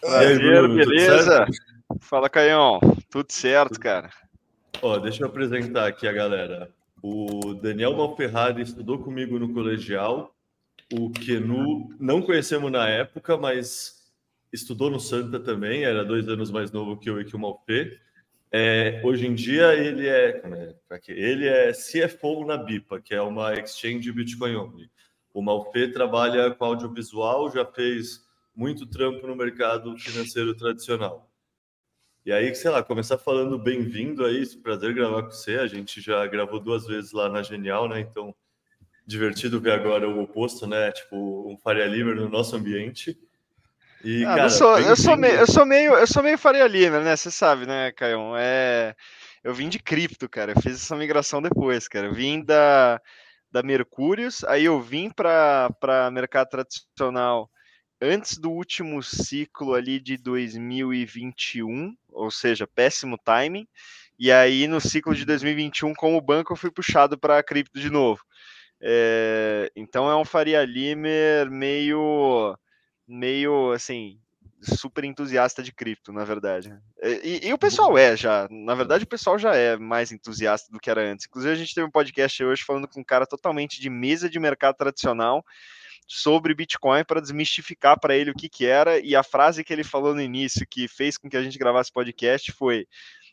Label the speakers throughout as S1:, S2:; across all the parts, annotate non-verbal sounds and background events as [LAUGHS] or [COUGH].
S1: Prazer, beleza? Fala, Caião. Tudo certo, cara?
S2: Ó, deixa eu apresentar aqui a galera. O Daniel Malferrari estudou comigo no colegial. O Kenu não conhecemos na época, mas estudou no Santa também. Era dois anos mais novo que eu e que o Malfê. É, hoje em dia ele é, é ele é CFO na BIPA, que é uma exchange Bitcoin only. O Malfê trabalha com audiovisual, já fez muito trampo no mercado financeiro tradicional. E aí, sei lá, começar falando bem-vindo aí, prazer gravar com você. A gente já gravou duas vezes lá na Genial, né? Então, divertido ver agora o oposto, né? Tipo, um Faria Limer no nosso ambiente.
S1: E, ah, cara, sou, eu, sou meio, eu sou meio, eu sou meio Faria Limer, né? Você sabe, né, Caio? É, eu vim de cripto, cara. Eu fiz essa migração depois, cara. Eu vim da, da Mercúrios, aí eu vim para mercado tradicional antes do último ciclo ali de 2021, ou seja, péssimo timing. E aí no ciclo de 2021, como banco, eu fui puxado para cripto de novo. É, então é um Faria Limer meio meio assim, super entusiasta de cripto, na verdade. E, e, o pessoal é já, na verdade o pessoal já é mais entusiasta do que era antes. Inclusive a gente teve um podcast hoje falando com um cara totalmente de mesa de mercado tradicional sobre Bitcoin para desmistificar para ele o que que era e a frase que ele falou no início que fez com que a gente gravasse podcast foi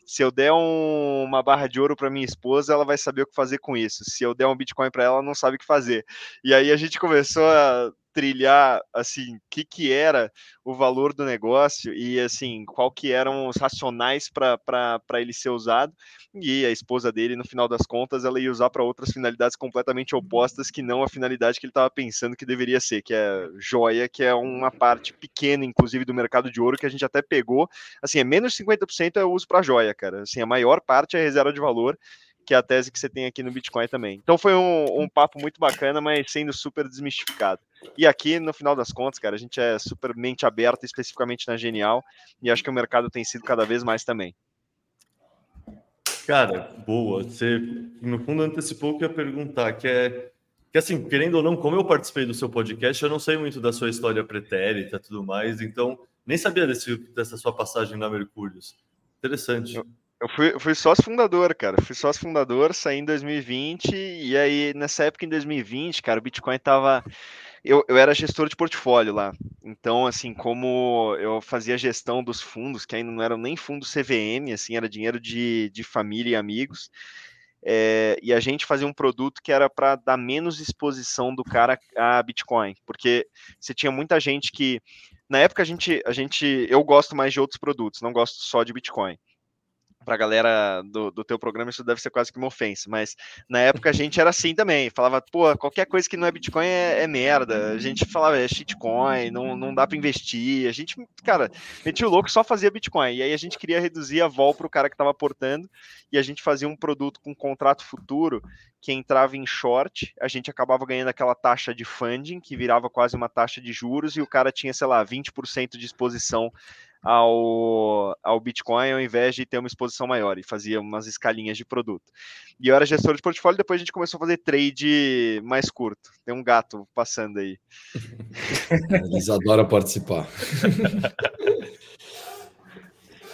S1: se eu der um, uma barra de ouro para minha esposa, ela vai saber o que fazer com isso. Se eu der um Bitcoin para ela, ela não sabe o que fazer. E aí a gente começou a trilhar assim, o que, que era o valor do negócio e assim, qual que eram os racionais para ele ser usado. E a esposa dele, no final das contas, ela ia usar para outras finalidades completamente opostas que não a finalidade que ele estava pensando que deveria ser, que é joia, que é uma parte pequena, inclusive, do mercado de ouro que a gente até pegou. Assim, é menos de 50% é uso para joia, cara. Assim, a maior parte é reserva de valor que é a tese que você tem aqui no Bitcoin também. Então foi um, um, papo muito bacana, mas sendo super desmistificado. E aqui, no final das contas, cara, a gente é super mente aberta, especificamente na Genial, e acho que o mercado tem sido cada vez mais também.
S2: Cara, boa. Você, no fundo, antecipou o que eu ia perguntar, que é que assim, querendo ou não, como eu participei do seu podcast, eu não sei muito da sua história pretérita e tudo mais, então nem sabia desse, dessa sua passagem na Mercúrios. Interessante.
S1: Eu, eu fui, eu fui sócio fundador, cara. Fui sócio fundador, saí em 2020, e aí nessa época, em 2020, cara, o Bitcoin tava. Eu, eu era gestor de portfólio lá. Então, assim, como eu fazia gestão dos fundos, que ainda não eram nem fundos CVM, assim, era dinheiro de, de família e amigos. É, e a gente fazia um produto que era para dar menos exposição do cara a Bitcoin, porque você tinha muita gente que na época a gente, a gente, eu gosto mais de outros produtos, não gosto só de Bitcoin pra galera do, do teu programa, isso deve ser quase que uma ofensa, mas na época a gente era assim também, falava, pô, qualquer coisa que não é Bitcoin é, é merda, a gente falava, é shitcoin, não, não dá para investir, a gente, cara, metia o louco só fazia Bitcoin, e aí a gente queria reduzir a vol pro cara que tava aportando, e a gente fazia um produto com contrato futuro, que entrava em short, a gente acabava ganhando aquela taxa de funding, que virava quase uma taxa de juros, e o cara tinha, sei lá, 20% de exposição ao, ao Bitcoin ao invés de ter uma exposição maior e fazia umas escalinhas de produto. E eu era gestor de portfólio, depois a gente começou a fazer trade mais curto. Tem um gato passando aí. [LAUGHS]
S3: Eles adoram participar. [LAUGHS]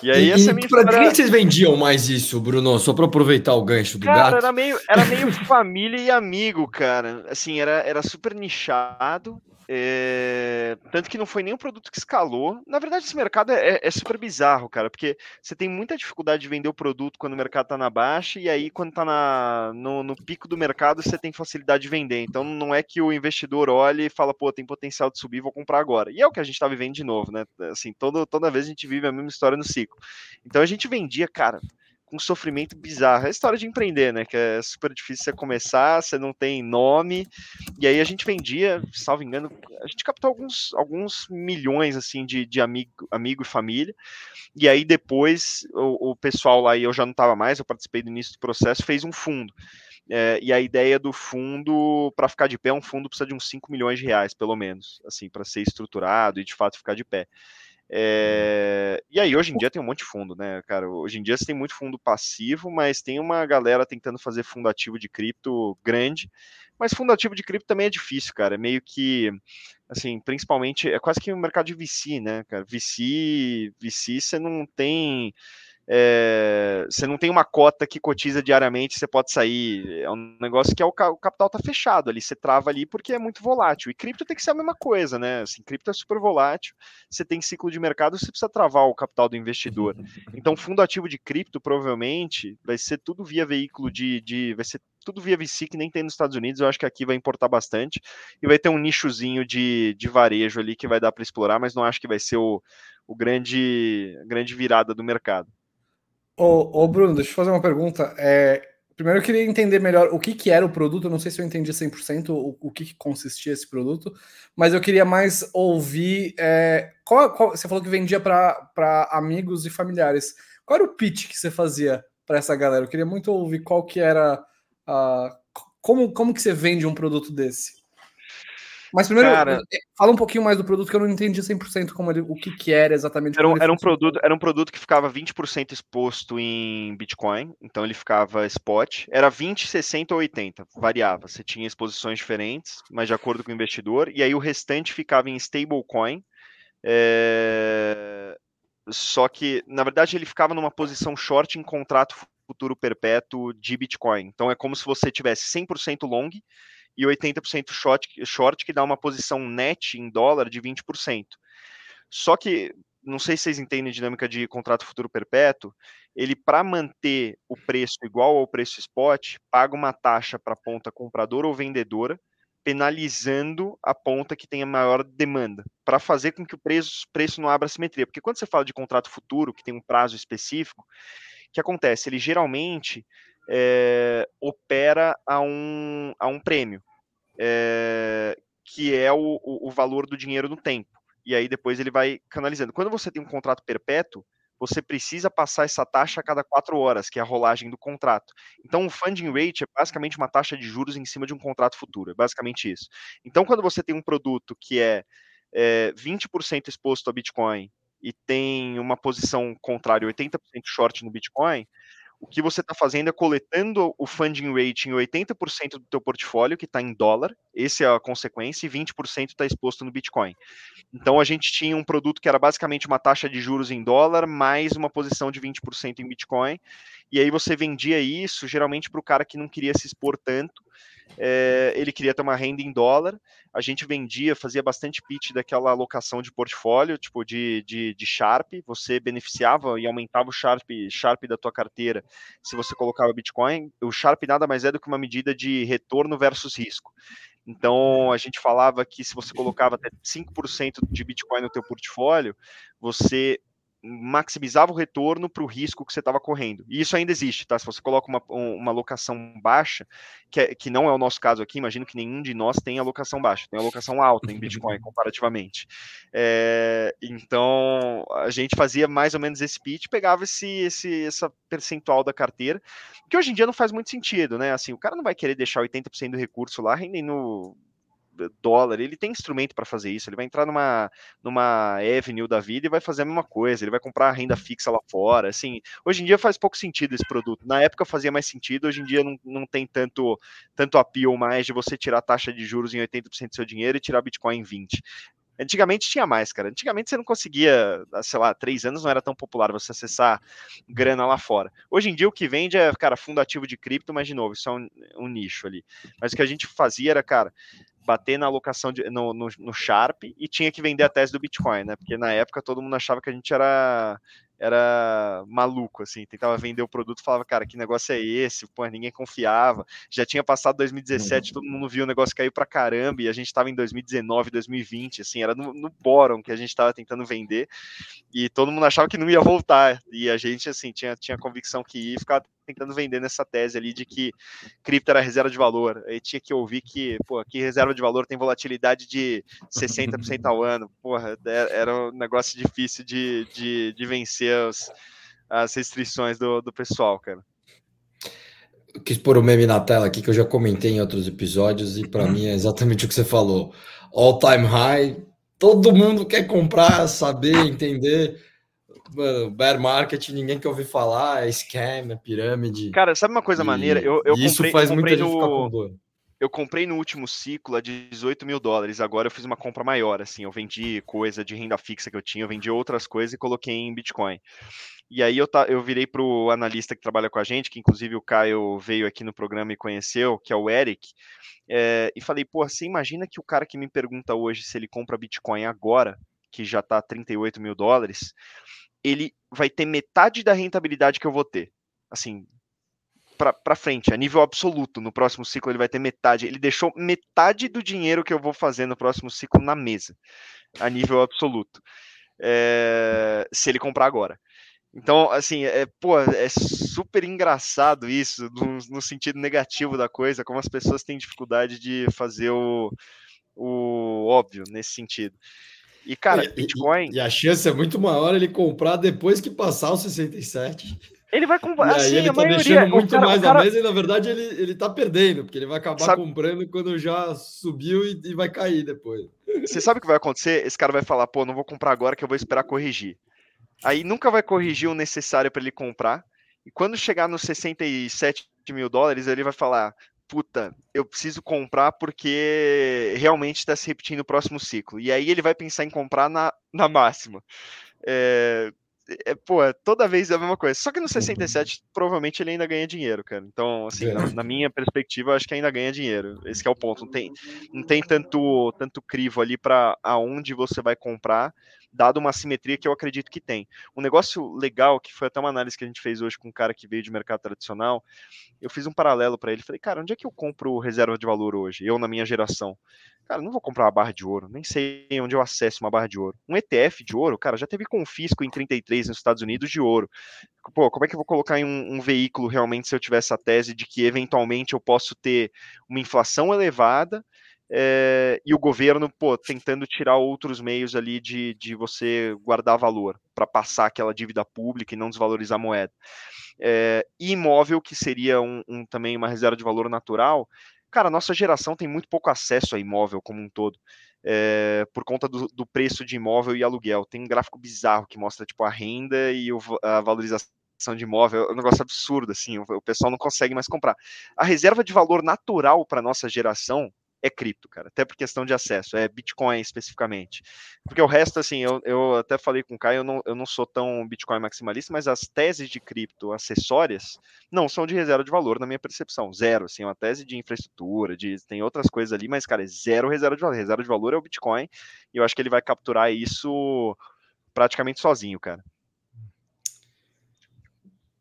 S1: E aí,
S3: essa e minha para história... quem vocês vendiam mais isso, Bruno? Só para aproveitar o gancho do
S1: cara,
S3: gato?
S1: Era meio, era meio família e amigo, cara. Assim, era, era super nichado. É... Tanto que não foi nem um produto que escalou. Na verdade, esse mercado é, é, super bizarro, cara, porque você tem muita dificuldade de vender o produto quando o mercado está na baixa, e aí, quando está na, no, no, pico do mercado, você tem facilidade de vender. Então, não é que o investidor olhe e fala, pô, tem potencial de subir, vou comprar agora. E é o que a gente está vivendo de novo, né? Assim, todo, toda vez a gente vive a mesma história no ciclo. Então, a gente vendia, cara, com sofrimento bizarro. É a história de empreender, né? Que é super difícil você começar, você não tem nome. E aí a gente vendia, salvo engano, a gente captou alguns, alguns milhões assim de, de amigo, amigo e família. E aí depois o, o pessoal lá, e eu já não estava mais, eu participei do início do processo, fez um fundo. É, e a ideia do fundo, para ficar de pé, um fundo precisa de uns 5 milhões de reais, pelo menos, assim, para ser estruturado e de fato ficar de pé. É... E aí, hoje em dia tem um monte de fundo, né, cara? Hoje em dia você tem muito fundo passivo, mas tem uma galera tentando fazer fundo ativo de cripto grande. Mas fundo ativo de cripto também é difícil, cara. É meio que Assim, principalmente, é quase que o um mercado de VC, né, cara? VC, VC você não tem é, você não tem uma cota que cotiza diariamente, você pode sair. É um negócio que é o, o, capital tá fechado ali, você trava ali porque é muito volátil. E cripto tem que ser a mesma coisa, né? Assim, cripto é super volátil, você tem ciclo de mercado, você precisa travar o capital do investidor. Então, fundo ativo de cripto provavelmente vai ser tudo via veículo de. de vai ser tudo via VC que nem tem nos Estados Unidos. Eu acho que aqui vai importar bastante e vai ter um nichozinho de, de varejo ali que vai dar para explorar, mas não acho que vai ser o, o grande, grande virada do mercado.
S4: Ô, ô, Bruno, deixa eu fazer uma pergunta. É, primeiro eu queria entender melhor o que, que era o produto. Eu não sei se eu entendi 100% o, o que, que consistia esse produto, mas eu queria mais ouvir. É, qual, qual, você falou que vendia para amigos e familiares. Qual era o pitch que você fazia para essa galera? Eu queria muito ouvir qual que era. Uh, como, como que você vende um produto desse? Mas primeiro, Cara, é, fala um pouquinho mais do produto que eu não entendi 100% como ele, o que, que era exatamente.
S1: Era um, era um produto, era um produto que ficava 20% exposto em Bitcoin, então ele ficava spot. Era 20, 60 ou 80, variava. Você tinha exposições diferentes, mas de acordo com o investidor, e aí o restante ficava em stablecoin. É... Só que, na verdade, ele ficava numa posição short em contrato futuro perpétuo de Bitcoin. Então é como se você tivesse 100% long e 80% short, short, que dá uma posição net em dólar de 20%. Só que, não sei se vocês entendem a dinâmica de contrato futuro perpétuo, ele, para manter o preço igual ao preço spot, paga uma taxa para a ponta compradora ou vendedora, penalizando a ponta que tem a maior demanda, para fazer com que o preço, preço não abra simetria. Porque quando você fala de contrato futuro, que tem um prazo específico, o que acontece? Ele geralmente é, opera a um, a um prêmio é, que é o, o, valor do dinheiro no tempo. E aí depois ele vai canalizando. Quando você tem um contrato perpétuo, você precisa passar essa taxa a cada quatro horas, que é a rolagem do contrato. Então, o funding rate é basicamente uma taxa de juros em cima de um contrato futuro, é basicamente isso. Então, quando você tem um produto que é, é 20% exposto a Bitcoin e tem uma posição contrária, 80% short no Bitcoin, o que você está fazendo é coletando o funding rate em 80% do teu portfólio, que está em dólar, essa é a consequência, e 20% está exposto no Bitcoin. Então a gente tinha um produto que era basicamente uma taxa de juros em dólar, mais uma posição de 20% em Bitcoin, e aí você vendia isso geralmente para o cara que não queria se expor tanto, é, ele queria ter uma renda em dólar, a gente vendia, fazia bastante pitch daquela alocação de portfólio, tipo de, de, de Sharp, você beneficiava e aumentava o Sharp, Sharp da tua carteira se você colocava Bitcoin. O Sharp nada mais é do que uma medida de retorno versus risco. Então, a gente falava que se você colocava até 5% de Bitcoin no teu portfólio, você maximizava o retorno para o risco que você estava correndo. E isso ainda existe, tá? Se você coloca uma, uma alocação baixa, que, é, que não é o nosso caso aqui, imagino que nenhum de nós tem alocação baixa, tem alocação alta em Bitcoin [LAUGHS] comparativamente. É, então, a gente fazia mais ou menos esse pitch, pegava esse, esse essa percentual da carteira, que hoje em dia não faz muito sentido, né? Assim, o cara não vai querer deixar 80% do recurso lá rendendo dólar, ele tem instrumento para fazer isso, ele vai entrar numa, numa Avenue da vida e vai fazer a mesma coisa, ele vai comprar renda fixa lá fora, assim, hoje em dia faz pouco sentido esse produto, na época fazia mais sentido, hoje em dia não, não tem tanto, tanto appeal mais de você tirar taxa de juros em 80% do seu dinheiro e tirar Bitcoin em 20%. Antigamente tinha mais, cara. Antigamente você não conseguia, sei lá, três anos não era tão popular você acessar grana lá fora. Hoje em dia o que vende é, cara, fundo ativo de cripto, mas de novo, isso é um, um nicho ali. Mas o que a gente fazia era, cara, bater na alocação de, no, no, no, Sharp e tinha que vender a tese do Bitcoin, né? Porque na época todo mundo achava que a gente era era maluco, assim, tentava vender o produto, falava, cara, que negócio é esse? Pô, ninguém confiava. Já tinha passado 2017, todo mundo viu o negócio cair pra caramba, e a gente estava em 2019, 2020, assim, era no, no bórum que a gente estava tentando vender, e todo mundo achava que não ia voltar, e a gente, assim, tinha, tinha convicção que ia ficar tentando vender nessa tese ali de que cripto era reserva de valor. Aí tinha que ouvir que, pô, aqui reserva de valor tem volatilidade de 60% ao ano. Porra, é, era um negócio difícil de, de, de vencer as, as restrições do, do pessoal, cara.
S3: Quis pôr o meme na tela aqui que eu já comentei em outros episódios e para mim é exatamente o que você falou. All time high, todo mundo quer comprar, saber, entender Mano, bear market, ninguém quer ouvir falar, é scam, é pirâmide.
S1: Cara, sabe uma coisa e, maneira? Eu, eu
S3: isso comprei, faz
S1: eu
S3: muita gente no... ficar com dor.
S1: eu comprei no último ciclo a 18 mil dólares. Agora eu fiz uma compra maior, assim. Eu vendi coisa de renda fixa que eu tinha, eu vendi outras coisas e coloquei em Bitcoin. E aí eu, tá, eu virei para o analista que trabalha com a gente, que inclusive o Caio veio aqui no programa e conheceu, que é o Eric, é, e falei, pô, você imagina que o cara que me pergunta hoje se ele compra Bitcoin agora, que já está 38 mil dólares, ele vai ter metade da rentabilidade que eu vou ter. Assim, para frente, a nível absoluto. No próximo ciclo ele vai ter metade. Ele deixou metade do dinheiro que eu vou fazer no próximo ciclo na mesa, a nível absoluto. É, se ele comprar agora. Então, assim, é, pô, é super engraçado isso, no, no, sentido negativo da coisa, como as pessoas têm dificuldade de fazer o, o óbvio nesse sentido. E, cara,
S3: e,
S1: Bitcoin.
S3: E, a chance é muito maior ele comprar depois que passar os 67.
S1: Ele vai comprar. Assim,
S3: ele tá maioria, deixando muito cara, mais cara... na mesa e, na verdade, ele, ele tá perdendo, porque ele vai acabar sabe... comprando quando já subiu e, e vai cair depois.
S1: Você sabe o que vai acontecer? Esse cara vai falar, pô, não vou comprar agora que eu vou esperar corrigir. Aí nunca vai corrigir o necessário para ele comprar. E quando chegar nos 67 mil dólares, ele vai falar: puta, eu preciso comprar porque realmente está se repetindo o próximo ciclo. E aí ele vai pensar em comprar na, na máxima. É, é, pô, toda vez é a mesma coisa. Só que no 67, provavelmente ele ainda ganha dinheiro, cara. Então, assim, na, na, minha perspectiva, eu acho que ainda ganha dinheiro. Esse é o ponto. Não tem, não tem tanto, tanto crivo ali para aonde você vai comprar dado uma simetria que eu acredito que tem. Um negócio legal, que foi até uma análise que a gente fez hoje com um cara que veio de mercado tradicional, eu fiz um paralelo para ele, falei, cara, onde é que eu compro reserva de valor hoje? Eu, na minha geração. Cara, não vou comprar uma barra de ouro, nem sei onde eu acesso uma barra de ouro. Um ETF de ouro, cara, já teve confisco em 33 nos Estados Unidos de ouro. Pô, como é que eu vou colocar em um, um veículo realmente se eu tiver essa tese de que eventualmente eu posso ter uma inflação elevada é, e o governo, pô, tentando tirar outros meios ali de, de você guardar valor para passar aquela dívida pública e não desvalorizar a moeda. É, e imóvel, que seria um, um, também uma reserva de valor natural, cara, nossa geração tem muito pouco acesso a imóvel como um todo. É, por conta do, do, preço de imóvel e aluguel. Tem um gráfico bizarro que mostra tipo a renda e o, a valorização de imóvel, é um negócio absurdo, assim, o, o pessoal não consegue mais comprar. A reserva de valor natural para nossa geração, é cripto, cara, até por questão de acesso, é Bitcoin especificamente. Porque o resto, assim, eu, eu até falei com o Caio, eu não, eu não sou tão Bitcoin maximalista, mas as teses de cripto acessórias não são de reserva de valor, na minha percepção. Zero, assim, é uma tese de infraestrutura, de, tem outras coisas ali, mas, cara, é zero reserva de valor. Reserva de valor é o Bitcoin, e eu acho que ele vai capturar isso praticamente sozinho, cara.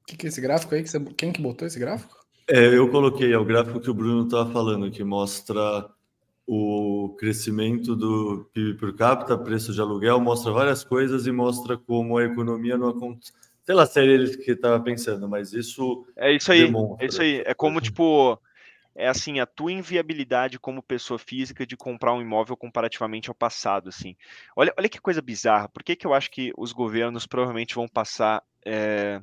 S4: O que, que é esse gráfico aí? Quem que botou esse gráfico?
S2: É, eu coloquei, é o gráfico que o Bruno estava falando, que mostra o crescimento do PIB por capita, preço de aluguel, mostra várias coisas e mostra como a economia não acontece. Sei lá se é ele que estava pensando, mas isso.
S1: É isso aí. Demonstra. É isso aí. É como, tipo, é assim, a tua inviabilidade como pessoa física de comprar um imóvel comparativamente ao passado, assim. Olha, olha que coisa bizarra. Por que, que eu acho que os governos provavelmente vão passar. É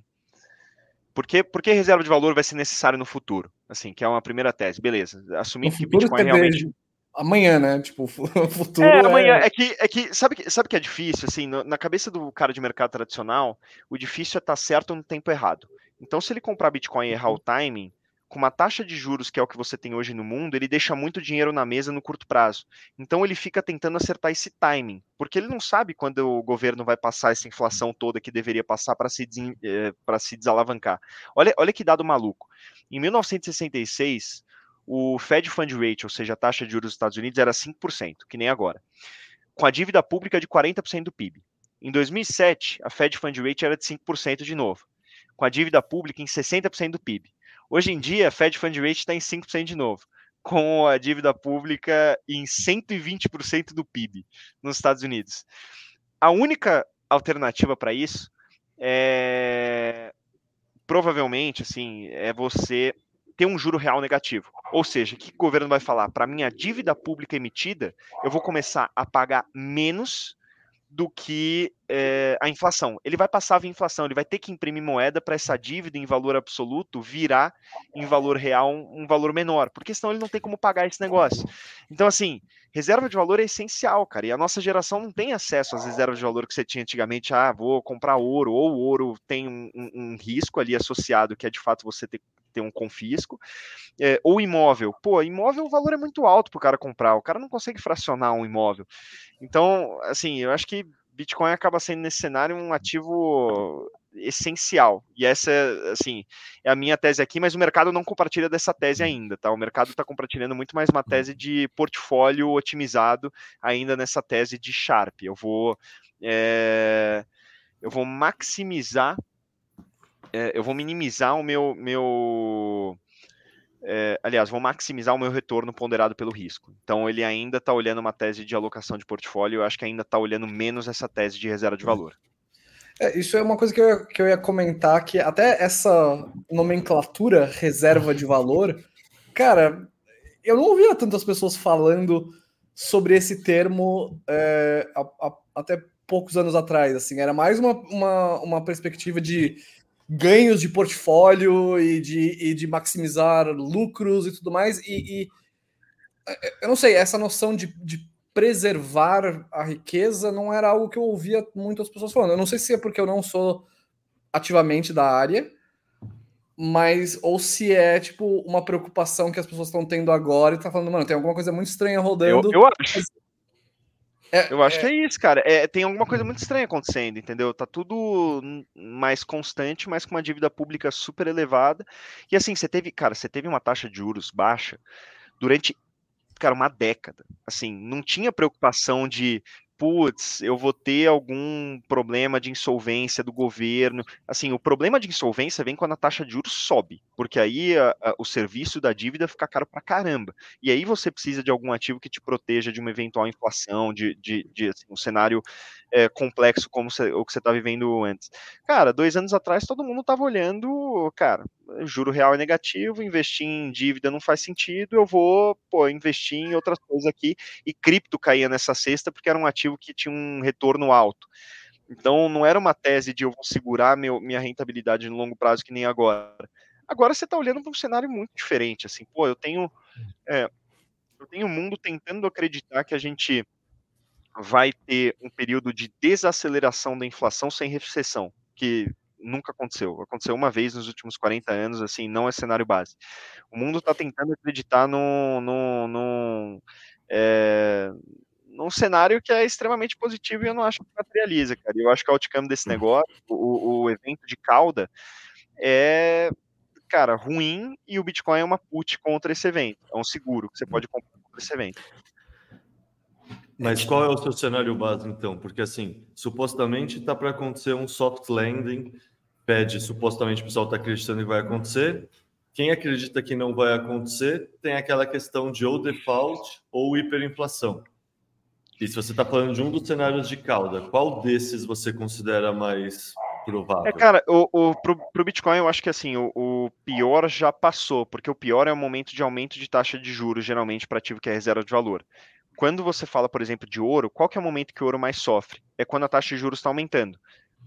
S1: por que, por que reserva de valor vai ser necessário no futuro? Assim, que é uma primeira tese. Beleza. Assumindo que Bitcoin realmente.
S4: Amanhã, né? Tipo, o [LAUGHS] futuro.
S1: É, amanhã. É, é que, é que sabe, sabe que é difícil? Assim, na cabeça do cara de mercado tradicional, o difícil é estar tá certo no tempo errado. Então, se ele comprar Bitcoin e errar o timing, com uma taxa de juros que é o que você tem hoje no mundo, ele deixa muito dinheiro na mesa no curto prazo. Então ele fica tentando acertar esse timing, porque ele não sabe quando o governo vai passar essa inflação toda que deveria passar para se, eh, se desalavancar. Olha, olha que dado maluco. Em 1966, o Fed Fund Rate, ou seja, a taxa de juros dos Estados Unidos, era 5%, que nem agora, com a dívida pública de 40% do PIB. Em 2007, a Fed Fund Rate era de 5% de novo, com a dívida pública em 60% do PIB. Hoje em dia, a Fed Fund Rate está em 5% de novo, com a dívida pública em 120% do PIB nos Estados Unidos. A única alternativa para isso é provavelmente assim é você ter um juro real negativo. Ou seja, o que o governo vai falar? Para minha dívida pública emitida, eu vou começar a pagar menos do que é, a inflação. Ele vai passar a inflação, ele vai ter que imprimir moeda para essa dívida em valor absoluto virar em valor real um, um, valor menor, porque senão ele não tem como pagar esse negócio. Então, assim, reserva de valor é essencial, cara, e a nossa geração não tem acesso às reservas de valor que você tinha antigamente. Ah, vou comprar ouro, ou ouro tem um, um, um risco ali associado, que é de fato você ter ter um confisco. É, ou imóvel. Pô, imóvel o valor é muito alto para o cara comprar. O cara não consegue fracionar um imóvel. Então, assim, eu acho que Bitcoin acaba sendo nesse cenário um ativo essencial. E essa, assim, é a minha tese aqui, mas o mercado não compartilha dessa tese ainda, tá? O mercado está compartilhando muito mais uma tese de portfólio otimizado ainda nessa tese de Sharp. Eu vou, é, eu vou maximizar, eu vou minimizar o meu, meu é, aliás, vou maximizar o meu retorno ponderado pelo risco. Então, ele ainda está olhando uma tese de alocação de portfólio, eu acho que ainda está olhando menos essa tese de reserva de valor.
S4: É, isso é uma coisa que eu, que eu ia comentar, que até essa nomenclatura reserva de valor, cara, eu não ouvia tantas pessoas falando sobre esse termo é, a, a, até poucos anos atrás, assim, era mais uma, uma, uma perspectiva de ganhos de portfólio e de, e de maximizar lucros e tudo mais, e, e eu não sei, essa noção de, de preservar a riqueza não era algo que eu ouvia muitas pessoas falando. Eu não sei se é porque eu não sou ativamente da área, mas ou se é tipo uma preocupação que as pessoas estão tendo agora e tá falando, mano, tem alguma coisa muito estranha rodando.
S1: Eu, eu acho. É, eu acho é... que é isso, cara. É, tem alguma coisa muito estranha acontecendo, entendeu? Tá tudo mais constante, mas com uma dívida pública super elevada. E assim, você teve, cara, você teve uma taxa de juros baixa durante cara, uma década. Assim, não tinha preocupação de putz, eu vou ter algum problema de insolvência do governo. Assim, o problema de insolvência vem quando a taxa de juros sobe, porque aí a, a, o serviço da dívida fica caro pra caramba. E aí você precisa de algum ativo que te proteja de uma eventual inflação, de, de, de assim, um cenário é, complexo como cê, o que você está vivendo antes. Cara, dois anos atrás todo mundo estava olhando, cara, juro real é negativo, investir em dívida não faz sentido, eu vou pô, investir em outras coisas aqui. E cripto caía nessa cesta porque era um ativo que tinha um retorno alto. Então não era uma tese de eu vou segurar meu, minha rentabilidade no longo prazo que nem agora. Agora você está olhando para um cenário muito diferente. Assim, pô, eu tenho é, eu tenho o mundo tentando acreditar que a gente vai ter um período de desaceleração da inflação sem recessão, que nunca aconteceu. Aconteceu uma vez nos últimos 40 anos, assim, não é cenário base. O mundo está tentando acreditar num, num, num, é, num, cenário que é extremamente positivo e eu não acho que materializa, cara. Eu acho que o outcome desse negócio, o, o evento de cauda, é, cara, ruim e o Bitcoin é uma put contra esse evento. É um seguro que você pode comprar contra esse evento.
S2: Mas qual é o seu cenário base, então? Porque, assim, supostamente está para acontecer um soft landing, pede, supostamente o pessoal está acreditando que vai acontecer. Quem acredita que não vai acontecer tem aquela questão de ou default ou hiperinflação. E se você está falando de um dos cenários de cauda, qual desses você considera mais provável?
S1: É, cara, o, o, pro, pro Bitcoin eu acho que assim, o, o, pior já passou, porque o pior é o momento de aumento de taxa de juros, geralmente, para ativo que é reserva de valor quando você fala, por exemplo, de ouro, qual que é o momento que o ouro mais sofre? É quando a taxa de juros está aumentando.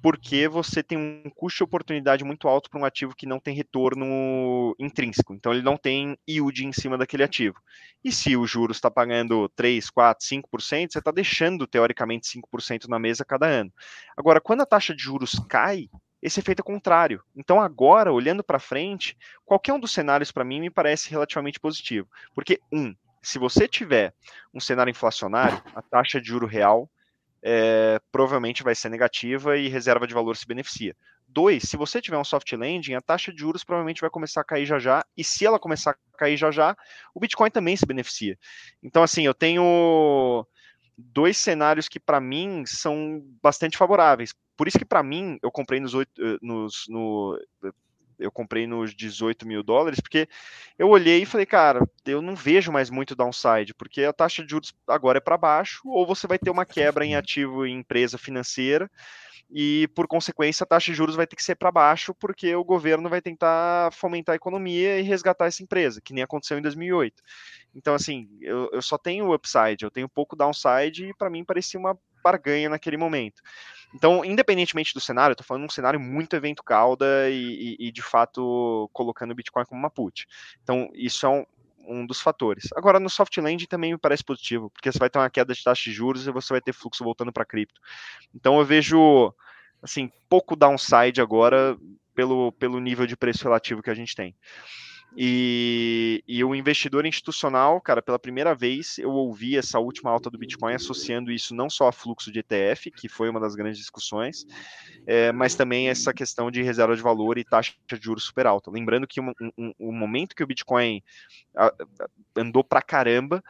S1: Porque você tem um custo de oportunidade muito alto para um ativo que não tem retorno intrínseco. Então, ele não tem yield em cima daquele ativo. E se o juros está pagando 3, 4, 5%, você está deixando, teoricamente, 5% na mesa cada ano. Agora, quando a taxa de juros cai, esse efeito é contrário. Então, agora, olhando para frente, qualquer um dos cenários para mim me parece relativamente positivo. Porque, um, se você tiver um cenário inflacionário, a taxa de juro real é, provavelmente vai ser negativa e reserva de valor se beneficia. Dois, se você tiver um soft landing, a taxa de juros provavelmente vai começar a cair já já, e se ela começar a cair já já, o Bitcoin também se beneficia. Então, assim, eu tenho dois cenários que para mim são bastante favoráveis. Por isso que para mim eu comprei nos, 8, eh, nos no, eu comprei nos 18 mil dólares, porque eu olhei e falei, cara, eu não vejo mais muito downside, porque a taxa de juros agora é para baixo, ou você vai ter uma quebra em ativo em empresa financeira, e por consequência a taxa de juros vai ter que ser para baixo, porque o governo vai tentar fomentar a economia e resgatar essa empresa, que nem aconteceu em 2008. Então, assim, eu, eu só tenho upside, eu tenho pouco downside, e para mim parecia uma barganha naquele momento. Então, independentemente do cenário, eu tô falando de um cenário muito evento cauda e, e, e, de fato colocando o Bitcoin como uma put. Então, isso é um, um dos fatores. Agora, no soft landing também me parece positivo, porque você vai ter uma queda de taxa de juros e você vai ter fluxo voltando para cripto. Então, eu vejo assim pouco downside agora pelo, pelo nível de preço relativo que a gente tem. E, e, o investidor institucional, cara, pela primeira vez eu ouvi essa última alta do Bitcoin associando isso não só a fluxo de ETF, que foi uma das grandes discussões, é, mas também essa questão de reserva de valor e taxa de juros super alta. Lembrando que o um, um, um, momento que o Bitcoin andou pra caramba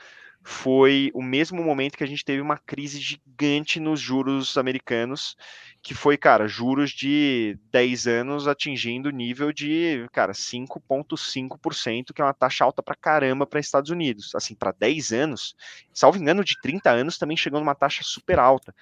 S1: foi o mesmo momento que a gente teve uma crise gigante nos juros americanos, que foi, cara, juros de 10 anos atingindo nível de, cara, 5,5%, que é uma taxa alta para caramba para Estados Unidos. Assim, para 10 anos, salvo engano, de 30 anos também chegou numa taxa super alta.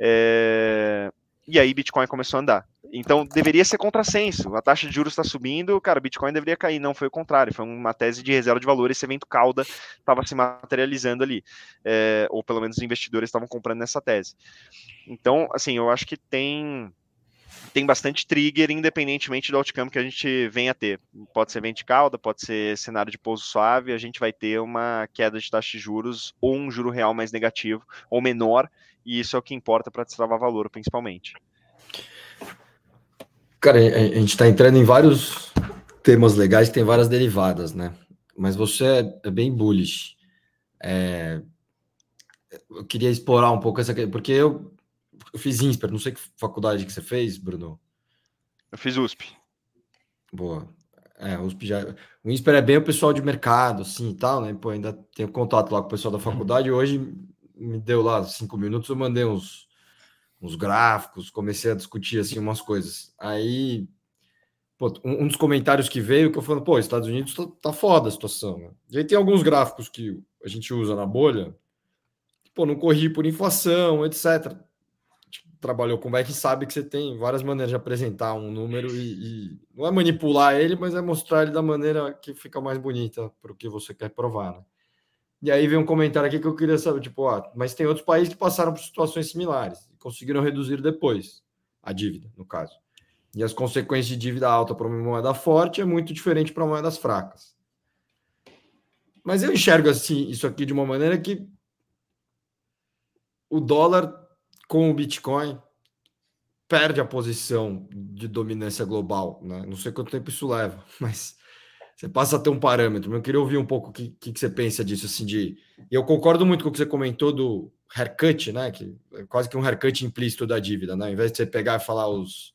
S1: É... E aí Bitcoin começou a andar. Então deveria ser contrassenso. A taxa de juros está subindo, cara, Bitcoin deveria cair. Não foi o contrário. Foi uma tese de reserva de valor. Esse evento cauda estava se materializando ali, é, ou pelo menos os investidores estavam comprando nessa tese. Então, assim, eu acho que tem tem bastante trigger, independentemente do outcome que a gente venha a ter. Pode ser vento cauda, pode ser cenário de pouso suave, a gente vai ter uma queda de taxa de juros ou um juro real mais negativo ou menor, e isso é o que importa para destravar valor, principalmente.
S3: Cara, a gente está entrando em vários temas legais que tem várias derivadas, né? Mas você é, é bem bullish. É... Eu queria explorar um pouco essa porque eu, eu fiz INSPER, não sei que faculdade que você fez, Bruno.
S1: Eu fiz USP.
S3: Boa. É, USP já. O INSPER é bem o pessoal de mercado, assim e tal, né? Pô, ainda tenho contato lá com o pessoal da faculdade. Hoje me deu lá cinco minutos, eu mandei uns uns gráficos, comecei a discutir assim umas coisas. Aí, pô, um, um, dos comentários que veio que eu falando, pô, Estados Unidos tá, tá foda a situação, né? E aí tem alguns gráficos que a gente usa na bolha, pô, não corri por inflação, etc. Tipo, trabalhou com back sabe que você tem várias maneiras de apresentar um número e, e, não é manipular ele, mas é mostrar ele da maneira que fica mais bonita para o que você quer provar, né? E aí vem um comentário aqui que eu queria saber, tipo, ah, mas tem outros países que passaram por situações similares e conseguiram reduzir depois a dívida, no caso. E as consequências de dívida alta para uma moeda forte é muito diferente para moedas fracas. Mas eu enxergo assim isso aqui de uma maneira que o dólar com o Bitcoin perde a posição de dominância global, né? Não sei quanto tempo isso leva, [LAUGHS] mas você passa a ter um parâmetro. Eu queria ouvir um pouco o que, que, você pensa disso, assim, de... Eu concordo muito com o que você comentou do haircut, né? Que é quase que um haircut implícito da dívida, né? Ao invés de você pegar e falar os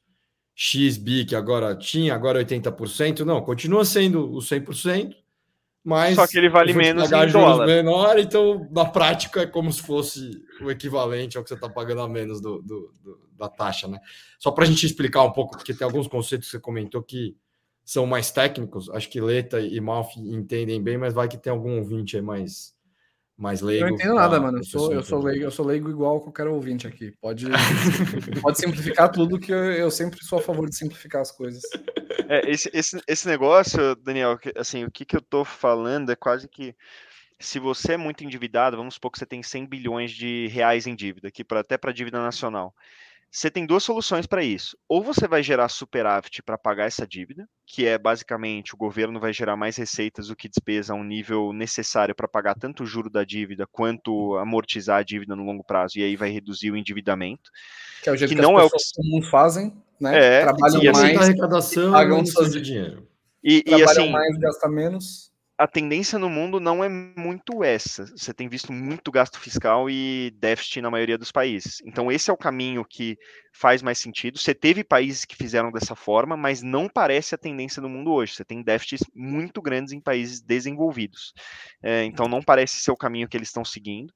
S3: XB que agora tinha, agora 80%, não, continua sendo o 100%, mas...
S1: Só que ele vale menos em dólar.
S3: menor, então, na prática, é como se fosse o equivalente ao que você está pagando a menos do, do, do, da taxa, né? Só para a gente explicar um pouco, porque tem alguns conceitos que você comentou que são mais técnicos. Acho que Leta e Malf entendem bem, mas vai que tem algum ouvinte aí mais, mais leigo.
S4: Eu não entendo nada, mano. Eu sou, eu, sou leigo, eu sou leigo igual qualquer ouvinte aqui. Pode, [LAUGHS] pode simplificar tudo, que eu, eu, sempre sou a favor de simplificar as coisas.
S1: É, esse, esse, esse negócio, Daniel, assim, o que, que eu tô falando é quase que se você é muito endividado, vamos supor que você tem 100 bilhões de reais em dívida, aqui pra, até para dívida nacional. Você tem duas soluções para isso. Ou você vai gerar superávit para pagar essa dívida, que é basicamente o governo vai gerar mais receitas do que despesa a um nível necessário para pagar tanto o juro da dívida quanto amortizar a dívida no longo prazo, e aí vai reduzir o endividamento.
S4: Que é o jeito que, que não é o que comuns fazem, né?
S1: É,
S4: Trabalham
S1: e,
S4: assim, mais,
S3: arrecadação,
S4: pagam seus dinheiro.
S1: E, e assim,
S4: mais, gasta menos
S1: a tendência no mundo não é muito essa. Você tem visto muito gasto fiscal e déficit na maioria dos países. Então, esse é o caminho que faz mais sentido. Você teve países que fizeram dessa forma, mas não parece a tendência no mundo hoje. Você tem déficits muito grandes em países desenvolvidos. É, então, não parece ser o caminho que eles estão seguindo.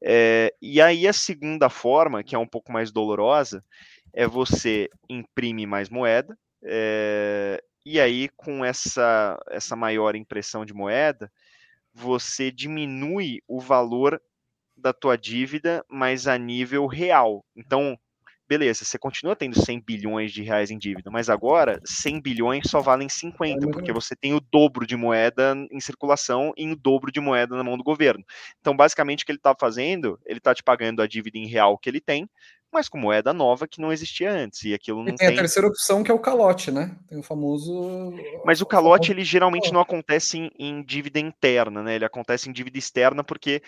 S1: É, e aí, a segunda forma, que é um pouco mais dolorosa, é você imprime mais moeda. É, e aí, com essa, essa maior impressão de moeda, você diminui o valor da tua dívida, mas a nível real. Então, beleza, você continua tendo 100 bilhões de reais em dívida, mas agora 100 bilhões só valem 50, porque você tem o dobro de moeda em circulação e o dobro de moeda na mão do governo. Então, basicamente, o que ele está fazendo, ele está te pagando a dívida em real que ele tem, mas com moeda nova que não existia antes. E aquilo não e
S4: tem,
S1: tem,
S4: a terceira opção que é o calote, né? Tem o famoso.
S1: Mas o calote ele geralmente não acontece em, em, dívida interna, né? Ele acontece em dívida externa porque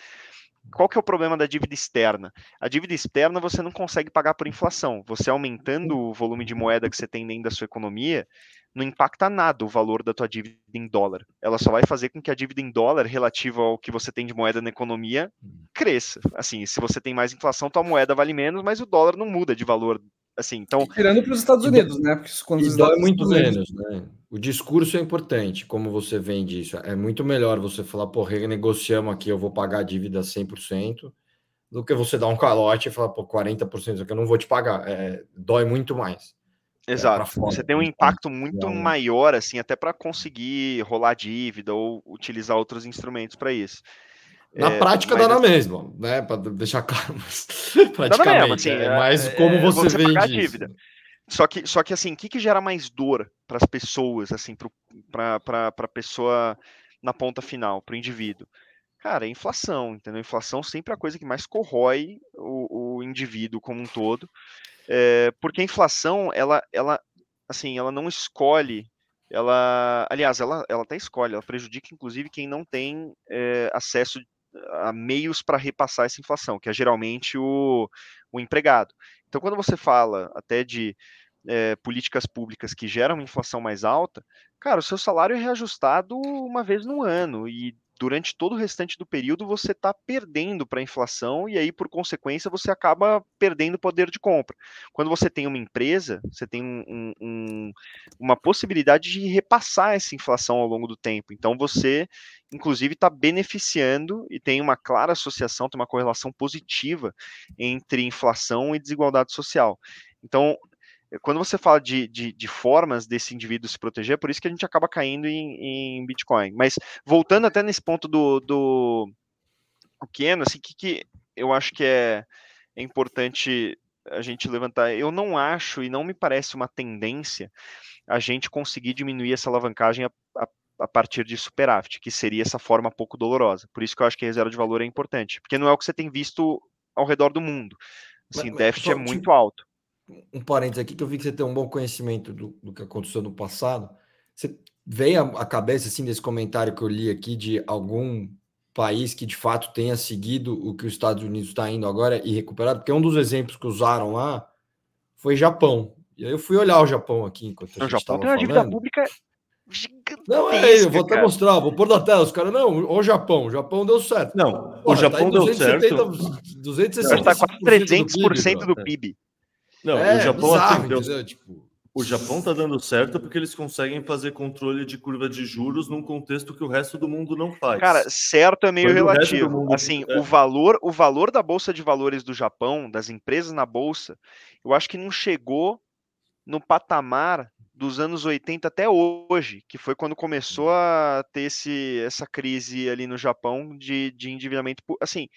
S1: qual que é o problema da dívida externa? A dívida externa você não consegue pagar por inflação. Você aumentando o volume de moeda que você tem dentro da sua economia, não impacta nada o valor da tua dívida em dólar. Ela só vai fazer com que a dívida em dólar relativa ao que você tem de moeda na economia cresça. Assim, se você tem mais inflação, tua moeda vale menos, mas o dólar não muda de valor Assim, então,
S4: Tirando para os Estados Unidos, né?
S3: Porque quando e dói muito menos, né? O discurso é importante, como você vende isso. É muito melhor você falar, pô, renegociamos aqui, eu vou pagar a dívida 100%, do que você dar um calote e falar, pô, 40% aqui eu não vou te pagar. É, dói muito mais.
S1: É, Exato. É fora, você tem um impacto muito maior, assim, até para conseguir rolar dívida ou utilizar outros instrumentos para isso.
S3: Na é, prática dá na assim, mesma, né? Para deixar [LAUGHS] claro, mas praticamente mesma, assim, é, é mais é, como você, você vende dívida.
S1: Só que, só que assim, o que, que gera mais dor para as pessoas, assim, para a pessoa na ponta final, para o indivíduo? Cara, é inflação, entendeu? Inflação sempre é a coisa que mais corrói o, o indivíduo como um todo, é, porque a inflação, ela, ela, assim, ela não escolhe ela, aliás, ela, ela até escolhe, ela prejudica inclusive quem não tem é, acesso a meios para repassar essa inflação, que é geralmente o, o empregado. Então, quando você fala até de é, políticas públicas que geram uma inflação mais alta, cara, o seu salário é reajustado uma vez no ano e durante todo o restante do período você está perdendo para a inflação e aí, por consequência, você acaba perdendo poder de compra. Quando você tem uma empresa, você tem um, um, uma possibilidade de repassar essa inflação ao longo do tempo. Então, você, inclusive, está beneficiando e tem uma clara associação, tem uma correlação positiva entre inflação e desigualdade social. Então, quando você fala de, de, de, formas desse indivíduo se proteger, é por isso que a gente acaba caindo em, em Bitcoin. Mas voltando até nesse ponto do, do o Keno, assim, que, que eu acho que é, é importante a gente levantar. Eu não acho e não me parece uma tendência a gente conseguir diminuir essa alavancagem a, a, a partir de superávit, que seria essa forma pouco dolorosa. Por isso que eu acho que a reserva de valor é importante, porque não é o que você tem visto ao redor do mundo. Assim, mas, déficit é muito alto
S3: um parênteses aqui, que eu vi que você tem um bom conhecimento do, do que aconteceu no passado. Você veio à cabeça, assim, desse comentário que eu li aqui, de algum país que de fato tenha seguido o que os Estados Unidos está indo agora e recuperado? Porque um dos exemplos que usaram lá foi Japão. E aí eu fui olhar o Japão aqui enquanto a
S1: gente O Japão tem uma dívida pública gigantesca.
S3: Não, é, eu vou até mostrar, vou pôr na tela. Os caras, não, o Japão, o Japão deu certo.
S2: Não, Porra, o Japão tá deu 270, certo.
S1: 260, está quase 300% do PIB.
S2: Não, é, o Japão bizarro, atendeu, tipo... O Japão está dando certo porque eles conseguem fazer controle de curva de juros num contexto que o resto do mundo não faz.
S1: Cara, certo é meio relativo. Mundo, assim, é. o valor, o valor da bolsa de valores do Japão, das empresas na bolsa, eu acho que não chegou no patamar dos anos 80 até hoje, que foi quando começou a ter esse, essa crise ali no Japão de, de endividamento. Assim,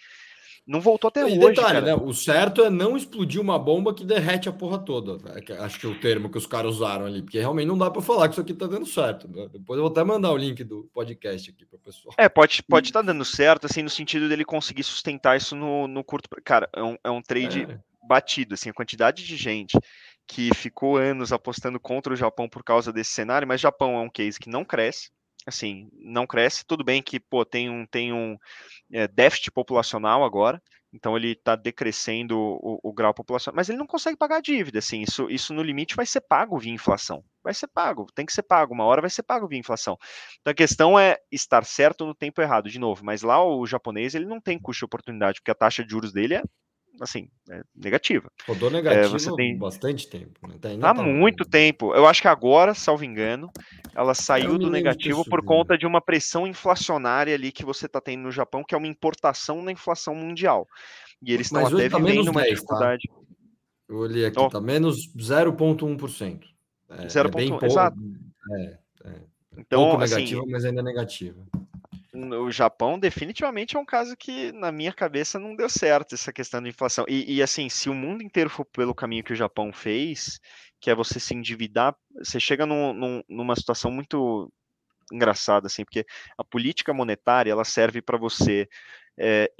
S1: não voltou até e hoje. Detalhe, né?
S3: O certo é não explodir uma bomba que derrete a porra toda. É acho que é o termo que os caras usaram ali, porque realmente não dá para falar que isso aqui tá dando certo. Né? Depois eu vou até mandar o link do podcast aqui para o pessoal.
S1: É, pode pode estar tá dando certo, assim, no sentido dele conseguir sustentar isso no, no curto. Cara, é um, é um trade é. batido, assim, a quantidade de gente que ficou anos apostando contra o Japão por causa desse cenário, mas Japão é um case que não cresce assim, não cresce. Tudo bem que, pô, tem um, tem um é, déficit populacional agora, então ele está decrescendo o, o, grau populacional, mas ele não consegue pagar a dívida, assim, isso, isso no limite vai ser pago via inflação, vai ser pago, tem que ser pago, uma hora vai ser pago via inflação. Então a questão é estar certo no tempo errado, de novo, mas lá o japonês ele não tem custo de oportunidade, porque a taxa de juros dele é assim, é negativa.
S3: Rodou negativo é, você tem bastante tempo.
S1: Né? Tá, há tá muito tempo. Eu acho que agora, salvo engano, ela saiu do negativo por conta de uma pressão inflacionária ali que você está tendo no Japão, que é uma importação da inflação mundial. E eles estão até tá vivendo uma 10, tá? dificuldade. Tá?
S3: Eu olhei aqui, está menos 0,1%.
S1: É, 0,1%, é exato. É,
S3: é. Então, Pouco assim, negativa, mas ainda negativa
S1: o Japão definitivamente é um caso que, na minha cabeça, não deu certo essa questão de inflação. E, e, assim, se o mundo inteiro for pelo caminho que o Japão fez, que é você se endividar, você chega num, num, numa situação muito engraçada, assim, porque a política monetária ela serve para você é,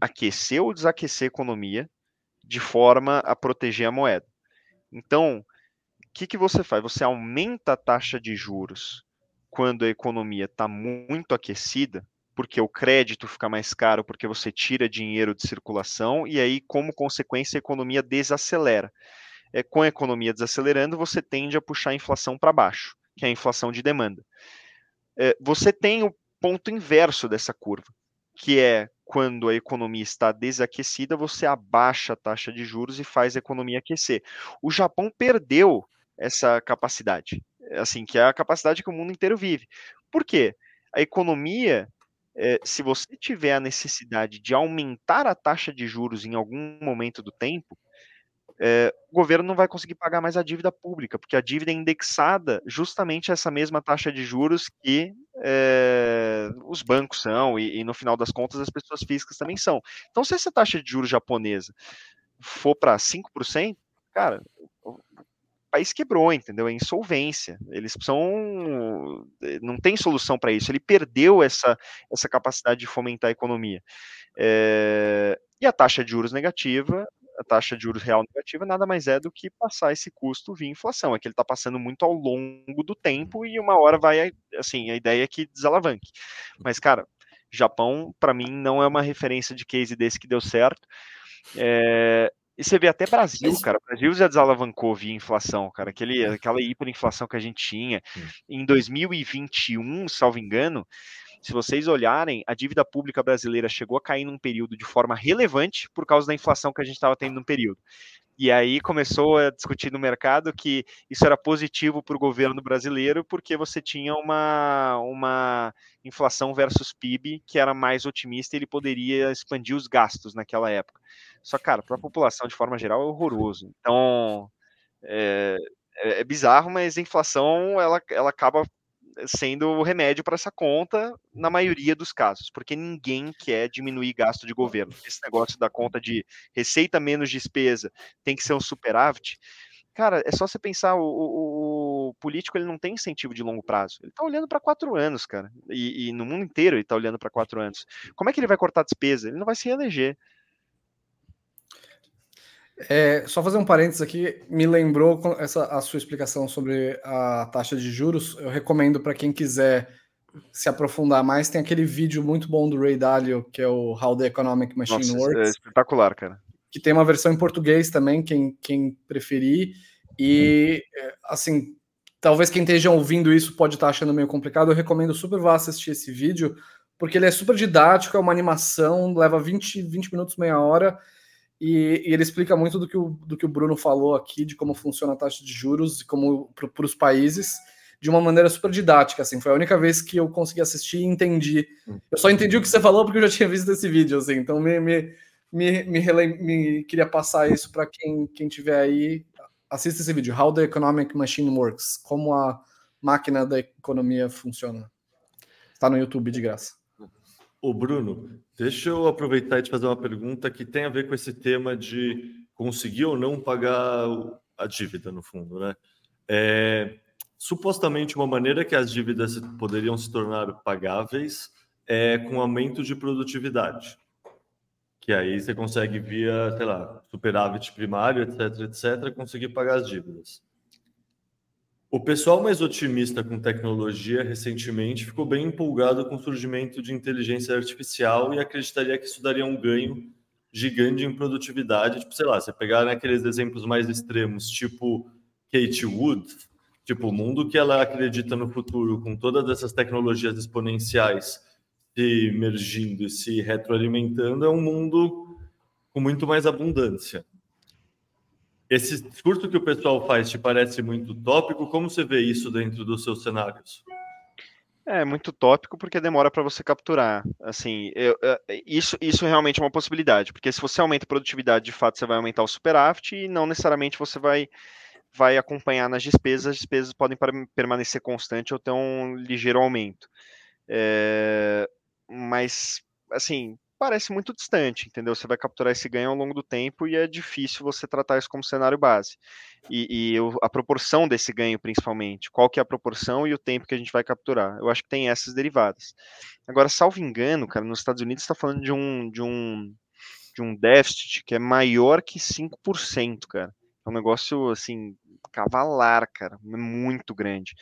S1: aquecer ou desaquecer a economia de forma a proteger a moeda. Então, o que, que você faz? Você aumenta a taxa de juros quando a economia está muito aquecida, porque o crédito fica mais caro, porque você tira dinheiro de circulação, e aí, como consequência, a economia desacelera. É, com a economia desacelerando, você tende a puxar a inflação para baixo, que é a inflação de demanda. É, você tem o ponto inverso dessa curva, que é quando a economia está desaquecida, você abaixa a taxa de juros e faz a economia aquecer. O Japão perdeu essa capacidade, assim, que é a capacidade que o mundo inteiro vive. Por quê? A economia, é, se você tiver a necessidade de aumentar a taxa de juros em algum momento do tempo, é, o governo não vai conseguir pagar mais a dívida pública, porque a dívida é indexada justamente a essa mesma taxa de juros que é, os bancos são, e, e, no final das contas as pessoas físicas também são. Então, se essa taxa de juros japonesa for para 5%, cara, o país quebrou, entendeu? É insolvência. Eles são. Não tem solução para isso. Ele perdeu essa, essa capacidade de fomentar a economia. É, e a taxa de juros negativa a taxa de juros real negativa nada mais é do que passar esse custo via inflação. É que ele está passando muito ao longo do tempo e uma hora vai, assim, a ideia é que desalavanque. Mas, cara, Japão, para mim, não é uma referência de case desse que deu certo. É, e você vê até Brasil, cara. O Brasil já desalavancou via inflação, cara. Aquele, aquela hiperinflação que a gente tinha. Em 2021, salvo engano, se vocês olharem, a dívida pública brasileira chegou a cair num período de forma relevante por causa da inflação que a gente estava tendo no período. E aí começou a discutir no mercado que isso era positivo para o governo brasileiro, porque você tinha uma, uma inflação versus PIB que era mais otimista e ele poderia expandir os gastos naquela época. Só, cara, para a população de forma geral é horroroso. Então, é, é, é bizarro, mas a inflação ela, ela acaba sendo o remédio para essa conta na maioria dos casos, porque ninguém quer diminuir gasto de governo. Esse negócio da conta de receita menos despesa tem que ser um superávit. Cara, é só você pensar, o, o, o político ele não tem incentivo de longo prazo. Ele está olhando para quatro anos, cara. E, e, no mundo inteiro ele está olhando para quatro anos. Como é que ele vai cortar despesa? Ele não vai se reeleger.
S4: É, só fazer um parênteses aqui, me lembrou essa a sua explicação sobre a taxa de juros. Eu recomendo para quem quiser se aprofundar mais, tem aquele vídeo muito bom do Ray Dalio, que é o How the Economic Machine Nossa, Works. É
S1: espetacular, cara.
S4: Que tem uma versão em português também, quem, quem preferir. E, é, assim, talvez quem esteja ouvindo isso pode estar achando meio complicado. Eu recomendo super vá assistir esse vídeo, porque ele é super didático, é uma animação, leva 20, 20 minutos, meia hora e, e, ele explica muito do que, o, do que o Bruno falou aqui, de como funciona a taxa de juros e como para os países, de uma maneira super didática. Assim, foi a única vez que eu consegui assistir e entendi. Eu só entendi o que você falou porque eu já tinha visto esse vídeo, assim, então me, me, me, me, me queria passar isso para quem, quem tiver aí. Assista esse vídeo, How the Economic Machine Works, como a máquina da economia funciona. Está no YouTube de graça.
S2: O Bruno, deixa eu aproveitar e te fazer uma pergunta que tem a ver com esse tema de conseguir ou não pagar a dívida, no fundo, né? É, supostamente, uma maneira que as dívidas poderiam se tornar pagáveis é com aumento de produtividade. Que aí você consegue, via, sei lá, superávit primário, etc, etc, conseguir pagar as dívidas. O pessoal mais otimista com tecnologia recentemente ficou bem empolgado com o surgimento de inteligência artificial e acreditaria que isso daria um ganho gigante em produtividade. Tipo, sei lá, você pegar naqueles exemplos mais extremos, tipo Kate Wood, tipo o mundo que ela acredita no futuro, com todas essas tecnologias exponenciais se emergindo e se retroalimentando, é um mundo com muito mais abundância. Esse discurso que o pessoal faz te parece muito tópico? Como você vê isso dentro dos seus cenários?
S1: É muito tópico porque demora para você capturar. Assim, eu, eu, isso, isso realmente é uma possibilidade, porque se você aumenta a produtividade, de fato você vai aumentar o superávit e não necessariamente você vai, vai acompanhar nas despesas. As despesas podem permanecer constantes ou ter um ligeiro aumento. É, mas, assim, parece muito distante, entendeu? Você vai capturar esse ganho ao longo do tempo e é difícil você tratar isso como cenário base. E, e a proporção desse ganho, principalmente, qual que é a proporção e o tempo que a gente vai capturar. Eu acho que tem essas derivadas. Agora, salvo engano, cara, nos Estados Unidos está falando de um, de um de um déficit que é maior que 5%, cara. É um negócio assim cavalar, cara, é muito grande.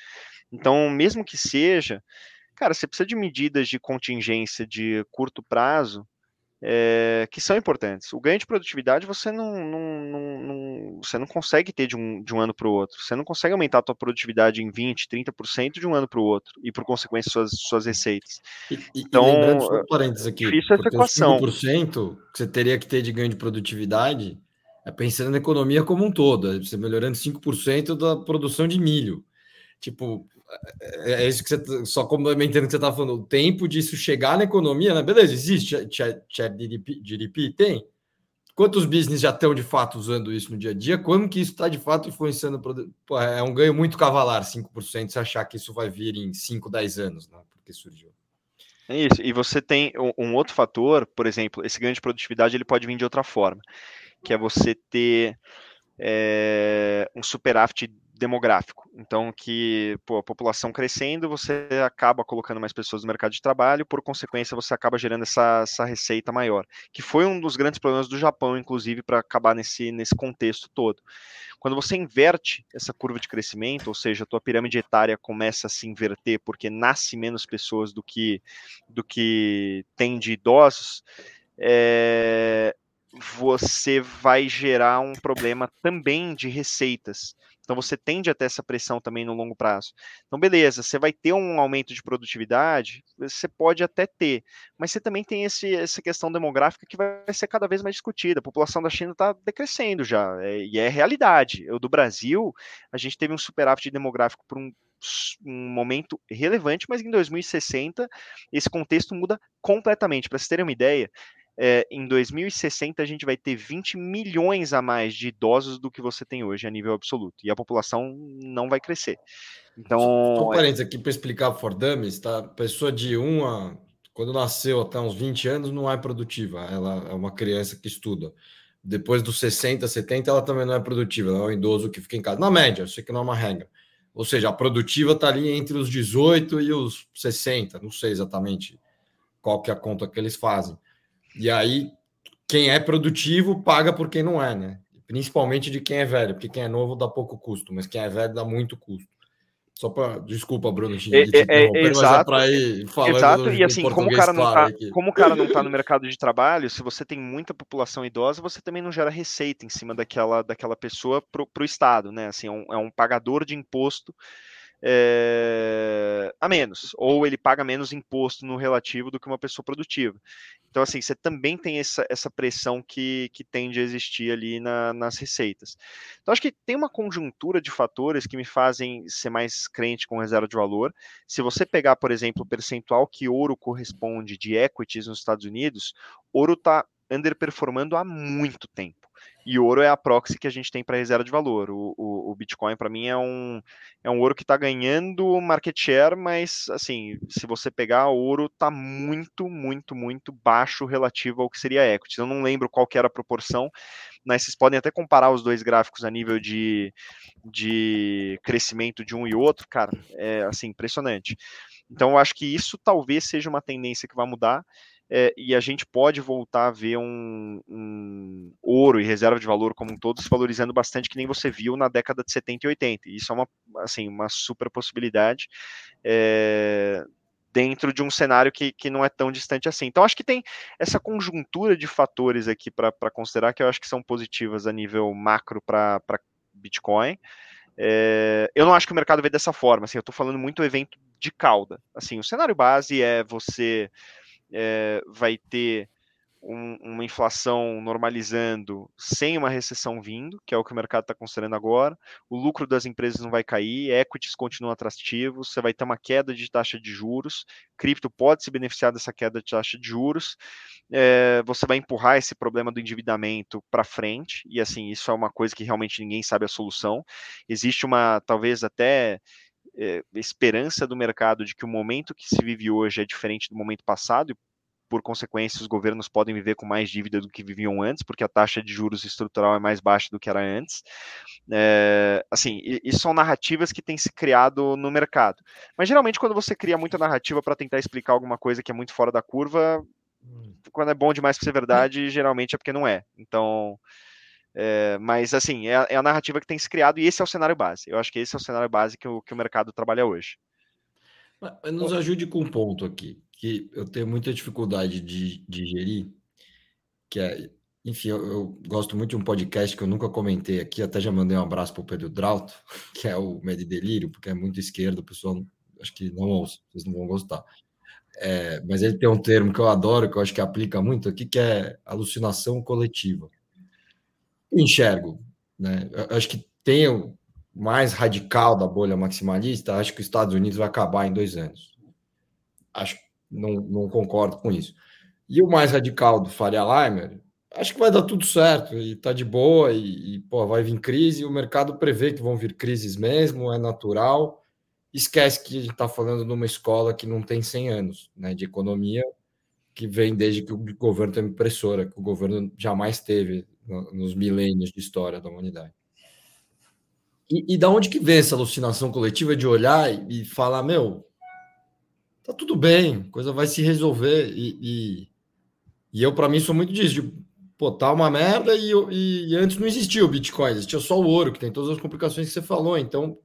S1: Então, mesmo que seja cara, você precisa de medidas de contingência de curto prazo é, que são importantes. O ganho de produtividade você não, não, não, não você não consegue ter de um, de um ano para o outro. Você não consegue aumentar a tua produtividade em 20%, 30% de um ano para o outro e, por consequência, suas, suas receitas.
S3: E, então, e lembrando, só um parênteses aqui,
S1: difícil essa equação.
S3: 5% que você teria que ter de ganho de produtividade é pensando na economia como um todo, é você melhorando 5% da produção de milho. Tipo, é, é isso que você só complementando que você está falando, o tempo disso chegar na economia, né? Beleza, existe chat GDP? Tem. Quantos business já estão de fato usando isso no dia a dia? Quando que isso está de fato influenciando? Pô, é um ganho muito cavalar, 5%, se achar que isso vai vir em 5, 10 anos, né? Porque surgiu.
S1: É isso. E você tem um outro fator, por exemplo, esse ganho de produtividade ele pode vir de outra forma, que é você ter é, um superávit demográfico. Então, que pô, a população crescendo, você acaba colocando mais pessoas no mercado de trabalho, por consequência, você acaba gerando essa, essa receita maior, que foi um dos grandes problemas do Japão, inclusive, para acabar nesse, nesse contexto todo. Quando você inverte essa curva de crescimento, ou seja, a tua pirâmide etária começa a se inverter porque nasce menos pessoas do que, do que tem de idosos, é, você vai gerar um problema também de receitas. Então você tende a ter essa pressão também no longo prazo. Então, beleza, você vai ter um aumento de produtividade, você pode até ter, mas você também tem esse, essa questão demográfica que vai ser cada vez mais discutida. A população da China está decrescendo já, é, e é realidade. O do Brasil, a gente teve um superávit demográfico por um um momento relevante, mas em 2060 esse contexto muda completamente. Para vocês terem uma ideia, é, em 2060 a gente vai ter 20 milhões a mais de idosos do que você tem hoje a nível absoluto. E a população não vai crescer. Então.
S3: Só um parênteses aqui para explicar for dummies, tá? Pessoa de 1 a. Quando nasceu até uns 20 anos, não é produtiva. Ela é uma criança que estuda. Depois dos 60, 70, ela também não é produtiva. Ela é um idoso que fica em casa. Na média, eu sei que não é uma regra. Ou seja, a produtiva está ali entre os 18 e os 60. Não sei exatamente qual que é a conta que eles fazem. E aí, quem é produtivo paga por quem não é, né? Principalmente de quem é velho, porque quem é novo dá pouco custo, mas quem é velho dá muito custo. Só para desculpa, Bruno,
S1: te, é, é, é, exato, mas é ir falando exato. E assim, como o cara não tá, como o cara não está no mercado de trabalho, se você tem muita população idosa, você também não gera receita em cima daquela, daquela pessoa para o estado, né? Assim, é um, é um pagador de imposto é, a menos, ou ele paga menos imposto no relativo do que uma pessoa produtiva. Então, assim, você também tem essa, essa pressão que, que tende a existir ali na, nas receitas. Então, acho que tem uma conjuntura de fatores que me fazem ser mais crente com reserva de valor. Se você pegar, por exemplo, o percentual que ouro corresponde de equities nos Estados Unidos, ouro está underperformando há muito tempo. E ouro é a proxy que a gente tem para reserva de valor. O, o, o Bitcoin, para mim, é um, é um ouro que está ganhando market share, mas, assim, se você pegar, ouro está muito, muito, muito baixo relativo ao que seria equity. Eu não lembro qual que era a proporção, mas vocês podem até comparar os dois gráficos a nível de, de crescimento de um e outro, cara, é, assim, impressionante. Então, eu acho que isso talvez seja uma tendência que vai mudar é, e a gente pode voltar a ver um, um, ouro e reserva de valor como um todo se valorizando bastante, que nem você viu na década de 70 e 80. Isso é uma, assim, uma super possibilidade é, dentro de um cenário que, que não é tão distante assim. Então, acho que tem essa conjuntura de fatores aqui para considerar que eu acho que são positivas a nível macro para Bitcoin. É, eu não acho que o mercado vê dessa forma. Assim, eu estou falando muito evento de cauda. Assim, o cenário base é você é, vai ter um, uma inflação normalizando sem uma recessão vindo, que é o que o mercado está considerando agora. O lucro das empresas não vai cair, equities continuam atrativos, você vai ter uma queda de taxa de juros, cripto pode se beneficiar dessa queda de taxa de juros, é, você vai empurrar esse problema do endividamento para frente, e assim, isso é uma coisa que realmente ninguém sabe a solução. Existe uma, talvez até é, esperança do mercado de que o momento que se vive hoje é diferente do momento passado e por consequência, os governos podem viver com mais dívida do que viviam antes, porque a taxa de juros estrutural é mais baixa do que era antes. É, assim, isso são narrativas que têm se criado no mercado. Mas geralmente, quando você cria muita narrativa para tentar explicar alguma coisa que é muito fora da curva, hum. quando é bom demais para ser verdade, geralmente é porque não é. Então, é, mas assim, é, é, a narrativa que tem se criado e esse é o cenário base. Eu acho que esse é o cenário base que o, que o mercado trabalha hoje.
S3: Nos ajude com um ponto aqui, que eu tenho muita dificuldade de digerir, que é, enfim, eu, eu, gosto muito de um podcast que eu nunca comentei aqui, até já mandei um abraço para o Pedro Drauto, [LAUGHS] que é o Med Delírio, porque é muito esquerdo, o pessoal acho que não ouça, vocês não vão gostar. É, mas ele tem um termo que eu adoro, que eu acho que aplica muito aqui, que é alucinação coletiva. Enxergo, né? Acho que tem o mais radical da bolha maximalista, acho que os Estados Unidos vai acabar em dois anos. Acho não, não concordo com isso. E o mais radical do Faria Limer, acho que vai dar tudo certo e tá de boa e, e pô, vai vir crise, o mercado prevê que vão vir crises mesmo, é natural esquece que a gente está falando de uma escola que não tem 100 anos né, de economia, que vem desde que o governo tem impressora, que o governo jamais teve nos milênios de história da humanidade. E, e da onde que vem essa alucinação coletiva de olhar e, e falar, meu, tá tudo bem, coisa vai se resolver. E, e, e eu, para mim, sou muito disso, de, pô, tá uma merda e, e, antes não existia o Bitcoin, existia só o ouro, que tem todas as complicações que você falou. Então,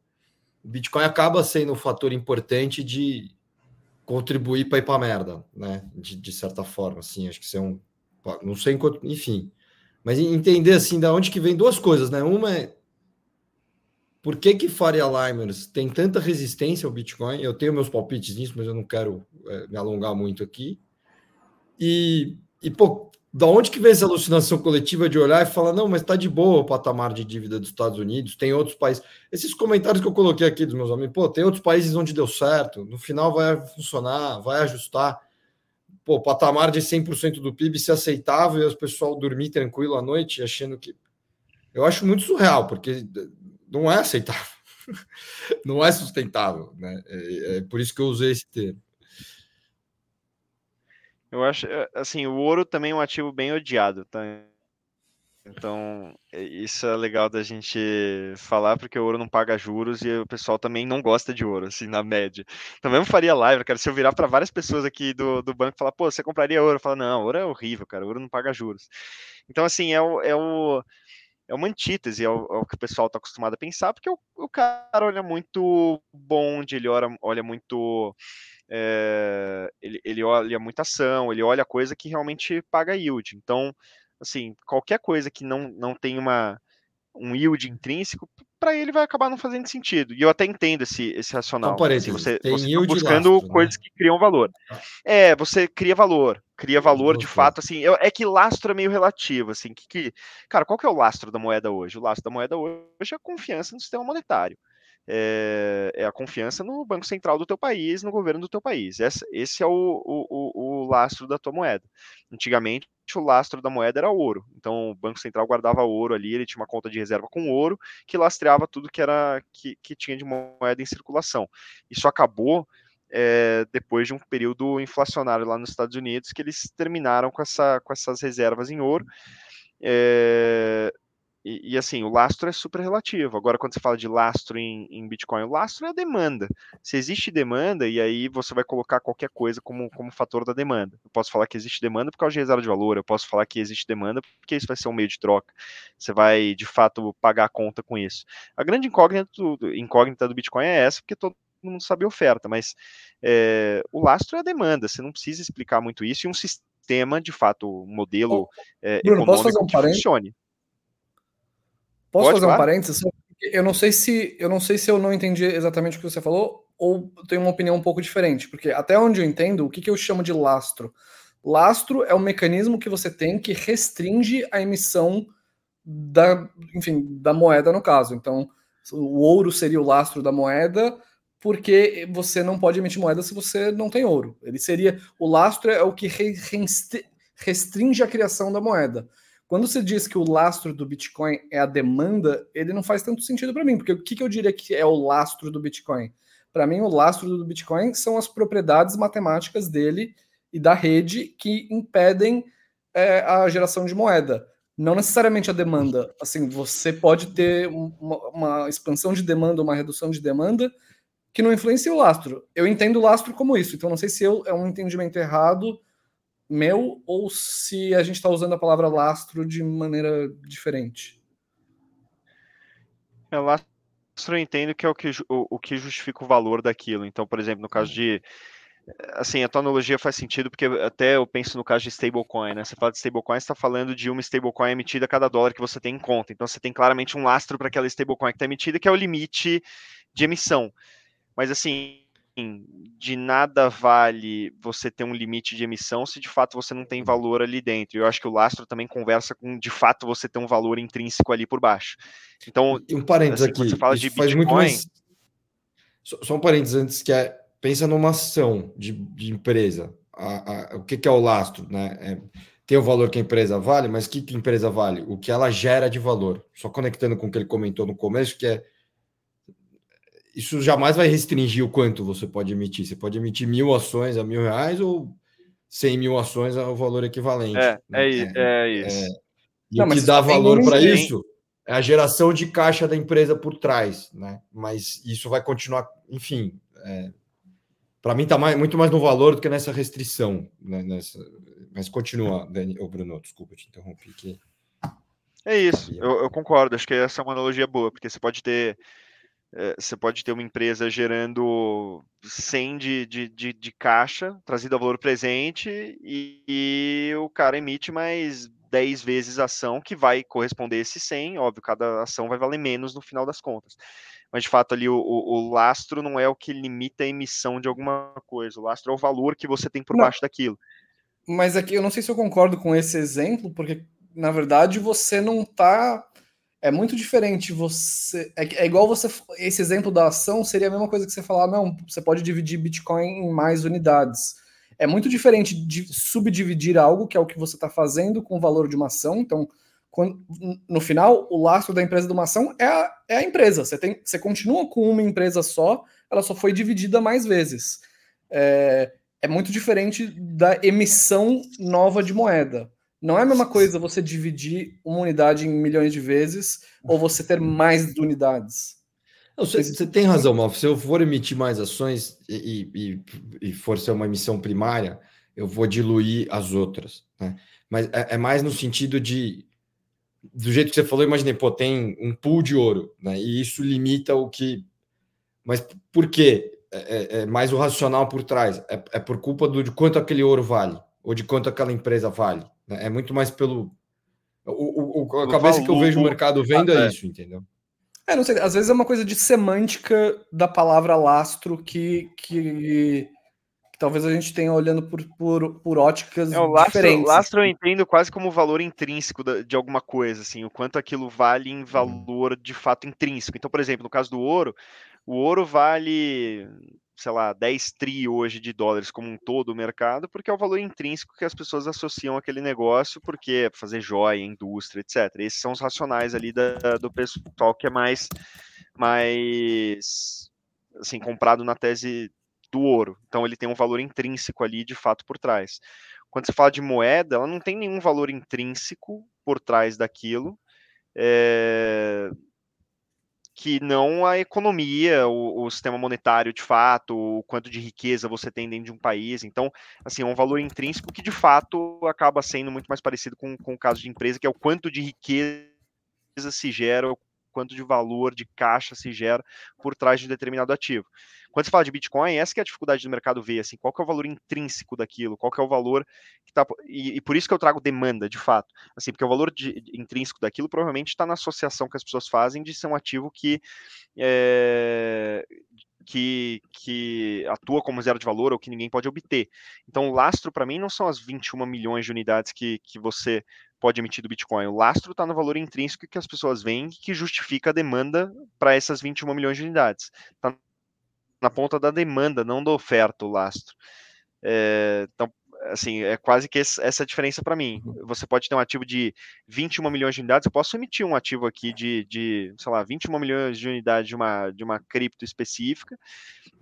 S3: o Bitcoin acaba sendo um fator importante de contribuir para ir para merda, né? De, de, certa forma, assim, acho que isso é um, não sei enquanto, enfim, mas entender assim da onde que vem duas coisas, né? Uma é por que que Faria Limers tem tanta resistência ao Bitcoin? Eu tenho meus palpites nisso, mas eu não quero é, me alongar muito aqui. E, e pô, da onde que vem essa alucinação coletiva de olhar e falar, não, mas está de boa o patamar de dívida dos Estados Unidos, tem outros países. Esses comentários que eu coloquei aqui dos meus amigos, pô, tem outros países onde deu certo, no final vai funcionar, vai ajustar. Pô, patamar de 100% do PIB se aceitável e as pessoal dormir tranquilo à noite, achando que. Eu acho muito surreal, porque não é aceitável, [LAUGHS] não é sustentável, né? É, é por isso que eu usei esse termo.
S1: Eu acho, eh, assim, o ouro também é um ativo bem odiado, tá? Então, é, isso é legal da gente falar, porque o ouro não paga juros e o pessoal também não gosta de ouro, assim, na média. Então, mesmo faria live, cara, se eu virar para várias pessoas aqui do, do banco e falar, pô, você compraria ouro? Eu falo, não, ouro é horrível, cara, ouro não paga juros. Então, assim, é o, é o é uma antítese ao, que o pessoal está acostumado a pensar, porque o, o, cara olha muito bonde, ele olha, olha muito é, ele, ele olha muita ação, ele olha coisa que realmente paga yield. Então, assim, qualquer coisa que não, não tem uma, um yield intrínseco, para ele vai acabar não fazendo sentido. E eu até entendo esse, esse racional. Então, assim, você está buscando lastro, né? coisas né? que criam valor. Ah. É, você cria valor. Cria valor de fato, assim. Eu, é que lastro é meio relativo, assim. Que, que, cara, qual que é o lastro da moeda hoje? O lastro da moeda hoje é a confiança no sistema monetário é, é, a confiança no Banco Central do teu país, no governo do teu país. Esse, esse é o, o, o, lastro da tua moeda. Antigamente, o lastro da moeda era ouro. Então, o Banco Central guardava ouro ali, ele tinha uma conta de reserva com ouro que lastreava tudo que era que, que tinha de moeda em circulação. Isso acabou é, depois de um período inflacionário lá nos Estados Unidos, que eles terminaram com, essa, com essas reservas em ouro. É, e, e, assim, o lastro é super relativo. Agora, quando você fala de lastro em, em, Bitcoin, o lastro é a demanda. Se existe demanda, e aí você vai colocar qualquer coisa como, como fator da demanda. Eu posso falar que existe demanda por causa de reserva de valor, eu posso falar que existe demanda porque isso vai ser um meio de troca. Você vai, de fato, pagar a conta com isso. A grande incógnita do, incógnita do Bitcoin é essa, porque todo mundo sabe a oferta, mas é, o lastro é a demanda. Você não precisa explicar muito isso e um sistema, de fato, um modelo é, Bruno, econômico um que funcione.
S4: Posso Pode fazer falar? um parênteses? Eu não sei se eu não sei se eu não entendi exatamente o que você falou ou tenho uma opinião um pouco diferente, porque até onde eu entendo, o que, que eu chamo de lastro? Lastro é um mecanismo que você tem que restringe a emissão da, enfim, da moeda no caso. Então, o ouro seria o lastro da moeda, porque você não pode emitir moeda se você não tem ouro. Ele seria o lastro é o que restringe a criação da moeda. Quando você diz que o lastro do Bitcoin é a demanda, ele não faz tanto sentido para mim, porque o que, que eu diria que é o lastro do Bitcoin? Para mim, o lastro do Bitcoin são as propriedades matemáticas dele e da rede que impedem é, a geração de moeda. Não necessariamente a demanda. Assim, você pode ter uma, uma expansão de demanda, uma redução de demanda que não influencia o lastro. Eu entendo o lastro como isso, então não sei se eu, é um entendimento errado meu ou se a gente está usando a palavra lastro de maneira diferente.
S1: É, lastro eu entendo que é o que, o, o que justifica o valor daquilo. Então, por exemplo, no caso de assim, a tua analogia faz sentido porque até eu penso no caso de stablecoin, né? Você fala de stablecoin, você está falando de uma stablecoin emitida a cada dólar que você tem em conta. Então você tem claramente um lastro para aquela stablecoin que está emitida, que é o limite de emissão. Mas assim, de nada vale você ter um limite de emissão se de fato você não tem valor ali dentro. Eu acho que o lastro também conversa com de fato você ter um valor intrínseco ali por baixo. Então,
S3: um parênteses assim, aqui, você fala de Bitcoin, muito mais... Só um parênteses antes que é pensa numa ação de, de empresa. A, a, o que, que, é o lastro, né? É, tem o valor que a empresa vale, mas o que, que a empresa vale? O que ela gera de valor. Só conectando com o que ele comentou no começo, que é isso jamais vai restringir o quanto você pode emitir. Você pode emitir mil ações a mil reais ou cem mil ações ao valor equivalente.
S1: É, né? é, é, é, isso. É,
S3: e Não, o que dá valor para isso é a geração de caixa da empresa por trás, né? Mas isso vai continuar, enfim. É, para mim está muito mais no valor do que nessa restrição. Né? Nessa... Mas continua, Dani, oh, Bruno, desculpa te interromper aqui.
S1: É isso, eu, eu, concordo. Acho que essa é uma analogia boa, porque você pode ter você pode ter uma empresa gerando 100 de, de, de, de caixa, trazido a valor presente, e, e, o cara emite mais 10 vezes a ação, que vai corresponder a esse 100. Óbvio, cada ação vai valer menos no final das contas. Mas, de fato, ali o, o, o lastro não é o que limita a emissão de alguma coisa. O lastro é o valor que você tem por não, baixo daquilo.
S4: Mas aqui eu não sei se eu concordo com esse exemplo, porque, na verdade, você não está é muito diferente você. É, é, igual você. Esse exemplo da ação seria a mesma coisa que você falar, não, você pode dividir Bitcoin em mais unidades. É muito diferente de subdividir algo, que é o que você está fazendo com o valor de uma ação. Então, quando, no final, o lastro da empresa de uma ação é a, é a empresa. Você, tem, você continua com uma empresa só, ela só foi dividida mais vezes. É, é muito diferente da emissão nova de moeda. Não é a mesma coisa você dividir uma unidade em milhões de vezes ou você ter mais unidades.
S3: Não, você, você, tem razão, Malf. Se eu for emitir mais ações e, e, e, for ser uma emissão primária, eu vou diluir as outras. Né? Mas é, é, mais no sentido de. Do jeito que você falou, imaginei, pô, tem um pool de ouro, né? E isso limita o que. Mas por quê? É, é, é mais o racional por trás. É, é por culpa do, de quanto aquele ouro vale, ou de quanto aquela empresa vale. Né? É muito mais pelo. O, o, a cabeça que eu vejo o mercado vendo é, é isso, entendeu?
S4: É, não sei, às vezes é uma coisa de semântica da palavra lastro que, que, que talvez a gente tenha olhando por, por, por óticas é, o lastro, diferentes.
S1: Lastro eu entendo quase como valor intrínseco de alguma coisa, assim, o quanto aquilo vale em valor de fato intrínseco. Então, por exemplo, no caso do ouro, o ouro vale sei lá, 10 tri hoje de dólares como um todo o mercado, porque é o valor intrínseco que as pessoas associam aquele negócio, porque é fazer joia, indústria, etc. Esses são os racionais ali da, do pessoal que é mais, mais assim, comprado na tese do ouro. Então ele tem um valor intrínseco ali de fato por trás. Quando você fala de moeda, ela não tem nenhum valor intrínseco por trás daquilo. É, que não a economia, o, o, sistema monetário de fato, o quanto de riqueza você tem dentro de um país. Então, assim, é um valor intrínseco que de fato acaba sendo muito mais parecido com, com o caso de empresa, que é o quanto de riqueza se gera, o quanto de valor de caixa se gera por trás de um determinado ativo. Quando você fala de Bitcoin, essa é a dificuldade do mercado ver, assim, qual que é o valor intrínseco daquilo, qual que é o valor que tá, e, e por isso que eu trago demanda, de fato, assim, porque o valor de, intrínseco daquilo provavelmente está na associação que as pessoas fazem de ser um ativo que é, que, que, atua como zero de valor ou que ninguém pode obter. Então, o lastro, para mim, não são as 21 milhões de unidades que, que você pode emitir do Bitcoin. O lastro está no valor intrínseco que as pessoas veem que justifica a demanda para essas 21 milhões de unidades. Está na ponta da demanda, não da oferta, o lastro. É, então, assim, é quase que essa diferença para mim. Uhum. Você pode ter um ativo de 21 milhões de unidades, eu posso emitir um ativo aqui de, de sei lá, 21 milhões de unidades de uma, de uma cripto específica,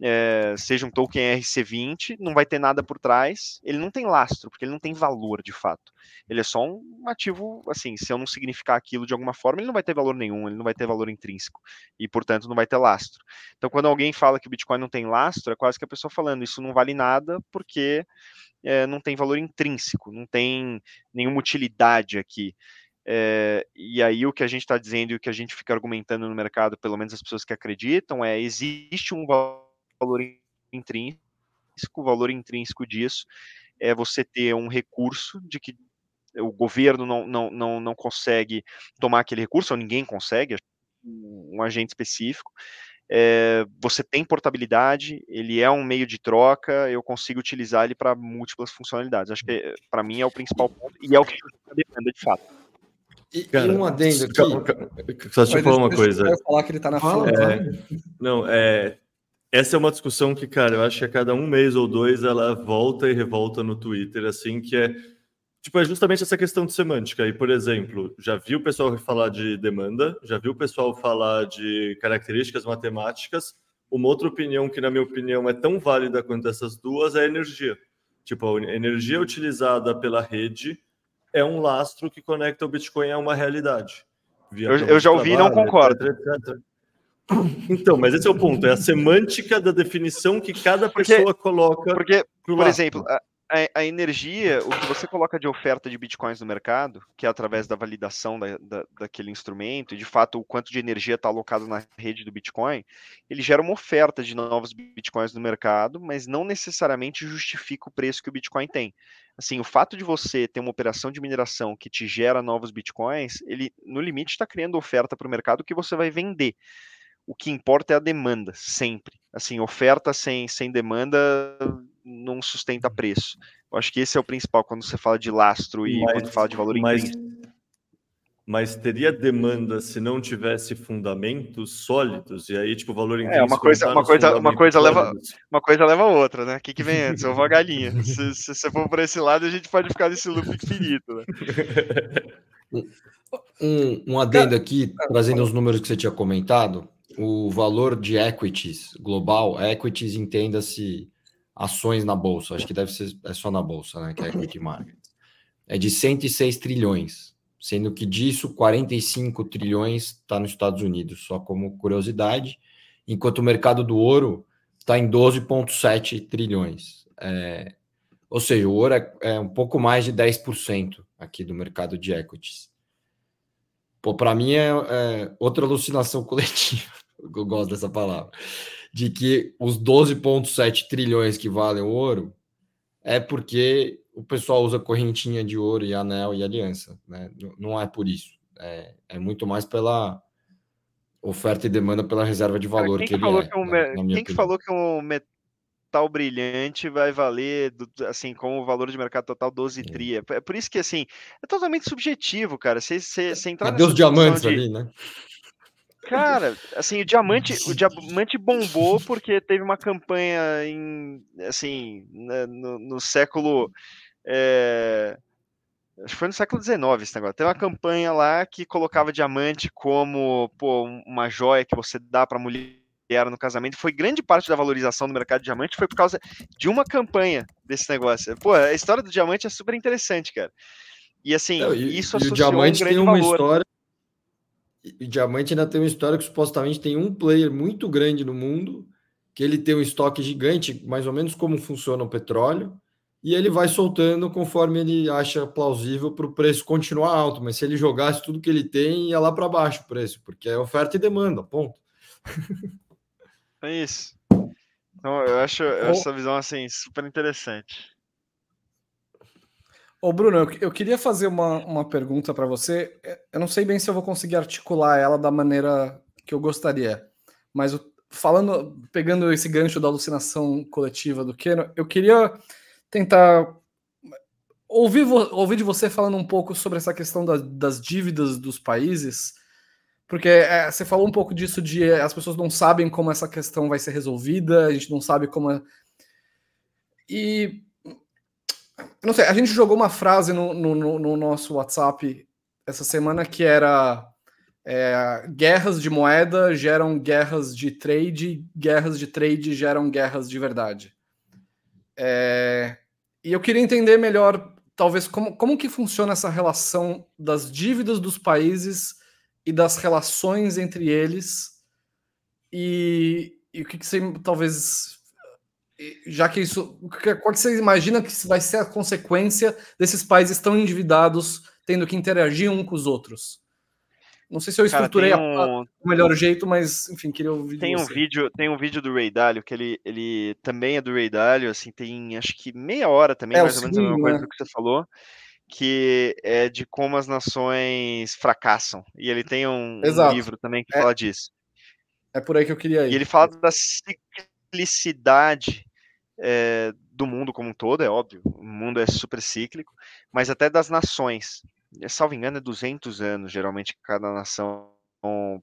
S1: é, seja um token RC20, não vai ter nada por trás, ele não tem lastro, porque ele não tem valor de fato. Ele é só um ativo, assim, se eu não significar aquilo de alguma forma, ele não vai ter valor nenhum, ele não vai ter valor intrínseco, e portanto não vai ter lastro. Então, quando alguém fala que o Bitcoin não tem lastro, é quase que a pessoa falando, isso não vale nada, porque é, não tem valor intrínseco, não tem nenhuma utilidade aqui. É, e aí o que a gente está dizendo e o que a gente fica argumentando no mercado, pelo menos as pessoas que acreditam, é existe um valor intrínseco, o valor intrínseco disso é você ter um recurso de que o governo não, não, não, não consegue tomar aquele recurso, ou ninguém consegue, um agente específico. É, você tem portabilidade, ele é um meio de troca, eu consigo utilizar ele para múltiplas funcionalidades. Acho que para mim é o principal ponto e é o que a demanda de fato.
S3: E, Cara, e um adendo aqui.
S2: Só te falar uma coisa.
S4: Eu falar que ele tá na fala.
S2: É, não, é, essa é uma discussão que, cara, eu acho que a cada um mês ou dois ela volta e revolta no Twitter, assim, que é Tipo, é justamente essa questão de semântica. E, por exemplo, já vi o pessoal falar de demanda, já vi o pessoal falar de características matemáticas. Uma outra opinião que, na minha opinião, é tão válida quanto essas duas é a energia. Tipo, a energia utilizada pela rede é um lastro que conecta o Bitcoin a uma realidade.
S1: Eu, eu, já ouvi e não concordo. Etc, etc.
S2: Então, mas esse é o ponto, é a semântica da definição que cada pessoa porque, coloca.
S1: Porque, por exemplo, a, a, energia, o que você coloca de oferta de bitcoins no mercado, que é através da validação da, da, daquele instrumento, e de fato o quanto de energia está alocado na rede do Bitcoin, ele gera uma oferta de novos bitcoins no mercado, mas não necessariamente justifica o preço que o Bitcoin tem. Assim, o fato de você ter uma operação de mineração que te gera novos bitcoins, ele no limite está criando oferta para o mercado que você vai vender o que importa é a demanda, sempre. Assim, oferta sem, sem demanda não sustenta preço. Eu acho que esse é o principal quando você fala de lastro e mas, quando fala de valor
S2: mas, Mas teria demanda se não tivesse fundamentos sólidos e aí tipo o valor
S1: É uma coisa, uma coisa, uma coisa leva, uma coisa leva a outra, né? O que, que vem antes? Ovo a galinha. se, se você for por esse lado, a gente pode ficar nesse loop infinito. Né? [LAUGHS]
S3: Um, um adendo aqui, trazendo os números que você tinha comentado o valor de equities global, equities entenda-se ações na bolsa, acho que deve ser é só na bolsa, né, que é equity market. É de 106 trilhões, sendo que disso 45 trilhões está nos Estados Unidos, só como curiosidade, enquanto o mercado do ouro está em 12,7 trilhões. É, ou seja, o ouro é, é, um pouco mais de 10% aqui do mercado de equities. Pô, para mim é, é outra alucinação coletiva [LAUGHS] eu gosto dessa palavra, de que os 12,7 trilhões que valem o ouro é porque o pessoal usa correntinha de ouro e anel e aliança, né? Não é por isso. É, é muito mais pela oferta e demanda pela reserva de valor que ele
S1: falou
S3: é.
S1: Que um, na, na quem que falou que um metal brilhante vai valer, assim, com o valor de mercado total 12 tri? É, é por isso que, assim, é totalmente subjetivo, cara. Você entrar
S3: Cadê os diamantes de... ali, né?
S1: Cara, assim, o diamante, o diamante bombou porque teve uma campanha em, assim, né, no, no, século, é, acho que foi no século XIX esse negócio. Tem uma campanha lá que colocava diamante como, pô, uma joia que você dá para mulher no casamento. Foi grande parte da valorização do mercado de diamante foi por causa de uma campanha desse negócio. Pô, a história do diamante é super interessante, cara. E assim, Não, e, isso
S3: associou e o diamante um tem uma valor. história e Diamante ainda tem uma história que supostamente tem um player muito grande no mundo, que ele tem um estoque gigante, mais ou menos como funciona o petróleo, e ele vai soltando conforme ele acha plausível para o preço continuar alto. Mas se ele jogasse tudo que ele tem, ia lá para baixo o preço, porque é oferta e demanda, ponto.
S1: É isso. Então, eu acho essa visão assim super interessante.
S4: Ô, Bruno, eu, eu queria fazer uma, uma pergunta para você. É, eu não sei bem se eu vou conseguir articular ela da maneira que eu gostaria, mas falando, pegando esse gancho da alucinação coletiva do Keno, eu queria tentar ouvir, ouvir de você falando um pouco sobre essa questão da, das dívidas dos países, porque é, você falou um pouco disso de é, as pessoas não sabem como essa questão vai ser resolvida, a gente não sabe como. É... E não sei, a gente jogou uma frase no, no, no nosso WhatsApp essa semana que era é, guerras de moeda geram guerras de trade, guerras de trade geram guerras de verdade. É, e eu queria entender melhor, talvez, como, como que funciona essa relação das dívidas dos países e das relações entre eles e, e o que, que você talvez já que isso. Qual que você imagina que vai ser a consequência desses países tão endividados tendo que interagir um com os outros. Não sei se eu estruturei Cara, um... o melhor jeito, mas enfim, queria ouvir.
S1: Tem um vídeo, tem um vídeo do Ray Dalio que ele, ele também é do Ray Dalio, assim, tem acho que meia hora também, é, mais ou menos a mesma coisa né? do que você falou, que é de como as nações fracassam. E ele tem um, um livro também que é, fala disso.
S4: É por aí que eu queria ir.
S1: E ele fala da ciclicidade é, do mundo como um todo, é óbvio, o mundo é super cíclico, mas até das nações. É, salvo engano, é 200 anos, geralmente, que cada nação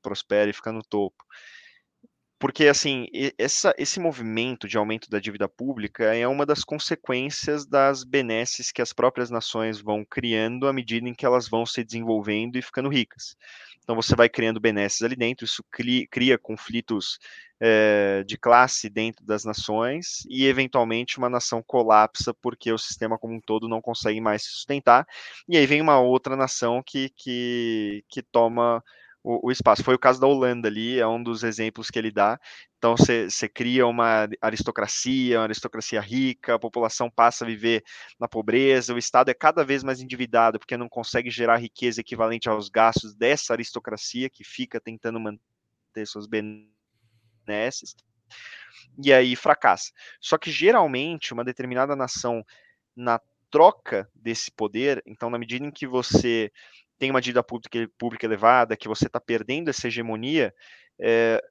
S1: prospera e fica no topo. Porque, assim, essa, esse movimento de aumento da dívida pública é uma das consequências das benesses que as próprias nações vão criando à medida em que elas vão se desenvolvendo e ficando ricas. Então você vai criando benesses ali dentro, isso cria, cria conflitos é, de classe dentro das nações e eventualmente uma nação colapsa porque o sistema como um todo não consegue mais se sustentar. E aí vem uma outra nação que, que, que toma o, o, espaço. Foi o caso da Holanda ali, é um dos exemplos que ele dá. Então você cria uma aristocracia, uma aristocracia rica, a população passa a viver na pobreza, o Estado é cada vez mais endividado porque não consegue gerar riqueza equivalente aos gastos dessa aristocracia que fica tentando manter suas benesses. E aí fracassa. Só que geralmente uma determinada nação na troca desse poder, então na medida em que você tem uma dívida pública, pública elevada, que você está perdendo essa hegemonia, é,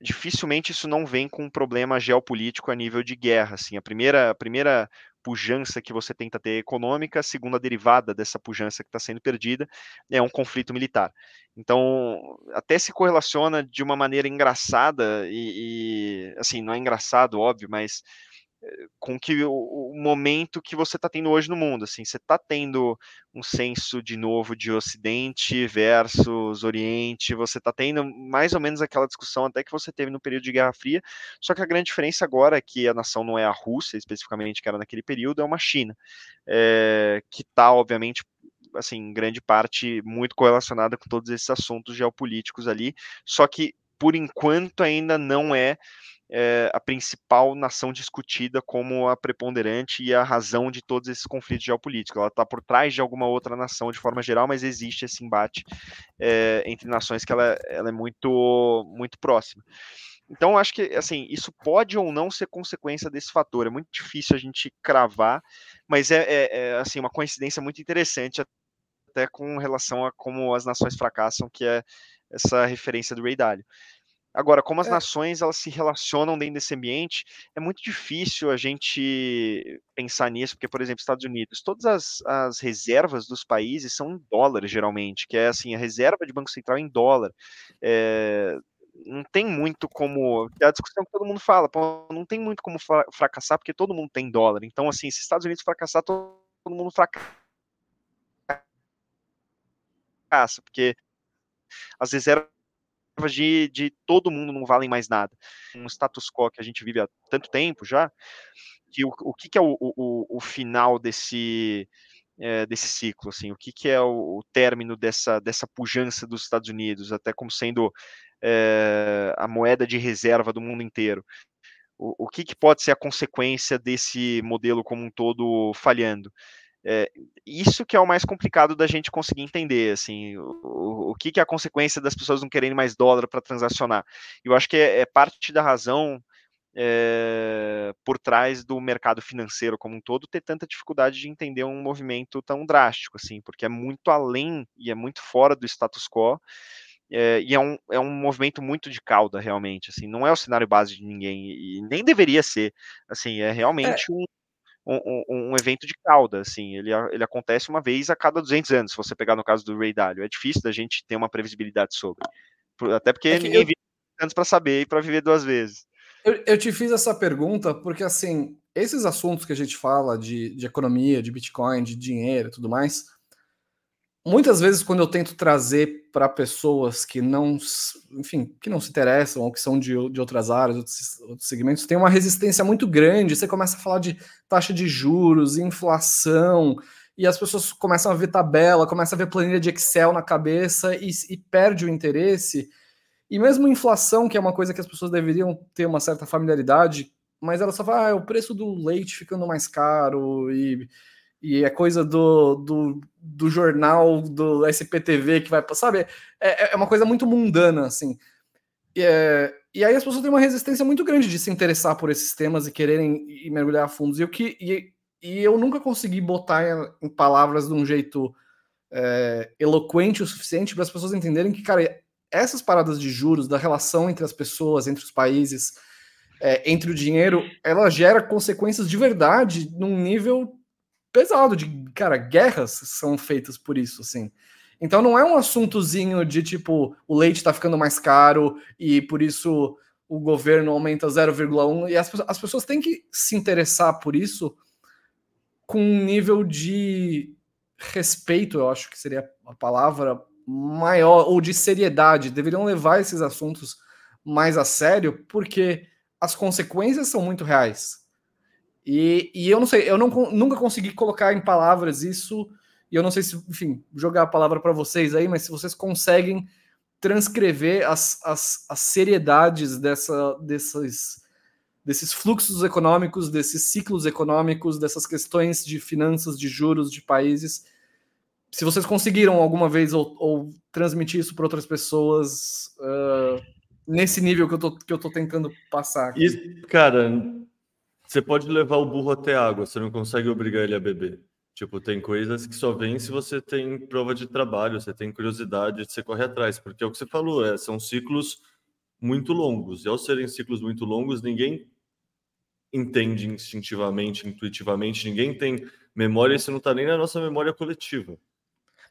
S1: dificilmente isso não vem com um problema geopolítico a nível de guerra. Assim. A, primeira, a primeira pujança que você tenta ter econômica, a segunda derivada dessa pujança que está sendo perdida é um conflito militar. Então, até se correlaciona de uma maneira engraçada, e, e assim, não é engraçado, óbvio, mas com que o, o, momento que você está tendo hoje no mundo, assim, você está tendo um senso de novo de Ocidente versus Oriente, você está tendo mais ou menos aquela discussão até que você teve no período de Guerra Fria, só que a grande diferença agora é que a nação não é a Rússia, especificamente, que era naquele período, é uma China, é, que está, obviamente, assim, grande parte muito correlacionada com todos esses assuntos geopolíticos ali, só que por enquanto ainda não é é, a principal nação discutida como a preponderante e a razão de todos esses conflitos geopolíticos. Ela está por trás de alguma outra nação de forma geral, mas existe esse embate é, entre nações que ela, ela é muito, muito próxima. Então, acho que assim, isso pode ou não ser consequência desse fator. É muito difícil a gente cravar, mas é, é, é assim uma coincidência muito interessante até com relação a como as nações fracassam, que é essa referência do Ray Dalio. Agora, como as é. nações elas se relacionam dentro desse ambiente, é muito difícil a gente pensar nisso, porque, por exemplo, Estados Unidos, todas as, as reservas dos países são em dólar, geralmente, que é assim, a reserva de Banco Central é em dólar. É, não tem muito como. É a discussão que todo mundo fala, não tem muito como fracassar, porque todo mundo tem dólar. Então, assim, se Estados Unidos fracassar, todo mundo fracassa, porque as reservas de, de todo mundo não valem mais nada. Um status quo que a gente vive há tanto tempo já, que o, o que, que é o, o, o final desse, é, desse ciclo, assim, o que, que é o, o, término dessa, dessa pujança dos Estados Unidos, até como sendo é, a moeda de reserva do mundo inteiro. O, o que, que pode ser a consequência desse modelo como um todo falhando? É, isso que é o mais complicado da gente conseguir entender, assim, o, o que, que é a consequência das pessoas não quererem mais dólar para transacionar. Eu acho que é, é parte da razão é, por trás do mercado financeiro como um todo ter tanta dificuldade de entender um movimento tão drástico, assim, porque é muito além e é muito fora do status quo. É, e é um, é um movimento muito de cauda, realmente, assim, não é o cenário base de ninguém, e nem deveria ser, assim, é realmente é. Um um, um, evento de cauda, assim, ele, ele acontece uma vez a cada 200 anos, se você pegar no caso do Ray Dalio, é difícil da gente ter uma previsibilidade sobre, até porque é ninguém eu... vive anos para saber e para viver duas vezes.
S4: Eu, eu, te fiz essa pergunta porque, assim, esses assuntos que a gente fala de, de economia, de Bitcoin, de dinheiro e tudo mais, muitas vezes quando eu tento trazer para pessoas que não, enfim, que não se interessam ou que são de, de outras áreas, outros, outros, segmentos, tem uma resistência muito grande. Você começa a falar de taxa de juros, inflação, e as pessoas começam a ver tabela, começam a ver planilha de Excel na cabeça e, e perde o interesse. E mesmo inflação, que é uma coisa que as pessoas deveriam ter uma certa familiaridade, mas ela só fala, ah, o preço do leite ficando mais caro e e é coisa do, do, do jornal do SPTV que vai, sabe? É, é uma coisa muito mundana, assim. E, é, e aí as pessoas têm uma resistência muito grande de se interessar por esses temas e quererem e mergulhar a. E, que, e, e eu nunca consegui botar em, em palavras de um jeito é, eloquente o suficiente para as pessoas entenderem que, cara, essas paradas de juros, da relação entre as pessoas, entre os países, é, entre o dinheiro, ela gera consequências de verdade num nível pesado de, cara, guerras são feitas por isso, assim. Então não é um assuntozinho de tipo, o leite tá ficando mais caro e por isso o governo aumenta 0,1 e as, as pessoas têm que se interessar por isso com um nível de respeito, eu acho que seria a palavra maior, ou de seriedade, deveriam levar esses assuntos mais a sério, porque as consequências são muito reais. E, e eu não sei, eu não, nunca consegui colocar em palavras isso, e eu não sei se, enfim, jogar a palavra para vocês aí, mas se vocês conseguem transcrever as, as, as seriedades dessa, desses, desses fluxos econômicos, desses ciclos econômicos, dessas questões de finanças, de juros de países. Se vocês conseguiram alguma vez ou, ou transmitir isso para outras pessoas uh, nesse nível que eu, tô, que eu tentando passar. Aqui.
S2: E, cara, você pode levar o burro até água, você não consegue obrigar ele a beber. Tipo, tem coisas que só vêm se você tem prova de trabalho, você tem curiosidade, você corre atrás, porque é o que você falou, é, são ciclos muito longos. E ao serem ciclos muito longos, ninguém entende instintivamente, intuitivamente, ninguém tem memória, isso não está nem na nossa memória coletiva.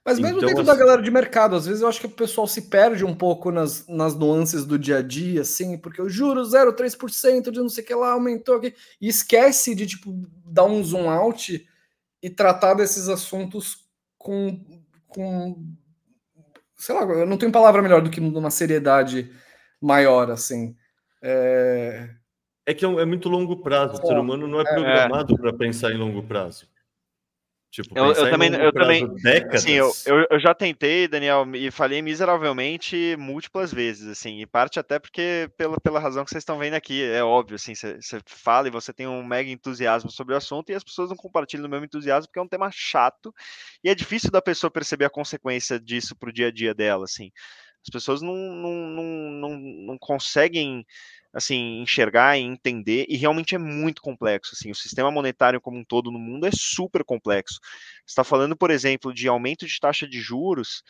S4: Mas mesmo então, dentro assim... da galera de mercado, às vezes eu acho que o pessoal se perde um pouco nas, nas nuances do dia a dia, assim, porque o juro 0,3% de não sei o que lá aumentou aqui, e esquece de, tipo, dar um zoom out e tratar desses assuntos com, com sei lá, eu não tenho palavra melhor do que uma seriedade maior, assim. É,
S2: é que é, é muito longo prazo, o ser humano não é, é. programado é. para pensar em longo prazo.
S1: Tipo, eu, eu também, eu também, assim, eu, eu, eu, já tentei, Daniel, e falei miseravelmente múltiplas vezes, assim, e parte até porque pela, pela razão que vocês estão vendo aqui, é óbvio, assim, você fala e você tem um mega entusiasmo sobre o assunto e as pessoas não compartilham o mesmo entusiasmo porque é um tema chato e é difícil da pessoa perceber a consequência disso pro dia a dia dela, assim. As pessoas não, não, não, não, não conseguem assim, enxergar e entender, e realmente é muito complexo, assim, o sistema monetário como um todo no mundo é super complexo. está falando, por exemplo, de aumento de taxa de juros,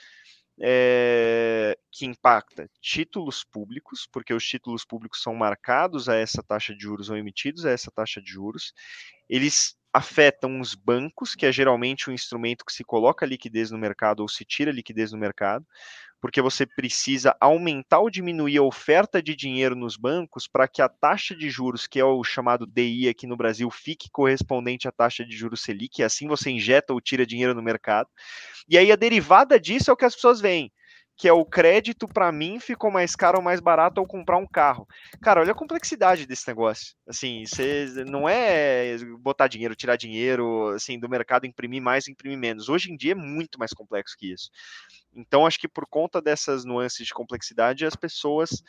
S1: é, que impacta títulos públicos, porque os títulos públicos são marcados a essa taxa de juros ou emitidos a essa taxa de juros. Eles afetam os bancos, que é geralmente o instrumento que se coloca liquidez no mercado ou se tira liquidez no mercado porque você precisa aumentar ou diminuir a oferta de dinheiro nos bancos para que a taxa de juros, que é o chamado DI aqui no Brasil, fique correspondente à taxa de juros Selic, e assim você injeta ou tira dinheiro no mercado. E aí a derivada disso é o que as pessoas veem que é o crédito para mim ficou mais caro ou mais barato ao comprar um carro. Cara, olha a complexidade desse negócio. Assim, você não é botar dinheiro, tirar dinheiro, assim, do mercado, imprimir mais, imprimir menos. Hoje em dia é muito mais complexo que isso. Então, acho que por conta dessas nuances de complexidade, as pessoas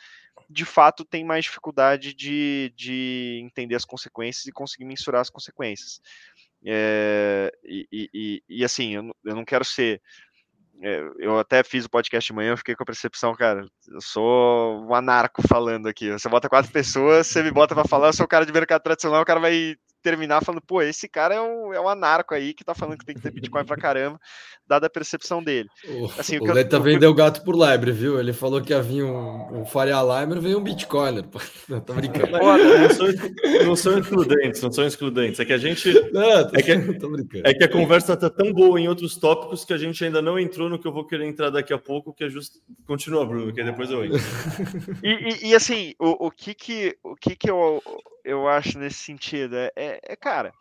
S1: de fato têm mais dificuldade de, de entender as consequências e conseguir mensurar as consequências. É, e, e, e, assim, eu, não quero ser eu até fiz o podcast de manhã, eu fiquei com a percepção, cara, eu sou um anarco falando aqui. Você bota quatro pessoas, você me bota para falar, eu sou o cara de mercado tradicional, o cara vai terminar falando, pô, esse cara é um, é um anarco aí que tá falando que tem que ter Bitcoin pra caramba, dada a percepção dele. [LAUGHS]
S3: Assim, o, o Leta eu... vendeu gato por lebre, viu? Ele falou que havia um, um Faria Limer, veio um Bitcoiner. [LAUGHS] Não, tô brincando.
S2: não, são, não são excludentes, não são excludentes. É que a gente. Não, tô, é, que, [LAUGHS] é que a conversa tá tão boa em outros tópicos que a gente ainda não entrou no que eu vou querer entrar daqui a pouco, que é justo. Continua, Bruno, que depois eu entro.
S1: e, e, e, assim, o, o que que, o que que eu eu acho nesse sentido. É, é, é cara,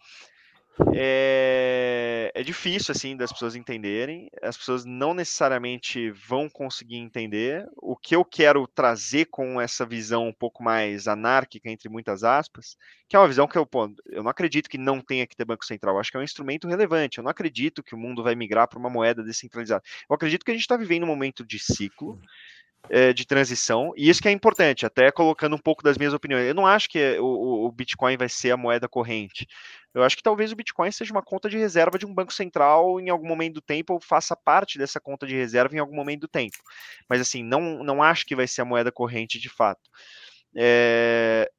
S1: é, é, difícil assim das pessoas entenderem. As pessoas não necessariamente vão conseguir entender. O que eu quero trazer com essa visão um pouco mais anárquica, entre muitas aspas, que é uma visão que eu, pô, eu não acredito que não tenha que ter banco central. Eu acho que é um instrumento relevante. Eu não acredito que o mundo vai migrar para uma moeda descentralizada. Eu acredito que a gente está vivendo um momento de ciclo é, de transição, e isso que é importante, até colocando um pouco das minhas opiniões. Eu não acho que o, o Bitcoin vai ser a moeda corrente. Eu acho que talvez o Bitcoin seja uma conta de reserva de um banco central em algum momento do tempo, ou faça parte dessa conta de reserva em algum momento do tempo. Mas assim, não, não acho que vai ser a moeda corrente de fato. É,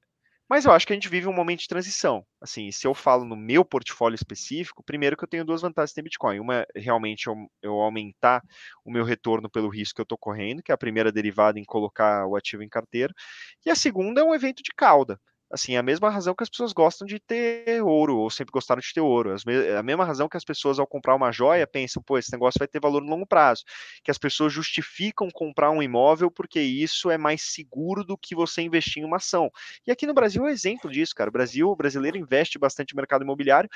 S1: mas eu acho que a gente vive um momento de transição. Assim, se eu falo no meu portfólio específico, primeiro que eu tenho duas vantagens em Bitcoin. Uma, realmente, eu, eu aumentar o meu retorno pelo risco que eu estou correndo, que é a primeira derivada em colocar o ativo em carteira. E a segunda é um evento de cauda assim, a mesma razão que as pessoas gostam de ter ouro, ou sempre gostaram de ter ouro. A mesma razão que as pessoas, ao comprar uma joia, pensam, pô, esse negócio vai ter valor no longo prazo. Que as pessoas justificam comprar um imóvel porque isso é mais seguro do que você investir em uma ação. E aqui no Brasil é exemplo disso, cara. O Brasil, o brasileiro investe bastante no mercado imobiliário,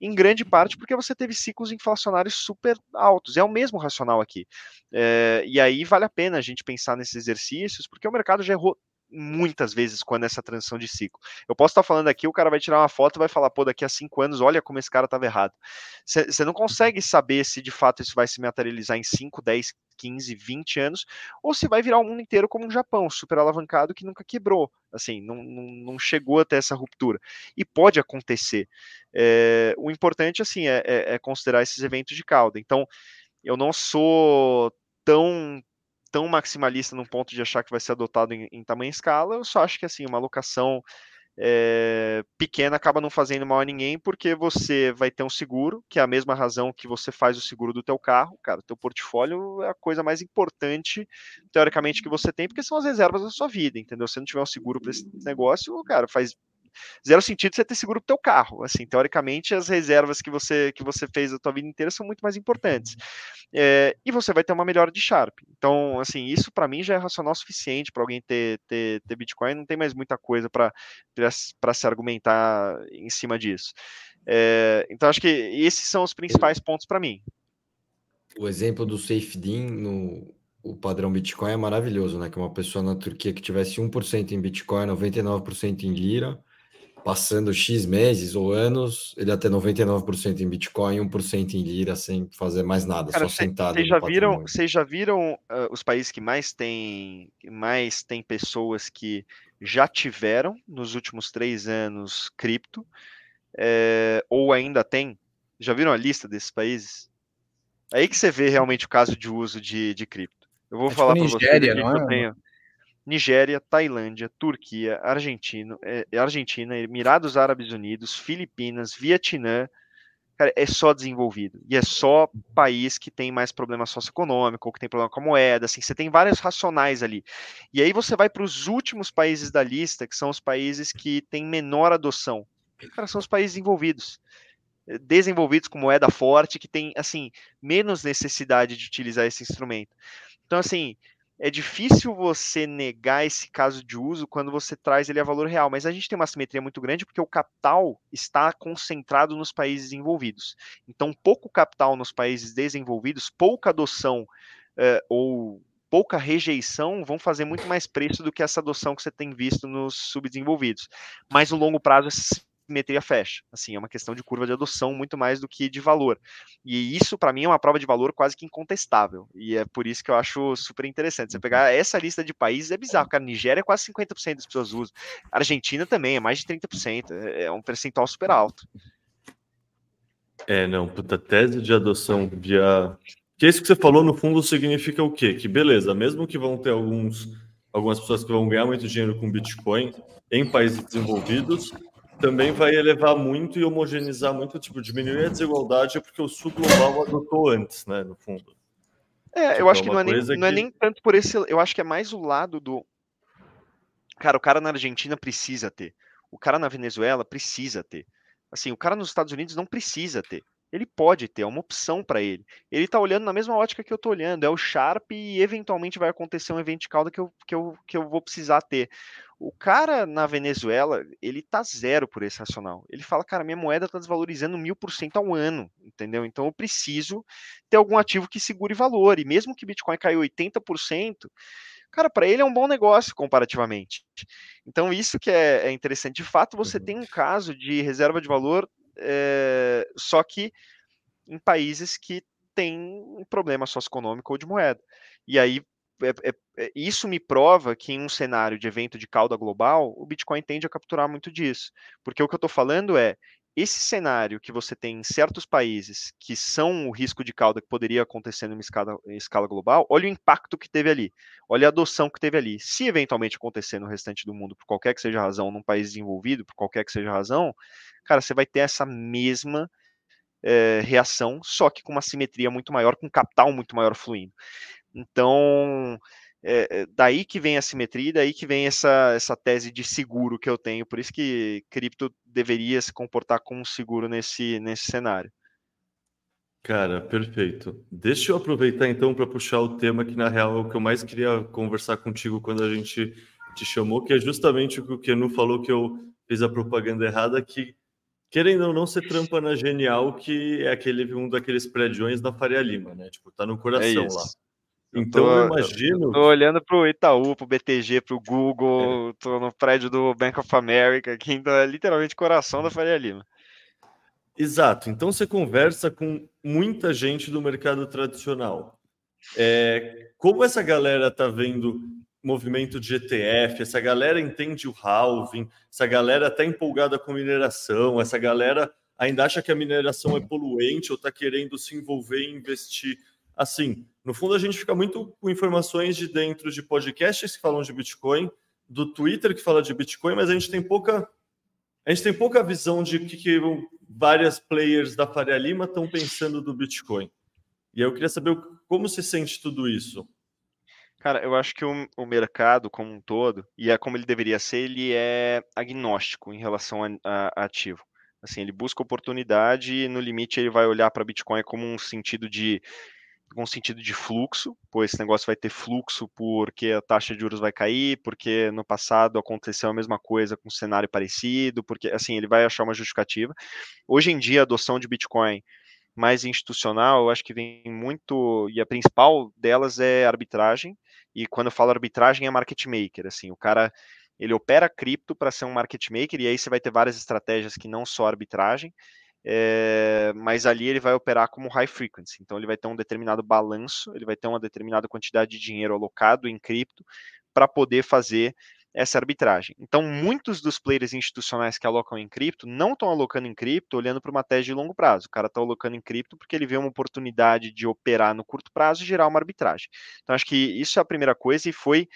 S1: em grande parte porque você teve ciclos inflacionários super altos. É o mesmo racional aqui. É, e aí vale a pena a gente pensar nesses exercícios, porque o mercado já errou muitas vezes quando essa transição de ciclo. Eu posso estar falando aqui, o cara vai tirar uma foto e vai falar, pô, daqui a cinco anos, olha como esse cara estava errado. Você não consegue saber se de fato isso vai se materializar em 5, 10, 15, 20 anos, ou se vai virar o mundo inteiro como um Japão, super alavancado que nunca quebrou, assim, não, não, não chegou até essa ruptura. E pode acontecer. É, o importante, assim, é, é, é considerar esses eventos de cauda. Então, eu não sou tão tão maximalista no ponto de achar que vai ser adotado em, em tamanho e escala, eu só acho que assim, uma alocação é, pequena acaba não fazendo mal a ninguém, porque você vai ter um seguro, que é a mesma razão que você faz o seguro do teu carro, cara, teu portfólio é a coisa mais importante, teoricamente, que você tem, porque são as reservas da sua vida, entendeu? Se não tiver um seguro para esse negócio, cara, faz zero sentido você ter seguro pro teu carro. Assim, teoricamente, as reservas que você que você fez a tua vida inteira são muito mais importantes. É, e você vai ter uma melhora de Sharp. Então, assim, isso para mim já é racional suficiente para alguém ter, ter, ter Bitcoin. Não tem mais muita coisa para se argumentar em cima disso. É, então, acho que esses são os principais pontos para mim.
S3: O exemplo do SafeDin no o padrão Bitcoin é maravilhoso, né? Que uma pessoa na Turquia que tivesse 1% em Bitcoin, 99% em lira, passando X meses ou anos, ele ia ter 99% em Bitcoin, 1% em lira, sem fazer mais nada, Cara, só cê, sentado.
S1: Vocês já viram, vocês já viram uh, os países que mais têm mais tem pessoas que já tiveram nos últimos três anos cripto, é, ou ainda tem? Já viram a lista desses países? Aí que você vê realmente o caso de uso de, de cripto. Eu vou é falar tipo para vocês não é? eu tenho. Nigéria, Tailândia, Turquia, Argentina, é, Argentina, Emirados Árabes Unidos, Filipinas, Vietnã, cara, é só desenvolvido. E é só país que tem mais problema socioeconômico, ou que tem problema com a moeda, assim, você tem vários racionais ali. E aí você vai para os últimos países da lista, que são os países que têm menor adoção. Cara, são os países desenvolvidos desenvolvidos com moeda forte, que tem, assim, menos necessidade de utilizar esse instrumento. Então, assim, é difícil você negar esse caso de uso quando você traz ele a valor real, mas a gente tem uma simetria muito grande porque o capital está concentrado nos países envolvidos. Então, pouco capital nos países desenvolvidos, pouca adoção uh, ou pouca rejeição vão fazer muito mais preço do que essa adoção que você tem visto nos subdesenvolvidos. Mas no longo prazo, simetria fecha. Assim, é uma questão de curva de adoção muito mais do que de valor. E isso, para mim, é uma prova de valor quase que incontestável. E é por isso que eu acho super interessante. Você uhum. pegar essa lista de países é bizarro. Cara, Nigéria é quase 50% das pessoas usam. Argentina também é mais de 30%. É, é um percentual super alto.
S2: É, não, puta tese de adoção via. Que isso que você falou, no fundo, significa o quê? Que beleza, mesmo que vão ter alguns, algumas pessoas que vão ganhar muito dinheiro com Bitcoin em países desenvolvidos, também vai elevar muito e homogeneizar muito, tipo, diminuir a desigualdade porque o sul global adotou antes, né, no fundo.
S1: É, tipo, eu acho é que não, é nem, que... não é nem tanto por esse. Eu acho que é mais o lado do. Cara, o cara na Argentina precisa ter. O cara na Venezuela precisa ter. Assim, o cara nos Estados Unidos não precisa ter. Ele pode ter, é uma opção para ele. Ele está olhando na mesma ótica que eu estou olhando, é o Sharp e eventualmente vai acontecer um evento de cauda que eu, que eu, que eu vou precisar ter. O cara na Venezuela, ele tá zero por esse racional. Ele fala, cara, minha moeda tá desvalorizando mil por cento ao ano, entendeu? Então eu preciso ter algum ativo que segure valor. E mesmo que Bitcoin caiu 80%, cara, para ele é um bom negócio comparativamente. Então isso que é, é interessante. De fato, você uhum. tem um caso de reserva de valor, é, só que em países que têm um problema socioeconômico ou de moeda. E aí é, é, é, isso me prova que em um cenário de evento de cauda global, o Bitcoin tende a capturar muito disso. Porque o que eu estou falando é, esse cenário que você tem em certos países que são o risco de cauda que poderia acontecer numa escala, escala global, olha o impacto que teve ali, olha a adoção que teve ali. Se eventualmente acontecer no restante do mundo, por qualquer que seja a razão, num país desenvolvido, por qualquer que seja a razão, cara, você vai ter essa mesma é, reação, só que com uma simetria muito maior, com um capital muito maior fluindo. Então, é, daí que vem a simetria, daí que vem essa, essa tese de seguro que eu tenho. Por isso que cripto deveria se comportar como seguro nesse, nesse cenário.
S2: Cara, perfeito. Deixa eu aproveitar então para puxar o tema que na real é o que eu mais queria conversar contigo quando a gente te chamou, que é justamente o que o Kenu falou que eu fiz a propaganda errada, que querendo ou não, você trampa na Genial, que é aquele um daqueles prédios da Faria Lima, né? Tipo, tá no coração é lá. Então eu, tô, eu imagino.
S1: Eu tô olhando pro Itaú, pro BTG, pro Google, é. tô no prédio do Bank of America, que ainda é literalmente coração da Faria Lima.
S2: Exato. Então você conversa com muita gente do mercado tradicional. É, como essa galera tá vendo movimento de ETF, essa galera entende o halving, essa galera tá empolgada com mineração, essa galera ainda acha que a mineração é poluente ou está querendo se envolver e investir assim, no fundo a gente fica muito com informações de dentro de podcasts que falam de Bitcoin, do Twitter que fala de Bitcoin, mas a gente tem pouca a gente tem pouca visão de que, que várias players da Faria Lima estão pensando do Bitcoin. E eu queria saber como se sente tudo isso.
S1: Cara, eu acho que o, o, mercado como um todo, e é como ele deveria ser, ele é agnóstico em relação a, a, ativo. Assim, ele busca oportunidade e no limite ele vai olhar para Bitcoin como um sentido de com sentido de fluxo, pois esse negócio vai ter fluxo porque a taxa de juros vai cair, porque no passado aconteceu a mesma coisa com um cenário parecido, porque assim, ele vai achar uma justificativa. Hoje em dia, a adoção de Bitcoin mais institucional, eu acho que vem muito, e a principal delas é arbitragem, e quando eu falo arbitragem é market maker, assim, o cara ele opera cripto para ser um market maker, e aí você vai ter várias estratégias que não só arbitragem, é, mas ali ele vai operar como high frequency, então ele vai ter um determinado balanço, ele vai ter uma determinada quantidade de dinheiro alocado em cripto para poder fazer essa arbitragem. Então, muitos dos players institucionais que alocam em cripto não estão alocando em cripto olhando para uma tese de longo prazo. O cara está alocando em cripto porque ele vê uma oportunidade de operar no curto prazo e gerar uma arbitragem. Então, acho que isso é a primeira coisa e foi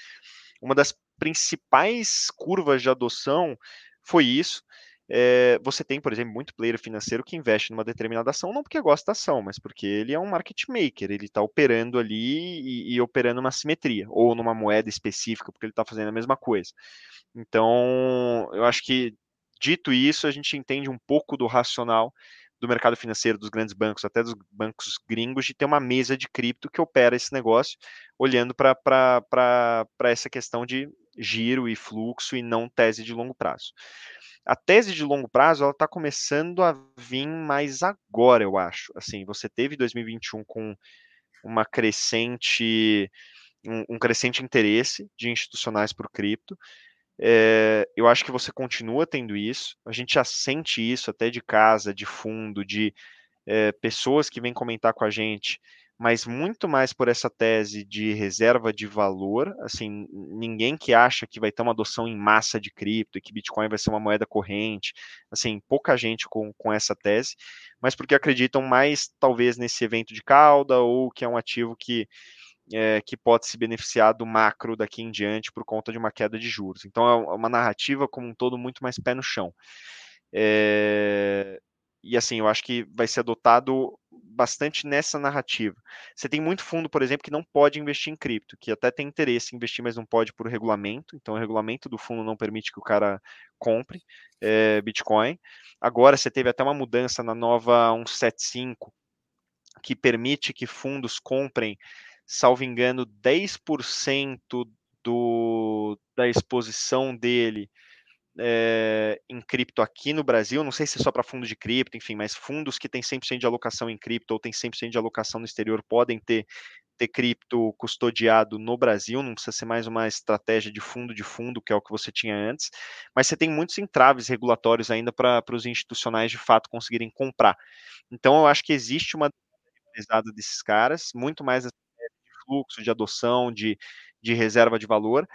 S1: uma das principais curvas de adoção foi isso. É, você tem, por exemplo, muito player financeiro que investe numa determinada ação, não porque gosta da ação, mas porque ele é um market maker, ele está operando ali e, e, operando uma simetria, ou numa moeda específica, porque ele está fazendo a mesma coisa. Então, eu acho que, dito isso, a gente entende um pouco do racional do mercado financeiro, dos grandes bancos, até dos bancos gringos, de ter uma mesa de cripto que opera esse negócio, olhando para essa questão de giro e fluxo e não tese de longo prazo a tese de longo prazo ela está começando a vir mais agora, eu acho. Assim, você teve 2021 com uma crescente um, um crescente interesse de institucionais para o cripto. É, eu acho que você continua tendo isso. A gente já sente isso até de casa, de fundo, de é, pessoas que vêm comentar com a gente mas muito mais por essa tese de reserva de valor, assim, ninguém que acha que vai ter uma adoção em massa de cripto e que Bitcoin vai ser uma moeda corrente, assim, pouca gente com, com essa tese, mas porque acreditam mais, talvez, nesse evento de cauda ou que é um ativo que, é, que pode se beneficiar do macro daqui em diante por conta de uma queda de juros. Então, é uma narrativa como um todo muito mais pé no chão. É, e assim, eu acho que vai ser adotado bastante nessa narrativa. Você tem muito fundo, por exemplo, que não pode investir em cripto, que até tem interesse em investir, mas não pode por regulamento. Então, o regulamento do fundo não permite que o cara compre é, Bitcoin. Agora, você teve até uma mudança na nova 175, que permite que fundos comprem, salvo engano, 10% do, da exposição dele é, em cripto aqui no Brasil, não sei se é só para fundo de cripto, enfim, mas fundos que têm 100% de alocação em cripto ou têm 100% de alocação no exterior podem ter, ter cripto custodiado no Brasil, não precisa ser mais uma estratégia de fundo de fundo, que é o que você tinha antes, mas você tem muitos entraves regulatórios ainda para os institucionais de fato conseguirem comprar. Então, eu acho que existe uma desses caras, muito mais fluxo, de adoção, de, de reserva de valor.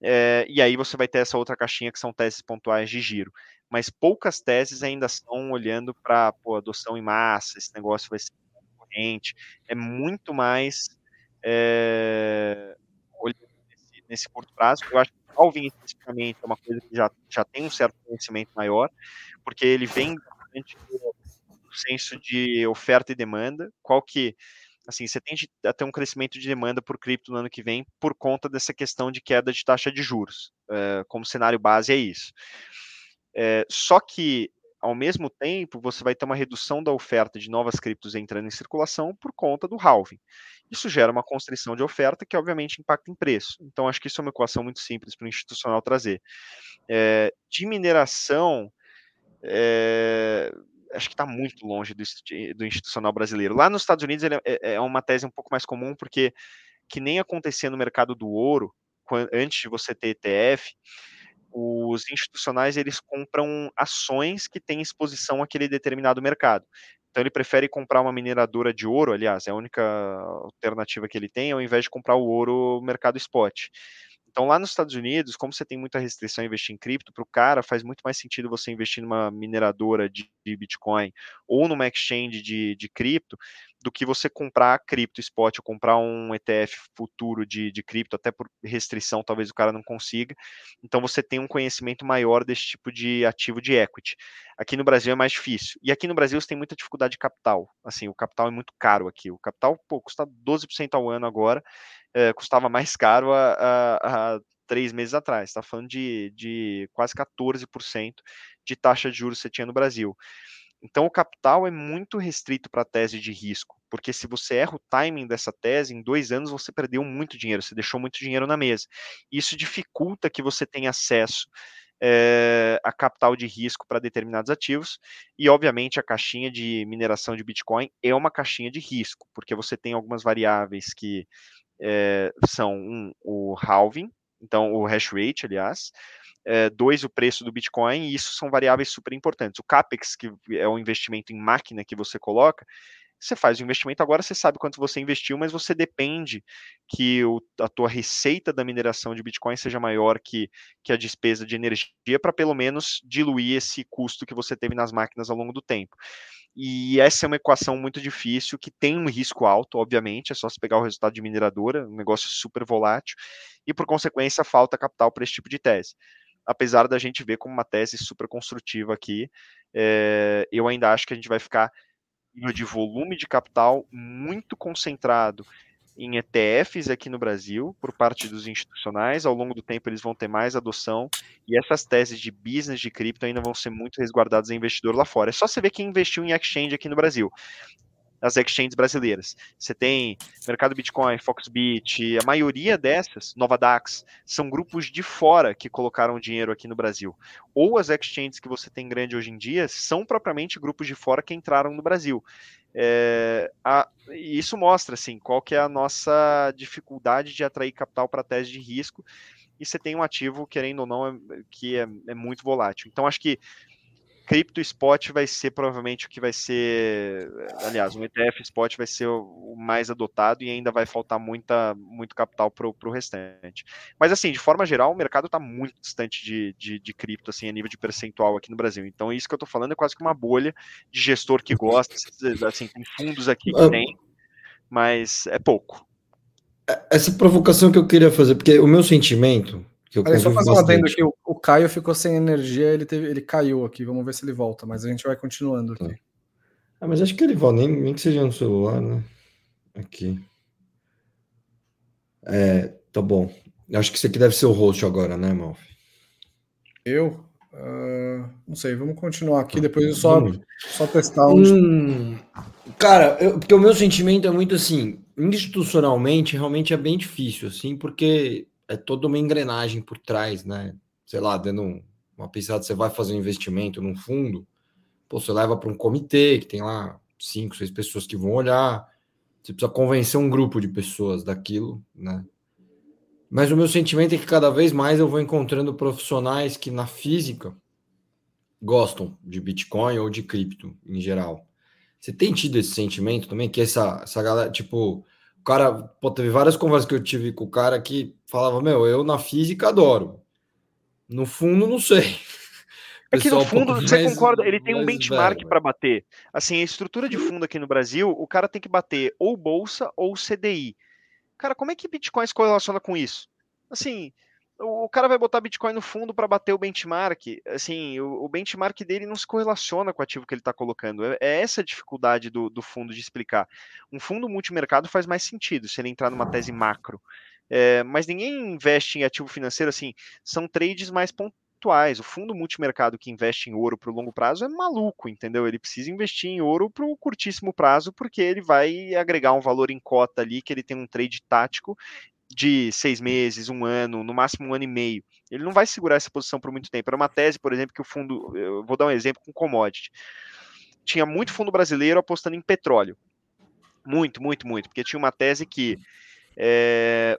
S1: É, e aí você vai ter essa outra caixinha que são teses pontuais de giro. Mas poucas teses ainda estão olhando para adoção em massa, esse negócio vai ser corrente. É muito mais é, nesse, nesse, curto prazo. Eu acho que o Alvin especificamente é uma coisa que já, já tem um certo conhecimento maior, porque ele vem bastante do senso de oferta e demanda, qual que assim, você tende a ter um crescimento de demanda por cripto no ano que vem por conta dessa questão de queda de taxa de juros. É, como cenário base é isso. É, só que, ao mesmo tempo, você vai ter uma redução da oferta de novas criptos entrando em circulação por conta do halving. Isso gera uma constrição de oferta que, obviamente, impacta em preço. Então, acho que isso é uma equação muito simples para o institucional trazer. É, de mineração, é, acho que está muito longe do, do, institucional brasileiro. Lá nos Estados Unidos é, é, é, uma tese um pouco mais comum, porque que nem acontecia no mercado do ouro, antes de você ter ETF, os institucionais eles compram ações que têm exposição àquele determinado mercado. Então ele prefere comprar uma mineradora de ouro, aliás, é a única alternativa que ele tem, ao invés de comprar o ouro mercado spot. Então, lá nos Estados Unidos, como você tem muita restrição a investir em cripto, para o cara faz muito mais sentido você investir numa mineradora de, de Bitcoin ou numa exchange de, de cripto do que você comprar cripto spot ou comprar um ETF futuro de, de cripto, até por restrição, talvez o cara não consiga. Então, você tem um conhecimento maior desse tipo de ativo de equity. Aqui no Brasil é mais difícil. E aqui no Brasil você tem muita dificuldade de capital. Assim, o capital é muito caro aqui. O capital, pô, custa 12% ao ano agora é, custava mais caro há, três meses atrás. Está falando de, de quase 14% de taxa de juros que você tinha no Brasil. Então, o capital é muito restrito para a tese de risco, porque se você erra o timing dessa tese, em dois anos você perdeu muito dinheiro, você deixou muito dinheiro na mesa. Isso dificulta que você tenha acesso é, a capital de risco para determinados ativos, e obviamente a caixinha de mineração de Bitcoin é uma caixinha de risco, porque você tem algumas variáveis que é, são um, o halving, então o hash rate, aliás, é, dois, o preço do Bitcoin, e isso são variáveis super importantes. O CAPEX, que é o investimento em máquina que você coloca, você faz o investimento agora, você sabe quanto você investiu, mas você depende que o, a tua receita da mineração de Bitcoin seja maior que, que a despesa de energia para pelo menos diluir esse custo que você teve nas máquinas ao longo do tempo. E essa é uma equação muito difícil, que tem um risco alto, obviamente, é só se pegar o resultado de mineradora, um negócio super volátil, e por consequência falta capital para esse tipo de tese. Apesar da gente ver como uma tese super construtiva aqui, é, eu ainda acho que a gente vai ficar de volume de capital muito concentrado em ETFs aqui no Brasil, por parte dos institucionais. Ao longo do tempo, eles vão ter mais adoção e essas teses de business de cripto ainda vão ser muito resguardadas em investidor lá fora. É só você ver quem investiu em exchange aqui no Brasil. As exchanges brasileiras. Você tem Mercado Bitcoin, Foxbit, a maioria dessas, Nova Dax, são grupos de fora que colocaram dinheiro aqui no Brasil. Ou as exchanges que você tem grande hoje em dia são propriamente grupos de fora que entraram no Brasil. É, a, isso mostra assim qual que é a nossa dificuldade de atrair capital para tese de risco e você tem um ativo, querendo ou não, é, que é, é, muito volátil. Então, acho que cripto spot vai ser provavelmente o que vai ser, aliás, um ETF spot vai ser o, mais adotado e ainda vai faltar muita, muito capital para o restante. Mas assim, de forma geral, o mercado está muito distante de, de, de, cripto, assim, a nível de percentual aqui no Brasil. Então, isso que eu estou falando é quase que uma bolha de gestor que gosta, assim, tem fundos aqui que tem, mas é pouco.
S3: É, essa provocação que eu queria fazer, porque o meu sentimento
S4: que eu Olha, só fazer uma adendo aqui, o, o, Caio ficou sem energia, ele, teve, ele caiu aqui, vamos ver se ele volta, mas a gente vai continuando aqui.
S3: Ah, mas acho que ele volta, nem, nem que seja no celular, né? Aqui. É, tá bom. Acho que isso aqui deve ser o host agora, né, Malf?
S4: Eu? Uh, não sei, vamos continuar aqui, depois eu só, só testar onde... Hum,
S3: cara, eu, porque o meu sentimento é muito assim, institucionalmente realmente é bem difícil, assim, porque é toda uma engrenagem por trás, né? Sei lá, dando uma pensada, você vai fazer um investimento num fundo, pô, você leva para um comitê que tem lá cinco, seis pessoas que vão olhar, você precisa convencer um grupo de pessoas daquilo, né? Mas o meu sentimento é que cada vez mais eu vou encontrando profissionais que na física gostam de Bitcoin ou de cripto em geral. Você tem tido esse sentimento também que essa, essa galera, tipo, O cara, pô, teve várias conversas que eu tive com o cara que falava: Meu, eu na física adoro. No fundo, não sei.
S1: É que no fundo, você concorda, ele tem um benchmark para bater. Assim, a estrutura de fundo aqui no Brasil, o cara tem que bater ou bolsa ou CDI. Cara, como é que Bitcoin se correlaciona com isso? Assim, o cara vai botar Bitcoin no fundo para bater o benchmark. Assim, o, o, benchmark dele não se correlaciona com o ativo que ele está colocando. É, é, essa a dificuldade do, do, fundo de explicar. Um fundo multimercado faz mais sentido se ele entrar numa tese macro. É, mas ninguém investe em ativo financeiro assim. São trades mais pontuais. O fundo multimercado que investe em ouro para o longo prazo é maluco, entendeu? Ele precisa investir em ouro para o curtíssimo prazo, porque ele vai agregar um valor em cota ali, que ele tem um trade tático de seis meses, um ano, no máximo um ano e meio. Ele não vai segurar essa posição por muito tempo. Era uma tese, por exemplo, que o fundo. Eu vou dar um exemplo com commodity. Tinha muito fundo brasileiro apostando em petróleo. Muito, muito, muito. Porque tinha uma tese que é,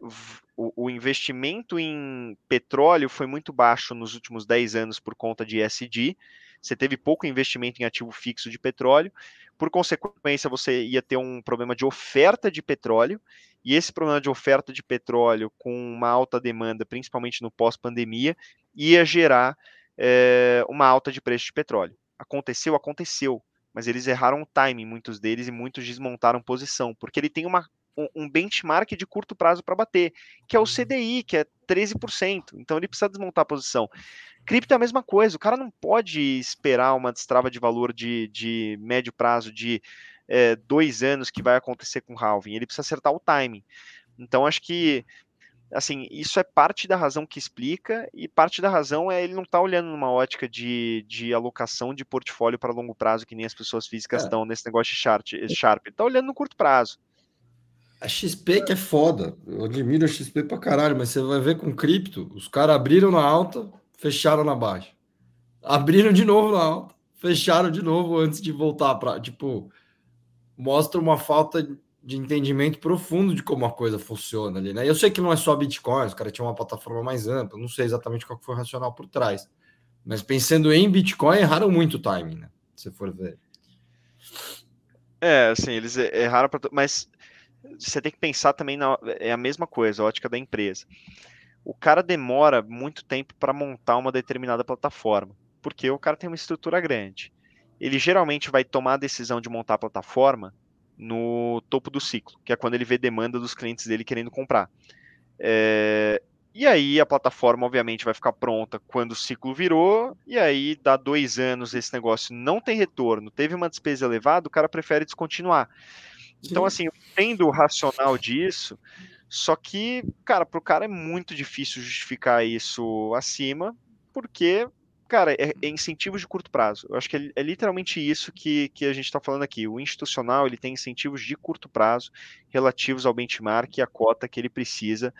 S1: o, o, investimento em petróleo foi muito baixo nos últimos 10 anos por conta de ESG. Você teve pouco investimento em ativo fixo de petróleo. Por consequência, você ia ter um problema de oferta de petróleo. E esse problema de oferta de petróleo, com uma alta demanda, principalmente no pós-pandemia, ia gerar é, uma alta de preço de petróleo. Aconteceu, aconteceu mas eles erraram o timing, muitos deles, e muitos desmontaram posição, porque ele tem uma um benchmark de curto prazo para bater, que é o CDI, que é 13%. Então ele precisa desmontar a posição. Cripto é a mesma coisa, o cara não pode esperar uma destrava de valor de, de médio prazo de é, dois anos que vai acontecer com o halving, ele precisa acertar o timing. Então acho que assim, isso é parte da razão que explica, e parte da razão é ele não estar tá olhando numa ótica de, de alocação de portfólio para longo prazo, que nem as pessoas físicas é. estão nesse negócio de Sharp. Sharp. Ele está olhando no curto prazo.
S3: A XP que é foda. Eu admiro a XP pra caralho, mas você vai ver com cripto, os caras abriram na alta, fecharam na baixa. Abriram de novo na alta, fecharam de novo antes de voltar para, tipo, mostra uma falta de entendimento profundo de como a coisa funciona ali, né? Eu sei que não é só Bitcoin, os caras tinham uma plataforma mais ampla, não sei exatamente qual foi o racional por trás. Mas pensando em Bitcoin, erraram muito o timing, né? Se for ver.
S1: É, assim, eles erraram, pra... mas você tem que pensar também na é a mesma coisa, a ótica da empresa. O cara demora muito tempo para montar uma determinada plataforma, porque o cara tem uma estrutura grande. Ele geralmente vai tomar a decisão de montar a plataforma no topo do ciclo, que é quando ele vê demanda dos clientes dele querendo comprar. É, e aí a plataforma, obviamente, vai ficar pronta quando o ciclo virou, e aí dá dois anos esse negócio não tem retorno, teve uma despesa elevada, o cara prefere descontinuar. Então, assim, eu entendo o racional disso, só que, cara, para o cara é muito difícil justificar isso acima, porque, cara, é, é incentivos de curto prazo. Eu acho que é, é literalmente isso que, que a gente está falando aqui. O institucional ele tem incentivos de curto prazo relativos ao benchmark e à cota que ele precisa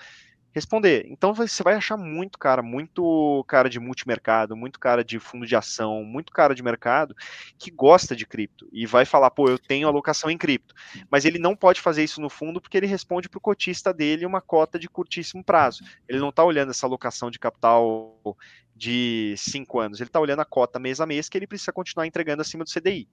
S1: responder. Então você vai achar muito cara, muito cara de multimercado, muito cara de fundo de ação, muito cara de mercado que gosta de cripto e vai falar, pô, eu tenho alocação em cripto. Mas ele não pode fazer isso no fundo porque ele responde para o cotista dele uma cota de curtíssimo prazo. Ele não está olhando essa alocação de capital de cinco anos, ele está olhando a cota mês a mês que ele precisa continuar entregando acima do CDI.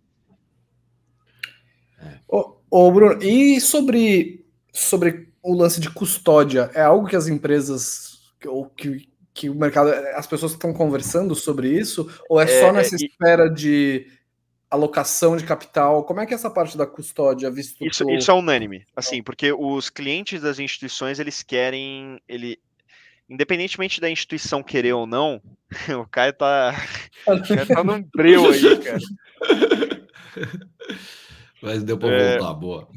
S4: Ô, ô Bruno, e sobre, sobre o lance de custódia é algo que as empresas ou que, que o mercado, as pessoas estão conversando sobre isso, ou é, é só nessa é, espera de alocação de capital? Como é que é essa parte da custódia visto?
S1: Isso, isso é unânime, assim, porque os clientes das instituições eles querem, ele, independentemente da instituição querer ou não, [LAUGHS] o Caio tá, o Caio tá num breu aí, cara. [LAUGHS]
S3: Mas deu para é, voltar, boa.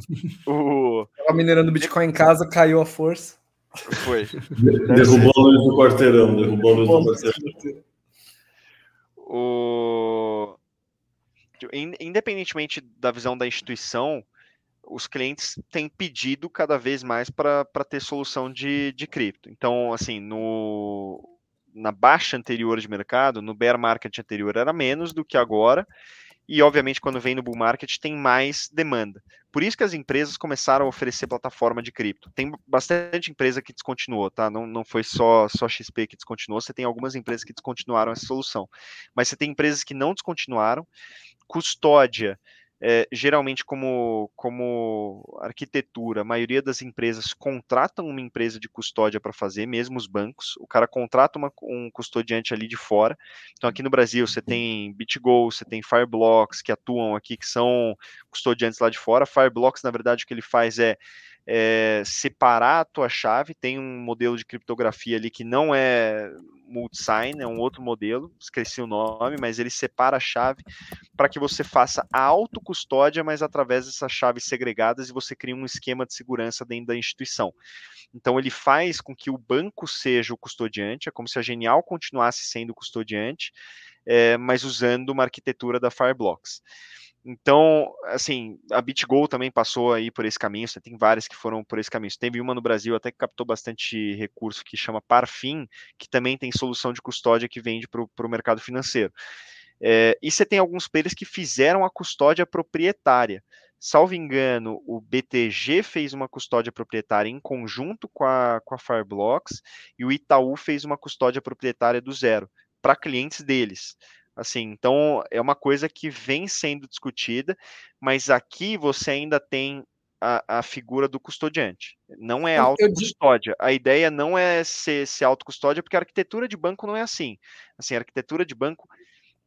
S4: O... Tava minerando Bitcoin em casa, caiu a força.
S1: Foi. [LAUGHS]
S2: derrubou a luz do quarteirão, derrubou a luz do quarteirão.
S1: O... Independentemente da visão da instituição, os clientes têm pedido cada vez mais para ter solução de, de cripto. Então, assim, no, na baixa anterior de mercado, no bear market anterior era menos do que agora, e obviamente quando vem no bull market tem mais demanda. Por isso que as empresas começaram a oferecer plataforma de cripto. Tem bastante empresa que descontinuou, tá? Não, não foi só só XP que descontinuou, você tem algumas empresas que descontinuaram essa solução. Mas você tem empresas que não descontinuaram. Custódia é, geralmente como, como arquitetura, a maioria das empresas contratam uma empresa de custódia para fazer, mesmo os bancos. O cara contrata uma, um custodiante ali de fora. Então, aqui no Brasil, você tem BitGo, você tem Fireblocks que atuam aqui, que são custodiantes lá de fora. Fireblocks, na verdade, o que ele faz é é, separar a tua chave. Tem um modelo de criptografia ali que não é multisign, é um outro modelo, esqueci o nome, mas ele separa a chave para que você faça a autocustódia, mas através dessas chaves segregadas e você cria um esquema de segurança dentro da instituição. Então ele faz com que o banco seja o custodiante, é como se a Genial continuasse sendo o custodiante, é, mas usando uma arquitetura da Fireblocks. Então, assim, a BitGo também passou aí por esse caminho, tem várias que foram por esse caminho. Teve uma no Brasil até que captou bastante recurso, que chama Parfim, que também tem solução de custódia que vende para o mercado financeiro. É, e você tem alguns players que fizeram a custódia proprietária. Salvo engano, o BTG fez uma custódia proprietária em conjunto com a, com a Fireblocks e o Itaú fez uma custódia proprietária do zero para clientes deles. Assim, então é uma coisa que vem sendo discutida, mas aqui você ainda tem a, a figura do custodiante. Não é autocustódia. A ideia não é ser, ser autocustódia, porque a arquitetura de banco não é assim. Assim, a arquitetura de banco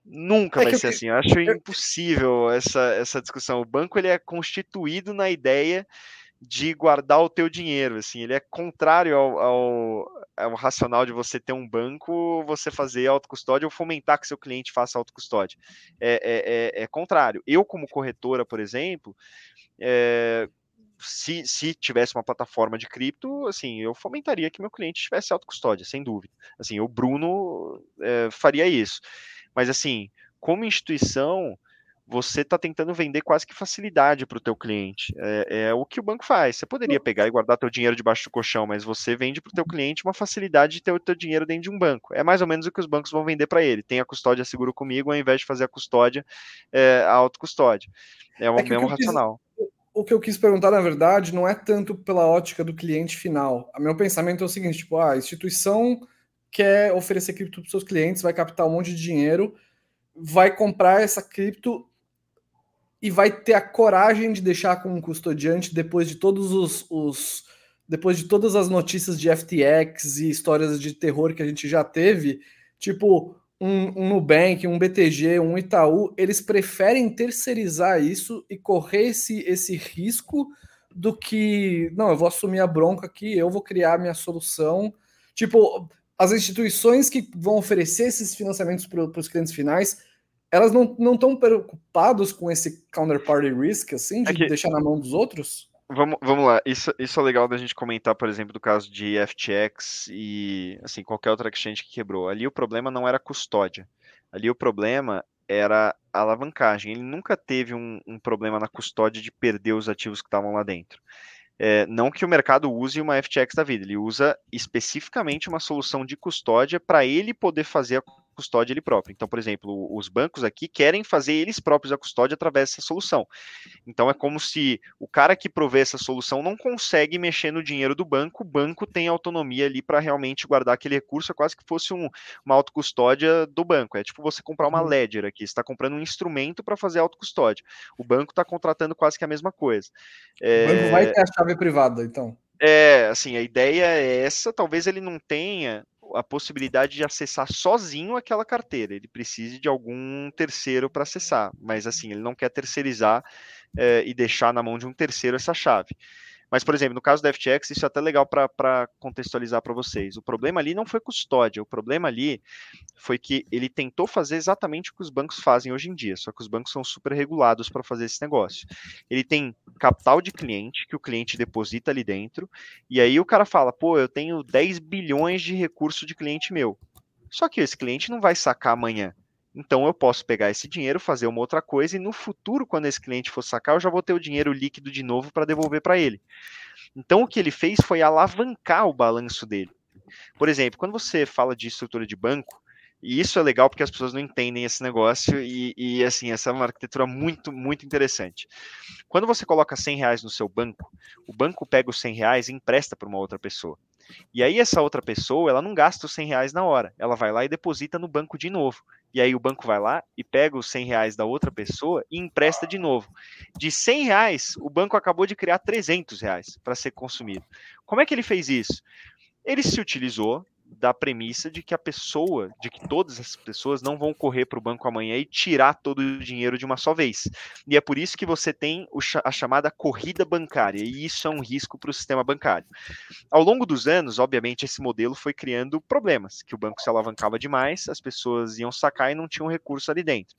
S1: nunca é vai ser eu... assim. Eu acho impossível essa, essa discussão. O banco ele é constituído na ideia de guardar o teu dinheiro, assim, ele é contrário ao, ao, ao, racional de você ter um banco, você fazer autocustódia ou fomentar que seu cliente faça autocustódia. É, é, é, é contrário. Eu, como corretora, por exemplo, é, se, se tivesse uma plataforma de cripto, assim, eu fomentaria que meu cliente tivesse autocustódia, sem dúvida. Assim, o Bruno é, faria isso. Mas, assim, como instituição, você está tentando vender quase que facilidade para o teu cliente. É, é, o que o banco faz. Você poderia pegar e guardar teu dinheiro debaixo do colchão, mas você vende para o teu cliente uma facilidade de ter o teu dinheiro dentro de um banco. É mais ou menos o que os bancos vão vender para ele. Tem a custódia seguro comigo, ao invés de fazer a custódia, é, a autocustódia. É o é mesmo racional.
S4: Quis, o que eu quis perguntar, na verdade, não é tanto pela ótica do cliente final. O meu pensamento é o seguinte, tipo, ah, a instituição quer oferecer cripto para seus clientes, vai captar um monte de dinheiro, vai comprar essa cripto e vai ter a coragem de deixar com um custodiante depois de todos os, os, depois de todas as notícias de FTX e histórias de terror que a gente já teve, tipo um, um Nubank, um BTG, um Itaú, eles preferem terceirizar isso e correr esse, esse risco do que não, eu vou assumir a bronca aqui, eu vou criar minha solução. Tipo, as instituições que vão oferecer esses financiamentos para os clientes finais elas não estão preocupadas com esse counterparty risk, assim, de é que... deixar na mão dos outros?
S1: Vamos, vamos lá, isso, isso é legal da gente comentar, por exemplo, do caso de FTX e assim, qualquer outra exchange que quebrou. Ali o problema não era custódia. Ali o problema era a alavancagem. Ele nunca teve um, um problema na custódia de perder os ativos que estavam lá dentro. É, não que o mercado use uma FTX da vida, ele usa especificamente uma solução de custódia para ele poder fazer a custódia ele próprio. Então, por exemplo, os bancos aqui querem fazer eles próprios a custódia através dessa solução. Então, é como se o cara que provê essa solução não consegue mexer no dinheiro do banco, o banco tem autonomia ali para realmente guardar aquele recurso, é quase que fosse um, uma autocustódia do banco. É tipo você comprar uma uhum. ledger aqui, você está comprando um instrumento para fazer autocustódia. O banco está contratando quase que a mesma coisa.
S4: É... O banco vai ter a chave privada, então.
S1: É, assim, a ideia é essa, talvez ele não tenha a possibilidade de acessar sozinho aquela carteira. Ele precisa de algum terceiro para acessar, mas assim, ele não quer terceirizar é, e deixar na mão de um terceiro essa chave. Mas, por exemplo, no caso da FTX, isso é até legal para contextualizar para vocês. O problema ali não foi custódia, o problema ali foi que ele tentou fazer exatamente o que os bancos fazem hoje em dia, só que os bancos são super regulados para fazer esse negócio. Ele tem capital de cliente, que o cliente deposita ali dentro, e aí o cara fala, pô, eu tenho 10 bilhões de recurso de cliente meu. Só que esse cliente não vai sacar amanhã. Então eu posso pegar esse dinheiro, fazer uma outra coisa e no futuro, quando esse cliente for sacar, eu já vou ter o dinheiro líquido de novo para devolver para ele. Então o que ele fez foi alavancar o balanço dele. Por exemplo, quando você fala de estrutura de banco, e isso é legal porque as pessoas não entendem esse negócio e, e, assim, essa é uma arquitetura muito, muito interessante. Quando você coloca 100 reais no seu banco, o banco pega os 100 reais e empresta para uma outra pessoa. E aí essa outra pessoa, ela não gasta os 100 reais na hora, ela vai lá e deposita no banco de novo. E aí o banco vai lá e pega os 100 reais da outra pessoa e empresta de novo. De 100 reais, o banco acabou de criar 300 reais para ser consumido. Como é que ele fez isso? Ele se utilizou da premissa de que a pessoa, de que todas as pessoas não vão correr para o banco amanhã e tirar todo o dinheiro de uma só vez. E é por isso que você tem a chamada corrida bancária, e isso é um risco para o sistema bancário. Ao longo dos anos, obviamente, esse modelo foi criando problemas, que o banco se alavancava demais, as pessoas iam sacar e não tinham recurso ali dentro.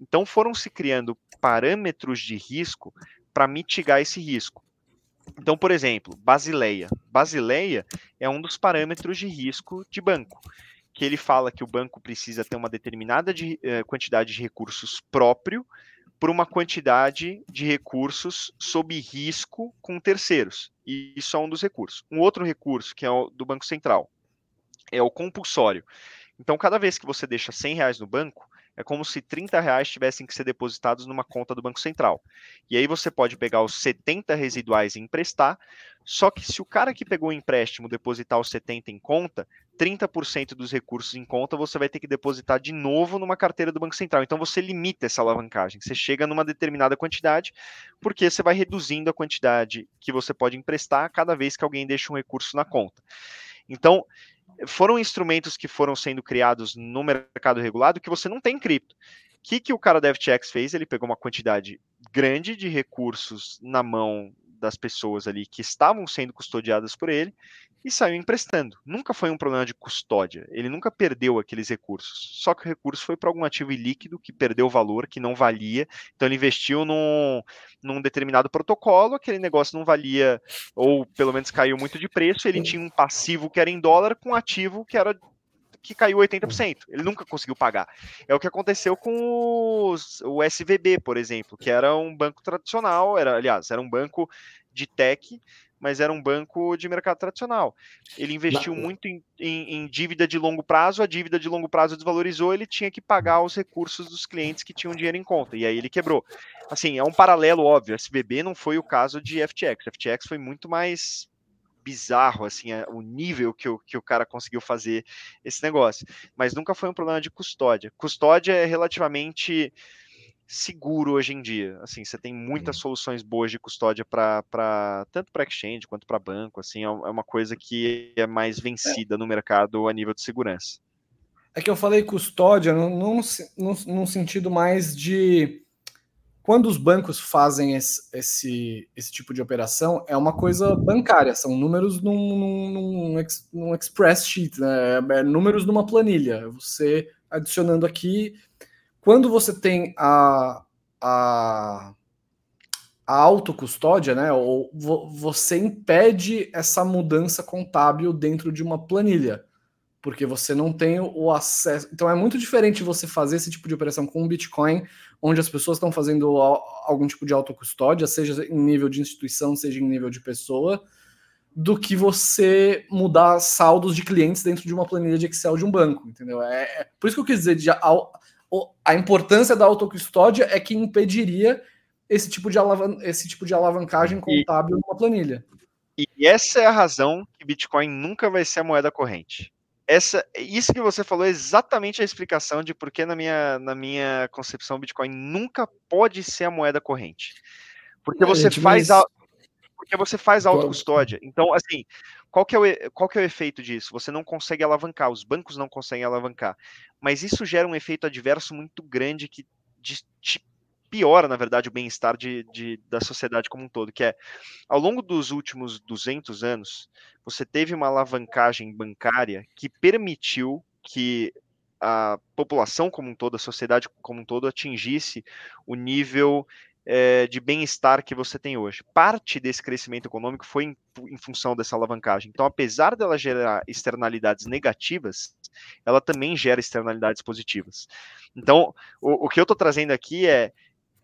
S1: Então foram se criando parâmetros de risco para mitigar esse risco. Então, por exemplo, Basileia. Basileia é um dos parâmetros de risco de banco, que ele fala que o banco precisa ter uma determinada de, eh, quantidade de recursos próprio por uma quantidade de recursos sob risco com terceiros. E isso é um dos recursos. Um outro recurso, que é o do Banco Central, é o compulsório. Então, cada vez que você deixa 100 reais no banco, é como se 30 reais tivessem que ser depositados numa conta do Banco Central. E aí você pode pegar os 70 residuais e emprestar, só que se o cara que pegou o empréstimo depositar os 70 em conta, 30% dos recursos em conta você vai ter que depositar de novo numa carteira do Banco Central. Então você limita essa alavancagem. Você chega numa determinada quantidade, porque você vai reduzindo a quantidade que você pode emprestar cada vez que alguém deixa um recurso na conta. Então, foram instrumentos que foram sendo criados no mercado regulado que você não tem em cripto. O que, que o cara da FTX fez? Ele pegou uma quantidade grande de recursos na mão das pessoas ali que estavam sendo custodiadas por ele e saiu emprestando. Nunca foi um problema de custódia. Ele nunca perdeu aqueles recursos. Só que o recurso foi para algum ativo ilíquido que perdeu valor, que não valia. Então ele investiu num, num determinado protocolo, aquele negócio não valia, ou pelo menos caiu muito de preço. Ele tinha um passivo que era em dólar com um ativo que era que caiu 80%. Ele nunca conseguiu pagar. É o que aconteceu com os, o SVB, por exemplo, que era um banco tradicional, era, aliás, era um banco de tech mas era um banco de mercado tradicional. Ele investiu muito em, em, em, dívida de longo prazo, a dívida de longo prazo desvalorizou, ele tinha que pagar os recursos dos clientes que tinham dinheiro em conta, e aí ele quebrou. Assim, é um paralelo óbvio, SBB não foi o caso de FTX, FTX foi muito mais bizarro, assim, o nível que o, que o cara conseguiu fazer esse negócio, mas nunca foi um problema de custódia. Custódia é relativamente seguro hoje em dia. Assim, você tem muitas soluções boas de custódia para tanto para exchange quanto para banco. Assim, é, é uma coisa que é mais vencida é. no mercado a nível de segurança.
S4: É que eu falei custódia num, num, num sentido mais de quando os bancos fazem esse, esse, esse, tipo de operação, é uma coisa bancária, são números num, num, num, num express sheet, né? é números numa planilha. Você adicionando aqui quando você tem a, a, a autocustódia, né, ou você impede essa mudança contábil dentro de uma planilha, porque você não tem o acesso. Então é muito diferente você fazer esse tipo de operação com o Bitcoin, onde as pessoas estão fazendo algum tipo de autocustódia, seja em nível de instituição, seja em nível de pessoa, do que você mudar saldos de clientes dentro de uma planilha de Excel de um banco, entendeu? É, é por isso que eu quis dizer de a importância da autocustódia é que impediria esse tipo de, alavan esse tipo de alavancagem contábil numa planilha.
S1: E essa é a razão que Bitcoin nunca vai ser a moeda corrente. Essa, isso que você falou é exatamente a explicação de por que na minha, na minha concepção Bitcoin nunca pode ser a moeda corrente. Porque você é, faz mas... a, porque você faz autocustódia. Então, assim, qual que, é o, qual que é o efeito disso? Você não consegue alavancar, os bancos não conseguem alavancar. Mas isso gera um efeito adverso muito grande que de, de piora, na verdade, o bem-estar de, de, da sociedade como um todo, que é, ao longo dos últimos 200 anos, você teve uma alavancagem bancária que permitiu que a população como um todo, a sociedade como um todo, atingisse o nível é, de bem-estar que você tem hoje. Parte desse crescimento econômico foi em, em, função dessa alavancagem. Então, apesar dela gerar externalidades negativas, ela também gera externalidades positivas. Então, o, o que eu estou trazendo aqui é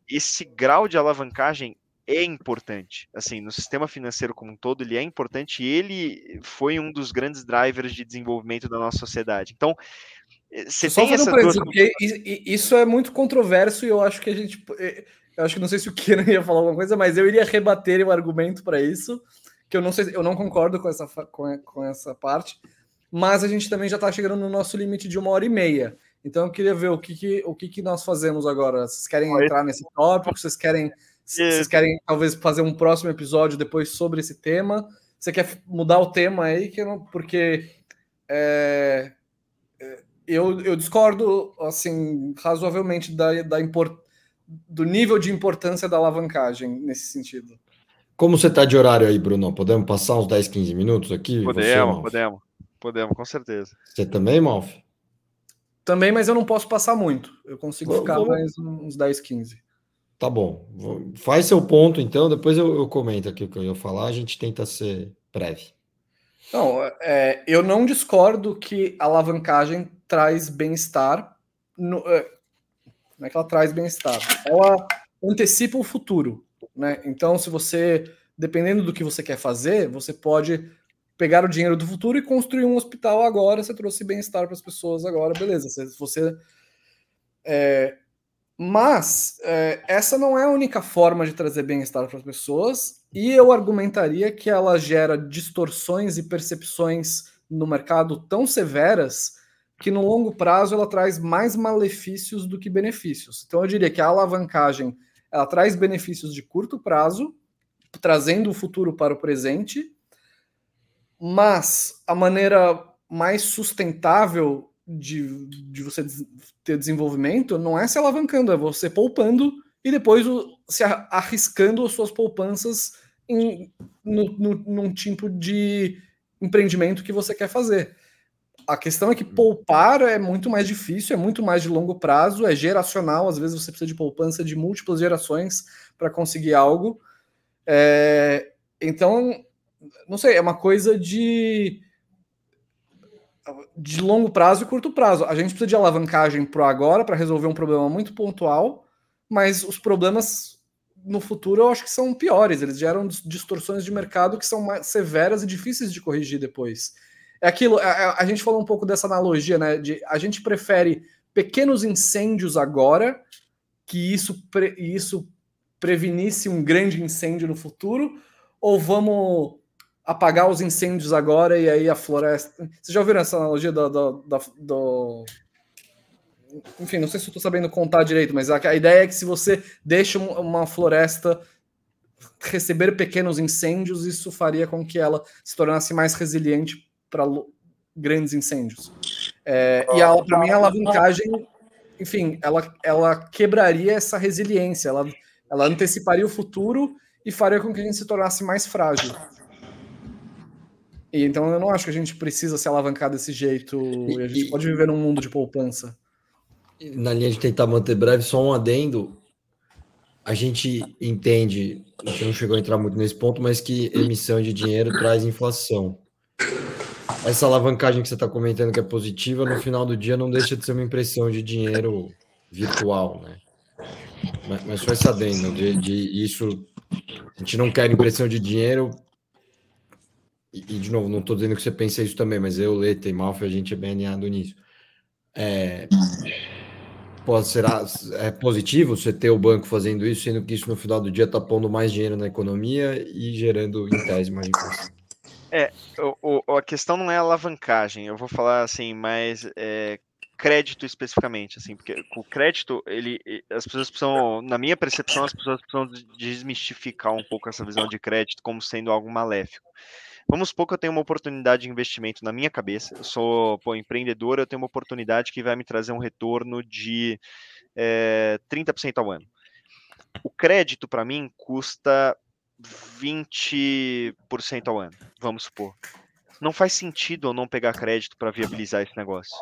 S1: esse grau de alavancagem é importante. Assim, no sistema financeiro como um todo, ele é importante e ele foi um dos grandes drivers de desenvolvimento da nossa sociedade. Então,
S4: eh, você Só tem essa duas... porque isso é muito controverso e eu acho que a gente eu acho que não sei se o Kieran ia falar alguma coisa, mas eu iria rebater o argumento para isso, que eu não sei, eu não concordo com essa, com, com essa parte, mas a gente também já está chegando no nosso limite de uma hora e meia. Então eu queria ver o que, que o que, que nós fazemos agora. Vocês querem entrar nesse tópico? Vocês querem, vocês querem talvez fazer um próximo episódio depois sobre esse tema? Você quer mudar o tema aí? Que não, porque é, é, eu, eu discordo assim razoavelmente da, da import, do nível de importância da alavancagem nesse sentido.
S3: Como você está de horário aí, Bruno? Podemos passar uns 10, 15 minutos aqui?
S1: Podemos, você, podemos. Podemos, com certeza.
S3: Você também, Malf?
S4: Também, mas eu não posso passar muito. Eu consigo ficar vou... mais uns 10, 15.
S3: Tá bom. Faz seu ponto, então, depois eu, eu comento aqui o que eu ia falar, a gente tenta ser breve.
S4: Não, é, eu não discordo que a alavancagem traz bem-estar. No, é, não é que ela traz bem-estar, ela antecipa o futuro. Né? Então, se você, dependendo do que você quer fazer, você pode pegar o dinheiro do futuro e construir um hospital agora. Você trouxe bem-estar para as pessoas agora, beleza. Se você. É, mas é, essa não é a única forma de trazer bem-estar para as pessoas, e eu argumentaria que ela gera distorções e percepções no mercado tão severas que no longo prazo ela traz mais malefícios do que benefícios. Então eu diria que a alavancagem ela traz benefícios de curto prazo, trazendo o futuro para o presente, mas a maneira mais sustentável de, de você ter desenvolvimento não é se alavancando, é você poupando e depois se arriscando as suas poupanças em, no, no, num tipo de empreendimento que você quer fazer. A questão é que poupar é muito mais difícil, é muito mais de longo prazo, é geracional. Às vezes você precisa de poupança de múltiplas gerações para conseguir algo. É, então, não sei, é uma coisa de de longo prazo e curto prazo. A gente precisa de alavancagem pro agora para resolver um problema muito pontual, mas os problemas no futuro eu acho que são piores. Eles geram distorções de mercado que são mais severas e difíceis de corrigir depois. É aquilo, a, é, é, a gente falou um pouco dessa analogia, né? De a gente prefere pequenos incêndios agora, que isso, pre, isso prevenisse um grande incêndio no futuro, ou vamos apagar os incêndios agora e aí a floresta. Vocês já ouviram essa analogia do. do, do, do... Enfim, não sei se eu estou sabendo contar direito, mas a, a, ideia é que se você deixa uma floresta receber pequenos incêndios, isso faria com que ela se tornasse mais resiliente para grandes incêndios. É, e para mim a alavancagem, enfim, ela, ela quebraria essa resiliência, ela, ela anteciparia o futuro e faria com que a gente se tornasse mais frágil. E, então eu não acho que a gente precisa se alavancar desse jeito. E, a gente e, pode viver num mundo de poupança.
S3: Na linha de tentar manter breve, só um adendo. A gente entende, a gente não chegou a entrar muito nesse ponto, mas que emissão de dinheiro traz inflação. Essa alavancagem que você está comentando que é positiva, no final do dia não deixa de ser uma impressão de dinheiro virtual, né? Mas, mas só esse adendo, de, de isso, a gente não quer impressão de dinheiro e, e, de novo, não estou dizendo que você pensa isso também, mas eu, Leta e Malfa, a gente é bem alinhado nisso. É, pode ser é positivo você ter o banco fazendo isso, sendo que isso no final do dia está pondo mais dinheiro na economia e gerando em tese mais inflação.
S1: É, o, o, a questão não é alavancagem, eu vou falar assim, mas é, crédito especificamente, assim, porque o crédito, ele, as pessoas precisam, na minha percepção, as pessoas precisam desmistificar um pouco essa visão de crédito como sendo algo maléfico. Vamos supor que eu tenho uma oportunidade de investimento na minha cabeça, eu sou pô, empreendedor, eu tenho uma oportunidade que vai me trazer um retorno de é, 30% ao ano. O crédito, para mim, custa 20% ao ano, vamos supor. Não faz sentido eu não pegar crédito para viabilizar esse negócio.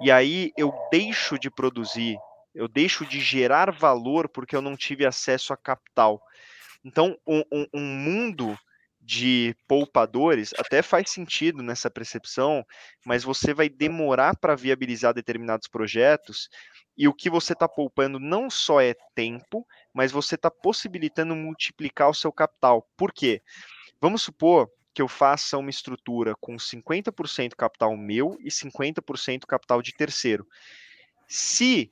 S1: E aí eu deixo de produzir, eu deixo de gerar valor porque eu não tive acesso a capital. Então, um, um, um mundo de poupadores até faz sentido nessa percepção, mas você vai demorar para viabilizar determinados projetos e o que você está poupando não só é tempo, mas você está possibilitando multiplicar o seu capital. Por quê? Vamos supor que eu faça uma estrutura com 50% capital meu e 50% capital de terceiro. Se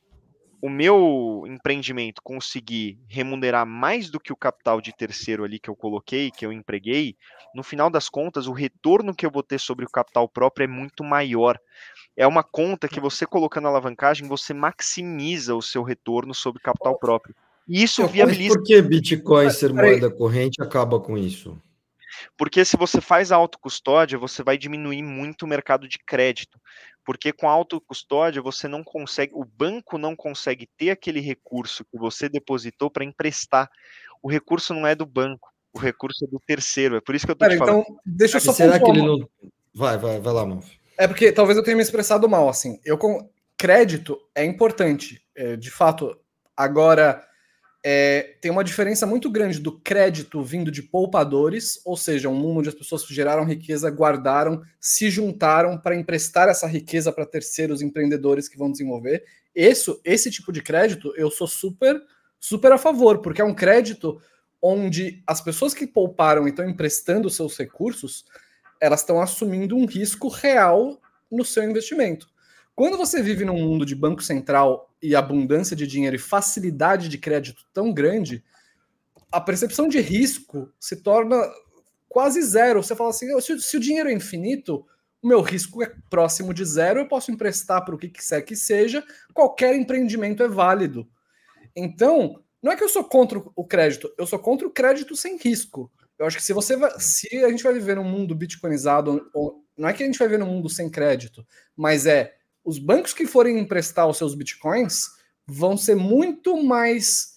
S1: o meu empreendimento conseguir remunerar mais do que o capital de terceiro ali que eu coloquei, que eu empreguei, no final das contas, o retorno que eu vou ter sobre o capital próprio é muito maior. É uma conta que você colocando alavancagem, você maximiza o seu retorno sobre o capital próprio. E isso viabiliza.
S3: Mas por que Bitcoin ser moeda corrente acaba com isso?
S1: Porque se você faz a autocustódia, você vai diminuir muito o mercado de crédito. Porque com a autocustódia você não consegue, o banco não consegue ter aquele recurso que você depositou para emprestar. O recurso não é do banco, o recurso é do terceiro. É por isso que eu estou te falando. Então,
S4: deixa eu só
S3: Será que ele não. Vai, vai, vai lá, mano.
S4: É porque talvez eu tenha me expressado mal, assim. Eu com crédito é importante, é, de fato. Agora, é, tem uma diferença muito grande do crédito vindo de poupadores, ou seja, um mundo onde as pessoas geraram riqueza, guardaram, se juntaram para emprestar essa riqueza para terceiros empreendedores que vão desenvolver. Esse, esse tipo de crédito eu sou super, super a favor, porque é um crédito onde as pessoas que pouparam e estão emprestando seus recursos, elas estão assumindo um risco real no seu investimento. Quando você vive num mundo de banco central e abundância de dinheiro e facilidade de crédito tão grande, a percepção de risco se torna quase zero. Você fala assim: se, se o dinheiro é infinito, o meu risco é próximo de zero, eu posso emprestar para o que quiser que seja, qualquer empreendimento é válido. Então, não é que eu sou contra o crédito, eu sou contra o crédito sem risco. Eu acho que se você vai, se a gente vai viver num mundo bitcoinizado, não é que a gente vai viver num mundo sem crédito, mas é os bancos que forem emprestar os seus bitcoins vão ser muito mais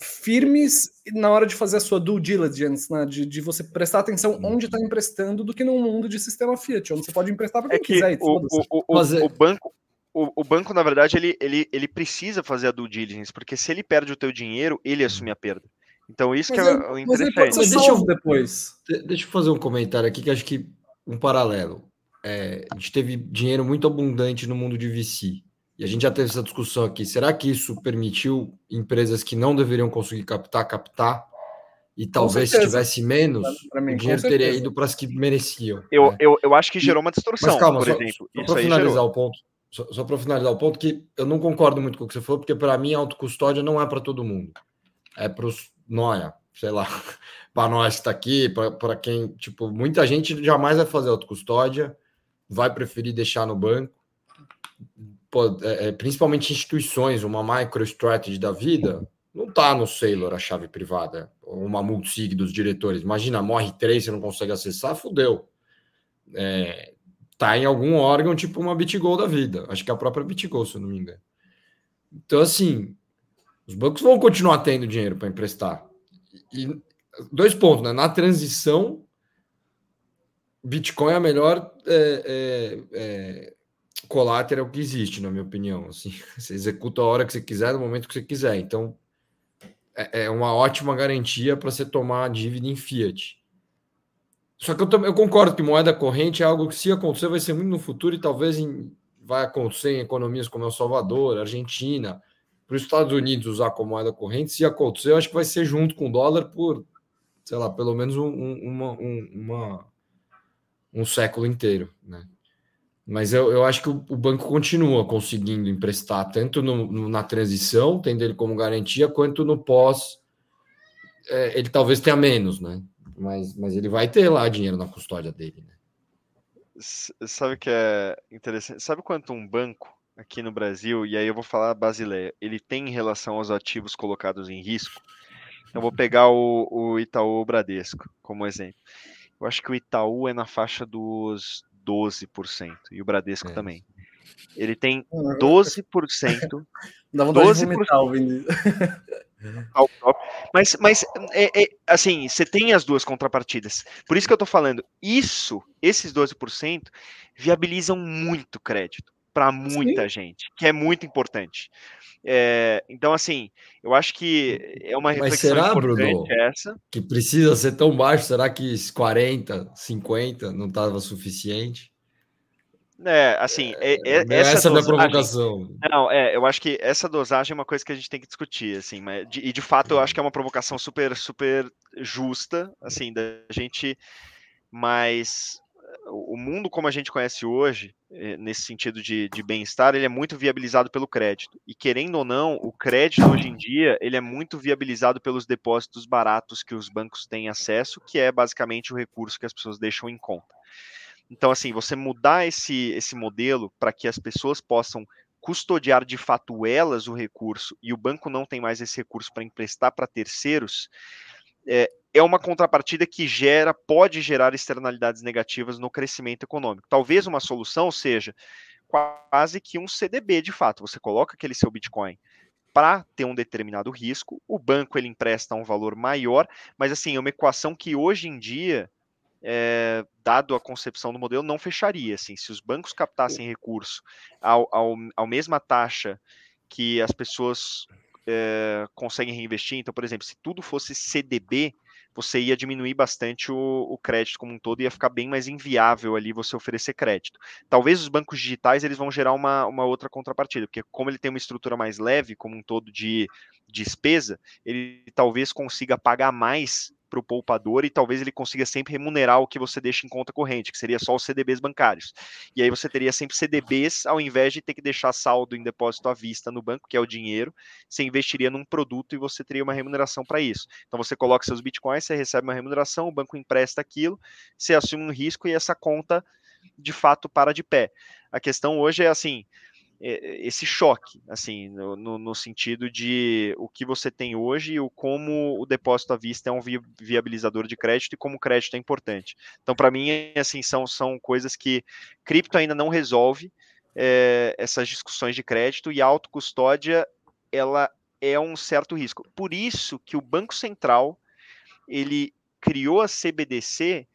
S4: firmes na hora de fazer a sua due diligence, né? de, de você prestar atenção uhum. onde está emprestando, do que num mundo de sistema Fiat, onde você pode emprestar para quem é que quiser.
S1: O, o, o, o, banco, o, o, banco, na verdade, ele, ele, ele precisa fazer a due diligence, porque se ele perde o teu dinheiro, ele assume a perda. Então, isso mas que é, é o interessante. Mas
S3: deixa eu, depois. Deixa eu fazer um comentário aqui, que acho que um paralelo é, a gente teve dinheiro muito abundante no mundo de VC. E a gente já teve essa discussão aqui. Será que isso permitiu empresas que não deveriam conseguir captar, captar? E talvez se tivesse menos, mim, o dinheiro teria ido para as que mereciam.
S1: Eu, né? eu, eu acho que gerou uma distorção, Mas calma, por
S3: só,
S1: exemplo.
S3: Só para finalizar gerou. o ponto, só, só para finalizar o ponto, que eu não concordo muito com o que você falou, porque para mim a autocustódia não é para todo mundo. É para os noia, sei lá, [LAUGHS] para nós que está aqui, para quem, tipo, muita gente jamais vai fazer autocustódia vai preferir deixar no banco, é, é principalmente instituições, uma MicroStrategy da vida, não está no Sailor a chave privada, uma multisig dos diretores. Imagina, morre três, você não consegue acessar, fudeu. É, tá em algum órgão, tipo uma BitGo da vida. Acho que é a própria BitGo, se eu não me engano. Então, assim, os bancos vão continuar tendo dinheiro para emprestar. E dois pontos, né? Na transição, Bitcoin é a melhor é, é, é, collateral que existe, na minha opinião. Assim, [LAUGHS] você executa a hora que você quiser, no momento que você quiser. Então, é, é uma ótima garantia para você tomar a dívida em fiat. Só que eu, eu, concordo que moeda corrente é algo que, se acontecer, vai ser muito no futuro e talvez em, vai acontecer em economias como El Salvador, Argentina, para os Estados Unidos usar como moeda corrente. Se acontecer, eu acho que vai ser junto com o dólar por, sei lá, pelo menos um, uma, um, uma um século inteiro, né? Mas eu, eu acho que o, o banco continua conseguindo emprestar tanto no, no, na transição, tendo ele como garantia, quanto no pós. É, ele talvez tenha menos, né? Mas, mas ele vai ter lá dinheiro na custódia dele, né?
S1: Sabe o que é interessante? Sabe quanto um banco aqui no Brasil, e aí eu vou falar Basileia, ele tem em relação aos ativos colocados em risco? Eu vou pegar o, o Itaú Bradesco como exemplo. Eu acho que o Itaú é na faixa dos 12% e o Bradesco é. também. Ele tem 12%. [LAUGHS]
S4: Dá vontade 12%. de vomitar, [LAUGHS]
S1: mas, mas é, é, assim, você tem as duas contrapartidas. Por isso que eu tô falando, isso, esses 12%, viabilizam muito crédito para muita Sim. gente, que é muito importante. É, então, assim, eu acho que é uma reflexão
S3: Mas será,
S1: importante
S3: Bruno,
S1: essa.
S3: Que precisa ser tão baixo? Será que 40, 50 não estava suficiente?
S1: É, assim, é, é,
S3: essa, essa dosagem, é a provocação.
S1: Não, é, eu acho que essa dosagem é uma coisa que a gente tem que discutir, assim, mas, de, e de fato eu acho que é uma provocação super, super justa, assim, da gente, mas o mundo como a gente conhece hoje, eh, nesse sentido de, de bem-estar, ele é muito viabilizado pelo crédito. E querendo ou não, o crédito hoje em dia, ele é muito viabilizado pelos depósitos baratos que os bancos têm acesso, que é basicamente o recurso que as pessoas deixam em conta. Então, assim, você mudar esse, esse modelo para que as pessoas possam custodiar de fato elas o recurso e o banco não tem mais esse recurso para emprestar para terceiros, é, é uma contrapartida que gera, pode gerar externalidades negativas no crescimento econômico. Talvez uma solução seja quase que um CDB de fato. Você coloca aquele seu Bitcoin para ter um determinado risco, o banco ele empresta um valor maior, mas assim, é uma equação que hoje em dia, é, dado a concepção do modelo, não fecharia. Assim, se os bancos captassem recurso ao, ao, ao mesma taxa que as pessoas é, conseguem reinvestir, então, por exemplo, se tudo fosse CDB, você ia diminuir bastante o, o, crédito como um todo, ia ficar bem mais inviável ali você oferecer crédito. Talvez os bancos digitais eles vão gerar uma, uma outra contrapartida, porque como ele tem uma estrutura mais leve como um todo de, de despesa, ele talvez consiga pagar mais para o poupador e talvez ele consiga sempre remunerar o que você deixa em conta corrente, que seria só os CDBs bancários. E aí você teria sempre CDBs, ao invés de ter que deixar saldo em depósito à vista no banco, que é o dinheiro, você investiria num produto e você teria uma remuneração para isso. Então você coloca seus bitcoins, você recebe uma remuneração, o banco empresta aquilo, você assume um risco e essa conta de fato para de pé. A questão hoje é assim, esse choque, assim, no, no, sentido de o que você tem hoje e o como o depósito à vista é um viabilizador de crédito e como o crédito é importante. Então, para mim, assim, são, são coisas que cripto ainda não resolve é, essas discussões de crédito e a autocustódia, ela é um certo risco. Por isso que o Banco Central, ele criou a CBDC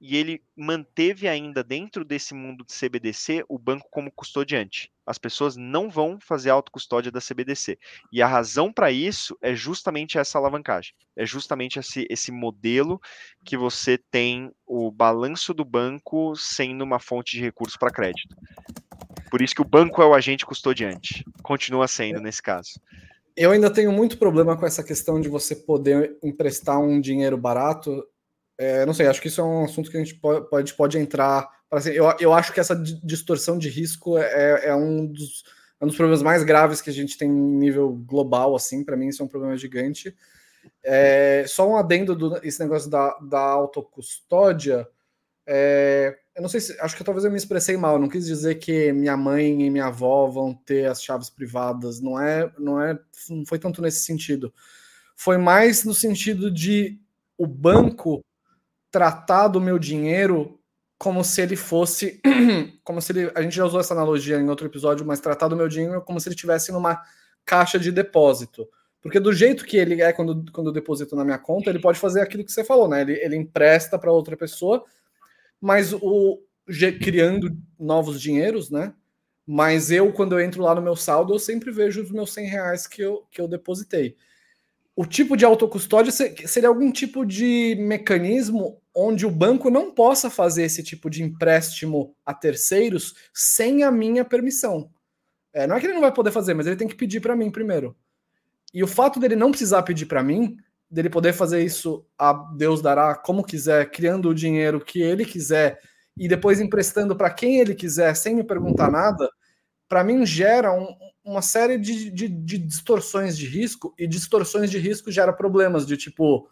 S1: e ele manteve ainda dentro desse mundo de CBDC o banco como custodiante. As pessoas não vão fazer autocustódia da CBDC. E a razão para isso é justamente essa alavancagem. É justamente esse, esse modelo que você tem o balanço do banco sendo uma fonte de recursos para crédito. Por isso que o banco é o agente custodiante. Continua sendo nesse caso.
S4: Eu ainda tenho muito problema com essa questão de você poder emprestar um dinheiro barato é, não sei, acho que isso é um assunto que a gente pode, pode, pode entrar. Assim, eu, eu acho que essa distorção de risco é, é um, dos, é um dos problemas mais graves que a gente tem em nível global, assim, para mim isso é um problema gigante. É, só um adendo do esse negócio da, da autocustódia. É, eu não sei se. Acho que talvez eu me expressei mal. Não quis dizer que minha mãe e minha avó vão ter as chaves privadas. Não é, não é, não foi tanto nesse sentido. Foi mais no sentido de o banco tratar do meu dinheiro como se ele fosse, [CLEARS THROAT] como se ele, a gente já usou essa analogia em outro episódio, mas tratar do meu dinheiro como se ele estivesse numa caixa de depósito. Porque do jeito que ele é quando, quando eu deposito na minha conta, ele pode fazer aquilo que você falou, né? Ele, ele empresta para outra pessoa, mas o criando novos dinheiros, né? Mas eu, quando eu entro lá no meu saldo, eu sempre vejo os meus 100 reais que eu, que eu depositei o tipo de autocustódia seria algum tipo de mecanismo onde o banco não possa fazer esse tipo de empréstimo a terceiros sem a minha permissão. É, não é que ele não vai poder fazer, mas ele tem que pedir para mim primeiro. E o fato dele não precisar pedir para mim, dele poder fazer isso a Deus dará como quiser, criando o dinheiro que ele quiser e depois emprestando para quem ele quiser sem me perguntar nada, para mim gera um, uma série de, de, de, distorções de risco, e distorções de risco gera problemas de tipo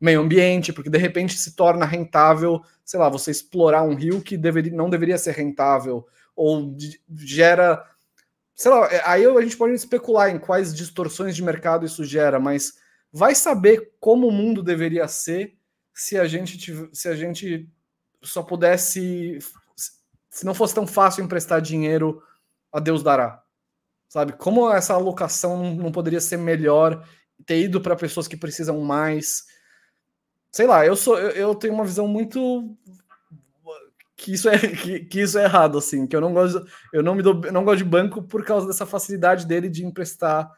S4: meio ambiente, porque de repente se torna rentável, sei lá, você explorar um rio que deveria, não deveria ser rentável, ou gera. Sei lá, é, aí a gente pode especular em quais distorções de mercado isso gera, mas vai saber como o mundo deveria ser se a gente se a gente só pudesse se não fosse tão fácil emprestar dinheiro a Deus dará sabe? Como essa alocação não poderia ser melhor, ter ido para pessoas que precisam mais. Sei lá, eu sou eu, eu, tenho uma visão muito que isso é [LAUGHS] que, que, isso é errado assim, que eu não gosto eu não me dou, não gosto de banco por causa dessa facilidade dele de emprestar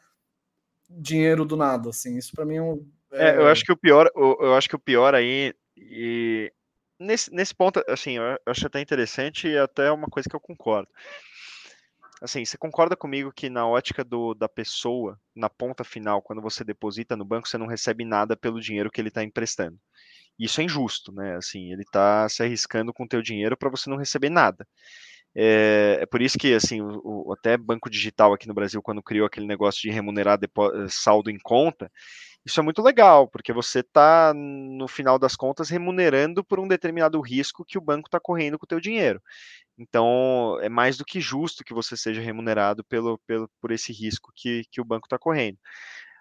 S4: dinheiro do nada, assim. Isso para mim é, um,
S1: é... é, eu acho que o pior, eu acho que o pior aí e nesse, nesse ponto, assim, eu acho até interessante e até uma coisa que eu concordo assim, você concorda comigo que na ótica do, da pessoa, na ponta final, quando você deposita no banco, você não recebe nada pelo dinheiro que ele está emprestando. Isso é injusto, né? Assim, ele está se arriscando com o teu dinheiro para você não receber nada. É, é, por isso que, assim, o, o, até Banco Digital aqui no Brasil, quando criou aquele negócio de remunerar saldo em conta, isso é muito legal, porque você está, no final das contas, remunerando por um determinado risco que o banco está correndo com o teu dinheiro. Então, é mais do que justo que você seja remunerado pelo, pelo, por esse risco que, que o banco está correndo.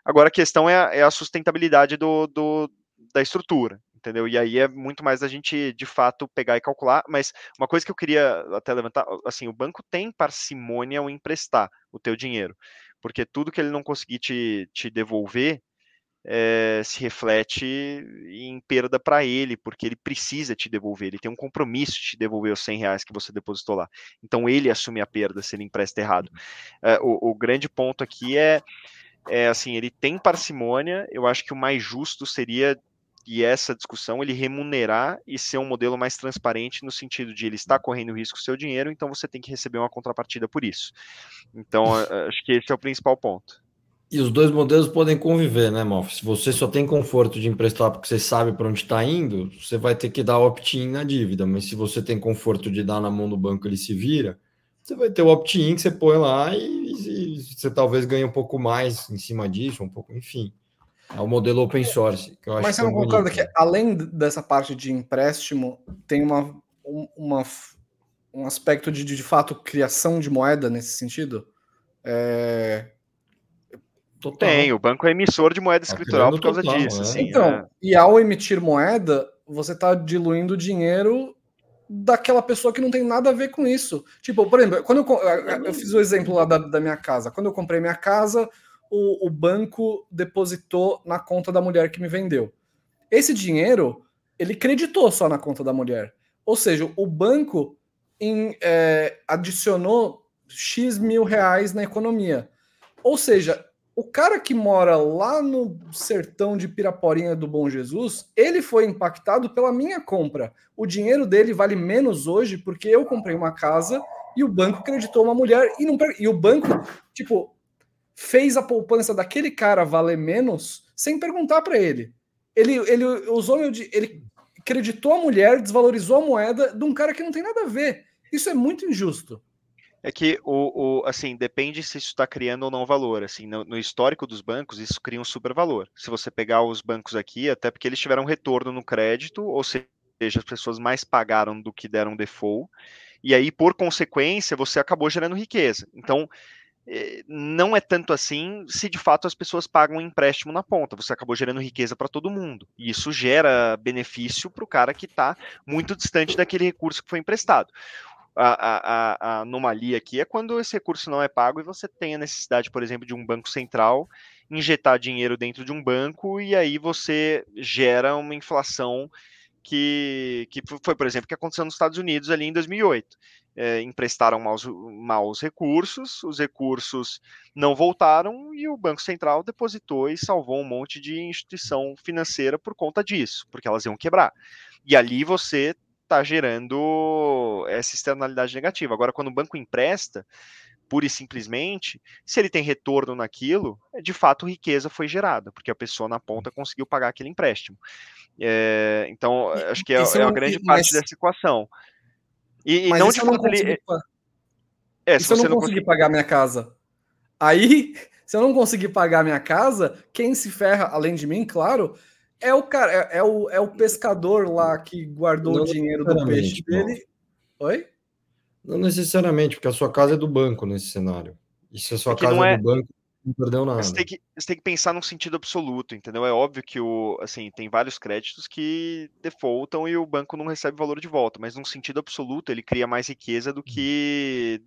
S1: Agora, a questão é a, é a sustentabilidade do, do, da estrutura, entendeu? E aí é muito mais a gente, de fato, pegar e calcular. Mas uma coisa que eu queria até levantar, assim, o banco tem parcimônia ao emprestar o teu dinheiro, porque tudo que ele não conseguir te, te devolver, é, se reflete em perda para ele, porque ele precisa te devolver, ele tem um compromisso de te devolver os 100 reais que você depositou lá. Então ele assume a perda se ele empresta errado. É, o, o, grande ponto aqui é, é assim, ele tem parcimônia, eu acho que o mais justo seria e essa discussão ele remunerar e ser um modelo mais transparente no sentido de ele está correndo risco o seu dinheiro, então você tem que receber uma contrapartida por isso. Então, [LAUGHS] acho que esse é o principal ponto.
S3: E os dois modelos podem conviver, né, Moff? Se você só tem conforto de emprestar porque você sabe para onde está indo, você vai ter que dar opt-in na dívida. Mas se você tem conforto de dar na mão do banco ele se vira, você vai ter o opt-in que você põe lá e, e, você talvez ganhe um pouco mais em cima disso, um pouco, enfim. É o modelo open source.
S4: Que eu Mas você não concorda que, além dessa parte de empréstimo, tem uma, uma, um aspecto de, de, de fato, criação de moeda nesse sentido? É
S1: Total. Tem, o banco é emissor de moeda tá escritural por causa total, disso. É. Assim,
S4: então, é. e ao emitir moeda, você está diluindo o dinheiro daquela pessoa que não tem nada a ver com isso. Tipo, por exemplo, quando eu, eu fiz o exemplo lá da, da minha casa. Quando eu comprei minha casa, o, o banco depositou na conta da mulher que me vendeu. Esse dinheiro, ele creditou só na conta da mulher. Ou seja, o banco em, é, adicionou X mil reais na economia. Ou seja, o cara que mora lá no sertão de Piraporinha do Bom Jesus, ele foi impactado pela minha compra. O dinheiro dele vale menos hoje porque eu comprei uma casa e o banco creditou uma mulher e não e o banco, tipo, fez a poupança daquele cara valer menos sem perguntar para ele. Ele ele usou meu ele creditou a mulher, desvalorizou a moeda de um cara que não tem nada a ver. Isso é muito injusto.
S1: É que o, o assim depende se isso está criando ou não valor. Assim, no, no, histórico dos bancos isso cria um super valor. Se você pegar os bancos aqui, até porque eles tiveram retorno no crédito, ou seja, as pessoas mais pagaram do que deram default, e aí por consequência você acabou gerando riqueza. Então eh, não é tanto assim se de fato as pessoas pagam um empréstimo na ponta. Você acabou gerando riqueza para todo mundo. E isso gera benefício para o cara que está muito distante daquele recurso que foi emprestado a, a, anomalia aqui é quando esse recurso não é pago e você tem a necessidade, por exemplo, de um banco central injetar dinheiro dentro de um banco e aí você gera uma inflação que, que foi, por exemplo, que aconteceu nos Estados Unidos ali em 2008. É, emprestaram maus, maus recursos, os recursos não voltaram e o Banco Central depositou e salvou um monte de instituição financeira por conta disso, porque elas iam quebrar. E ali você está gerando essa externalidade negativa. Agora, quando o banco empresta, pura e simplesmente, se ele tem retorno naquilo, é, de fato riqueza foi gerada, porque a pessoa na ponta conseguiu pagar aquele empréstimo. É, então, acho que é, é uma grande parte dessa equação.
S4: E, e não de fato ele. É, se, se eu não conseguir pagar minha casa, aí, [LAUGHS] se eu não conseguir pagar minha casa, quem se ferra, além de mim, claro, é o cara, é, é, o, é o pescador lá que guardou não o dinheiro do peixe dele. Não. Oi?
S3: Não necessariamente, porque a sua casa é do banco nesse cenário. E se a sua é casa é, é do banco, não perdeu nada.
S1: Você tem, que, você tem que pensar num sentido absoluto, entendeu? É óbvio que o, assim, tem vários créditos que defaultam e o banco não recebe valor de volta, mas num sentido absoluto ele cria mais riqueza do hum. que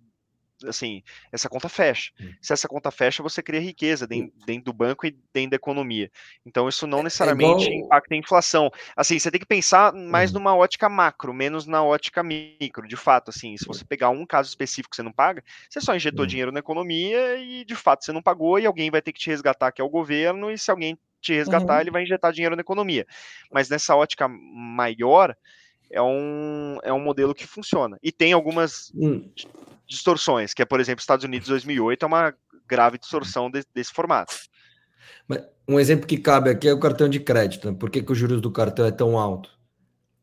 S1: assim, essa conta fecha. Hum. Se essa conta fecha, você cria riqueza dentro, dentro, do banco e dentro da economia. Então, isso não é, é necessariamente é igual... impacta a inflação. Assim, você tem que pensar mais hum. numa ótica macro, menos na ótica micro. De fato, assim, se você pegar um caso específico que você não paga, você só injetou hum. dinheiro na economia e, de fato, você não pagou e alguém vai ter que te resgatar, que é o governo, e se alguém te resgatar, uhum. ele vai injetar dinheiro na economia. Mas nessa ótica maior, é um, é um modelo que funciona. E tem algumas hum distorções, que é, por exemplo, Estados Unidos 2008 é uma grave distorção de, desse formato.
S3: Mas um exemplo que cabe aqui é o cartão de crédito. Né? Por que, que os juros do cartão é tão alto?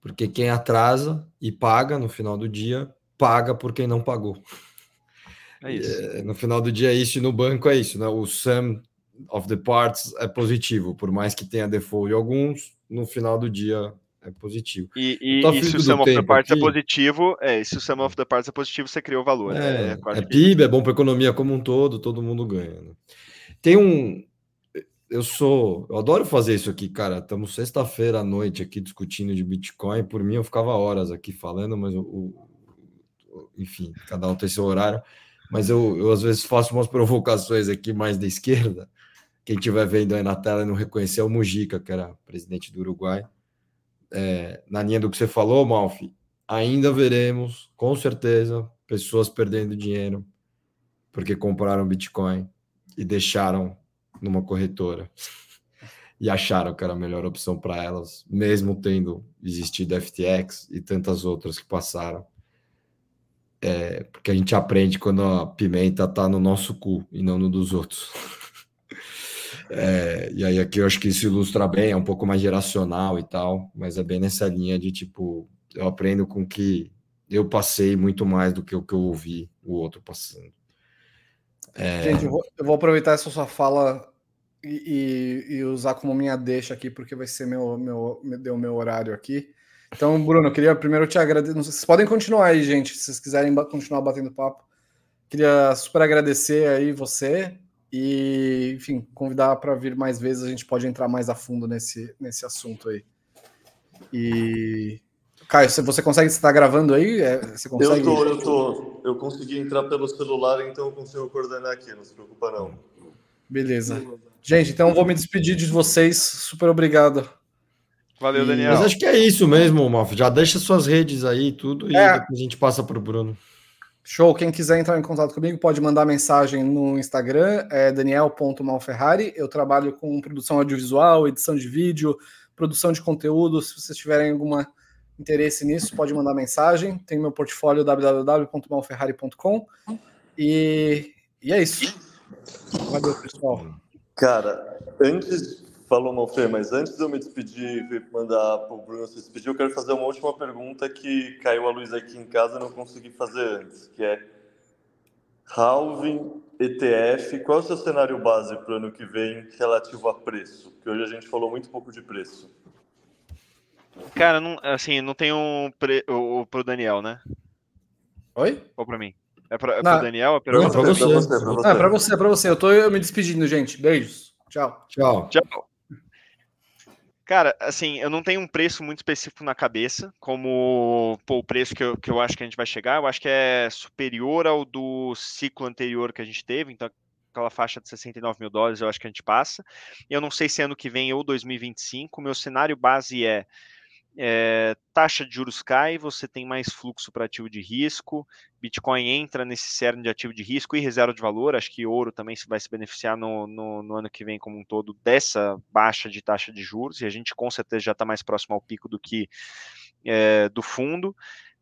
S3: Porque quem atrasa e paga no final do dia, paga por quem não pagou. É isso. É, no final do dia é isso, e no banco é isso, né? O sum of the parts é positivo, por mais que tenha default de alguns, no final do dia é positivo.
S1: E, e, e se o sum of the parts é aqui, é positivo, é, se o sum of the parts é positivo, você criou valor.
S3: É, né? é, é PIB, é bom para a economia como um todo, todo mundo ganha. Né? Tem um, eu sou, eu adoro fazer isso aqui, cara. Estamos sexta-feira à noite aqui discutindo de Bitcoin. Por mim, eu ficava horas aqui falando, mas o, o enfim, cada um tem seu horário. Mas eu, eu às vezes faço umas provocações aqui mais da esquerda. Quem estiver vendo aí na tela e não reconhecer é o Mujica, que era presidente do Uruguai. É, na linha do que você falou, Malfi, ainda veremos, com certeza, pessoas perdendo dinheiro porque compraram Bitcoin e deixaram numa corretora [LAUGHS] e acharam que era a melhor opção para elas, mesmo tendo existido FTX e tantas outras que passaram. É, porque a gente aprende quando a pimenta está no nosso cu e não no dos outros. [LAUGHS] É, e aí aqui eu acho que isso ilustra bem, é um pouco mais geracional e tal, mas é bem nessa linha de tipo, eu aprendo com que eu passei muito mais do que o que eu ouvi o outro passando.
S4: É... Gente, eu vou, eu vou, aproveitar essa sua fala e, e, e, usar como minha deixa aqui, porque vai ser meu, meu, deu meu horário aqui. Então, Bruno, eu queria primeiro te agradecer. Vocês podem continuar aí, gente, se vocês quiserem continuar batendo papo. Queria super agradecer aí você e, enfim, convidar para vir mais vezes. A gente pode entrar mais a fundo nesse, nesse assunto aí. E Caio, você consegue estar gravando aí? É, você consegue...
S2: Eu tô, eu tô. Eu consegui entrar pelo celular, então eu consigo coordenar aqui, não se preocupa não.
S4: Beleza. Gente, então vou me despedir de vocês. Super obrigado.
S1: Valeu, Daniel.
S3: Mas acho que é isso mesmo, Malf. Já deixa suas redes aí tudo e é. depois a gente passa para o Bruno.
S4: Show. Quem quiser entrar em contato comigo pode mandar mensagem no Instagram, é daniel.malferrari. Eu trabalho com produção audiovisual, edição de vídeo, produção de conteúdo. Se vocês tiverem alguma interesse nisso, pode mandar mensagem. Tem meu portfólio www.malferrari.com. E, e é isso. Valeu, pessoal.
S2: Cara, antes, falou Malfer, mas antes de eu me despedir e mandar para o Bruno se despedir, eu quero fazer uma última pergunta que caiu a luz aqui em casa e não consegui fazer antes, que é Halving, ETF, qual é o seu cenário base para o ano que vem relativo a preço? Porque hoje a gente falou muito pouco de preço.
S1: Cara, não, assim, não tem um pre, o, pro Daniel, né?
S4: Oi?
S1: Ou pra mim? É, pra, é pro Daniel? É pra,
S4: não, pra, você. Pra você, você. Ah, pra você, pra você. Eu tô eu me despedindo, gente. Beijos. Tchau.
S3: Tchau. Tchau.
S1: Cara, assim, eu não tenho um preço muito específico na cabeça, como pô, o preço que eu, que eu acho que a gente vai chegar. Eu acho que é superior ao do ciclo anterior que a gente teve, então aquela faixa de 69 mil dólares eu acho que a gente passa. Eu não sei se ano que vem ou 2025. Meu cenário base é é, taxa de juros cai, você tem mais fluxo para ativo de risco, Bitcoin entra nesse cerne de ativo de risco e reserva de valor, acho que ouro também vai se beneficiar no, no, no ano que vem como um todo dessa baixa de taxa de juros, e a gente com certeza já está mais próximo ao pico do que é, do fundo.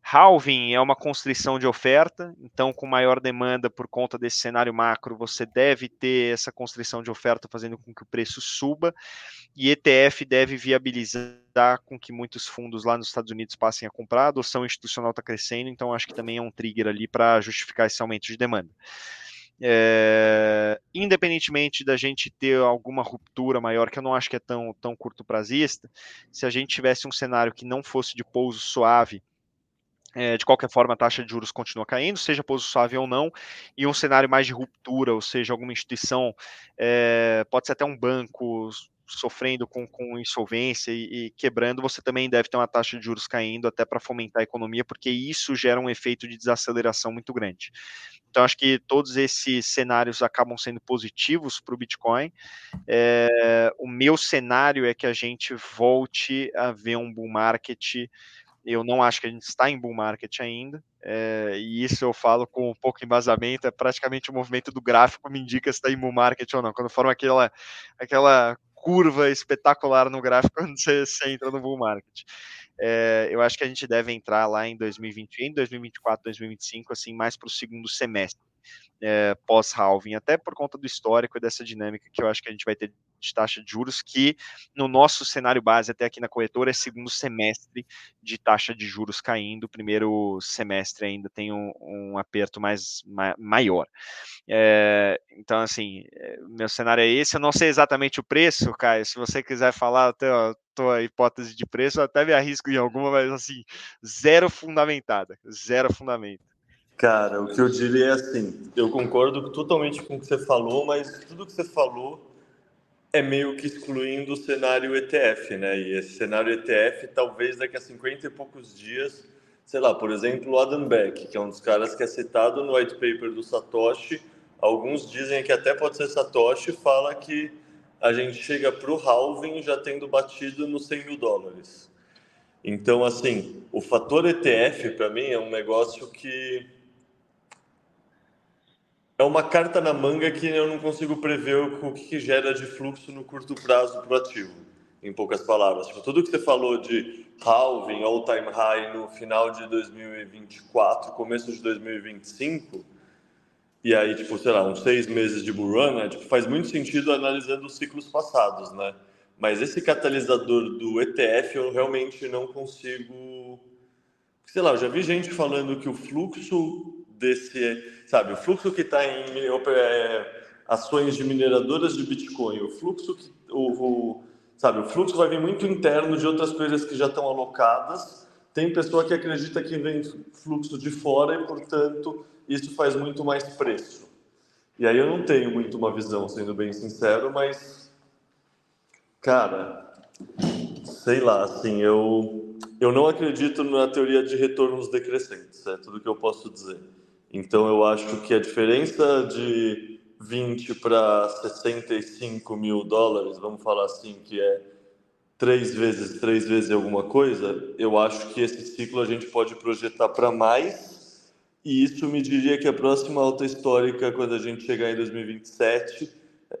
S1: Halving é uma constrição de oferta, então, com maior demanda por conta desse cenário macro, você deve ter essa constrição de oferta fazendo com que o preço suba, e ETF deve viabilizar com que muitos fundos lá nos Estados Unidos passem a comprar. A adoção institucional está crescendo, então acho que também é um trigger ali para justificar esse aumento de demanda. É, independentemente da gente ter alguma ruptura maior, que eu não acho que é tão, tão curto prazista, se a gente tivesse um cenário que não fosse de pouso suave, de qualquer forma, a taxa de juros continua caindo, seja suave ou não, e um cenário mais de ruptura, ou seja, alguma instituição, é, pode ser até um banco sofrendo com, com insolvência e, e, quebrando, você também deve ter uma taxa de juros caindo até para fomentar a economia, porque isso gera um efeito de desaceleração muito grande. Então, acho que todos esses cenários acabam sendo positivos para o Bitcoin. É, o meu cenário é que a gente volte a ver um bull market eu não acho que a gente está em bull market ainda, é, e isso eu falo com um pouco embasamento, é praticamente o movimento do gráfico me indica se está em bull market ou não. Quando forma aquela, aquela curva espetacular no gráfico [LAUGHS] quando você, você entra no bull market. É, eu acho que a gente deve entrar lá em 2020, em 2024, 2025, assim, mais para o segundo semestre. é, pós-halving, até por conta do histórico e dessa dinâmica que eu acho que a gente vai ter de taxa de juros, que no nosso cenário base, até aqui na corretora, é segundo semestre de taxa de juros caindo, primeiro semestre ainda tem um, um aperto mais ma maior. É, então, assim, é, meu cenário é esse, eu não sei exatamente o preço, Caio, se você quiser falar até a tua hipótese de preço, eu até me arrisco em alguma, mas assim, zero fundamentada, zero fundamento.
S2: Cara, o que eu diria é assim, eu concordo totalmente com o que você falou, mas tudo que você falou é meio que excluindo o cenário ETF, né? E esse cenário ETF, talvez daqui a 50 e poucos dias, sei lá, por exemplo, o Adam Beck, que é um dos caras que é citado no white paper do Satoshi, alguns dizem que até pode ser Satoshi, fala que a gente chega para o halving já tendo batido nos 100 mil dólares. Então, assim, o fator ETF, para mim, é um negócio que é uma carta na manga que eu não consigo prever o que gera de fluxo no curto prazo para o ativo, em poucas palavras. Tipo, tudo que você falou de halving, all-time high no final de 2024, começo de 2025, e aí, tipo, sei lá, uns seis meses de bull run, né? tipo, faz muito sentido analisando os ciclos passados, né? Mas esse catalisador do ETF eu realmente não consigo... Sei lá, eu já vi gente falando que o fluxo desse, sabe, o fluxo que está em é, ações de mineradoras de Bitcoin, o fluxo que, o, o, sabe, o fluxo vai vir muito interno de outras coisas que já estão alocadas. Tem pessoa que acredita que vem fluxo de fora e, portanto, isso faz muito mais preço. E aí eu não tenho muito uma visão, sendo bem sincero, mas cara, sei lá, assim, eu eu não acredito na teoria de retornos decrescentes, é tudo que eu posso dizer. Então eu acho que a diferença de 20 para 65 mil dólares, vamos falar assim, que é três vezes, três vezes alguma coisa, eu acho que esse ciclo a gente pode projetar para mais, e isso me diria que a próxima alta histórica, quando a gente chegar em 2027,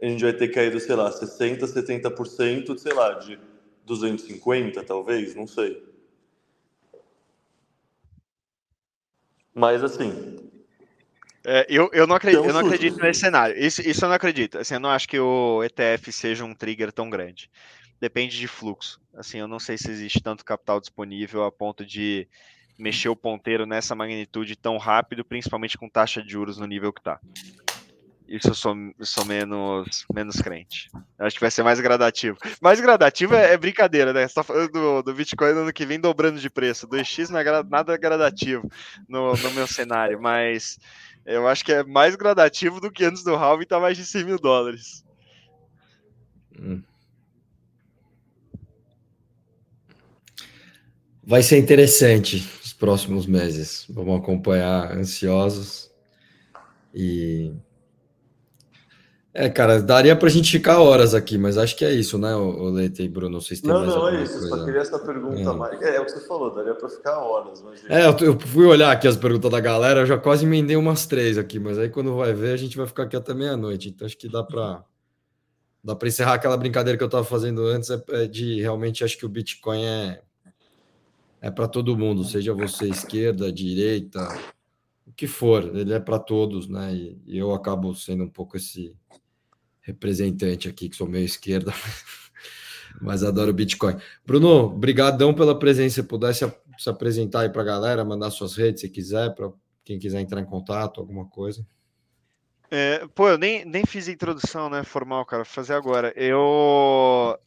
S2: a gente vai ter caído, sei lá, 60%, 70%, sei lá, de 250 talvez, não sei. Mas assim,
S1: é, eu, eu, não acredito, eu não acredito nesse cenário. Isso, isso eu não acredito. Assim, eu não acho que o ETF seja um trigger tão grande. Depende de fluxo. Assim, eu não sei se existe tanto capital disponível a ponto de mexer o ponteiro nessa magnitude tão rápido, principalmente com taxa de juros no nível que está. Isso eu sou, sou menos, menos crente. Acho que vai ser mais gradativo. Mais gradativo é, é brincadeira, né? Você tá falando do, do Bitcoin no ano que vem dobrando de preço. 2x não é nada gradativo no, no meu cenário, mas eu acho que é mais gradativo do que antes do halving tá mais de 100 mil dólares. Hum.
S3: Vai ser interessante os próximos meses. Vamos acompanhar ansiosos. E é, cara, daria pra gente ficar horas aqui, mas acho que é isso, né, o Leite e Bruno? Vocês
S2: têm não, não, é isso. Coisa. Eu só queria essa pergunta é. mais. É, é, o que você falou, daria pra ficar horas. Mas...
S3: É, eu, eu, fui olhar aqui as perguntas da galera, eu já quase emendei umas três aqui, mas aí quando vai ver, a gente vai ficar aqui até meia-noite. Então acho que dá pra, dá pra encerrar aquela brincadeira que eu tava fazendo antes, é, é de realmente acho que o Bitcoin é, é para todo mundo, seja você esquerda, direita, o que for, ele é para todos, né? E, e eu acabo sendo um pouco esse representante aqui, que sou meio esquerda, [LAUGHS] mas adoro Bitcoin. Bruno, brigadão pela presença. Se pudesse se apresentar aí para a galera, mandar suas redes se quiser, para quem quiser entrar em contato, alguma coisa.
S1: É, pô, eu nem, nem fiz introdução, né, formal, cara, vou fazer agora. Eu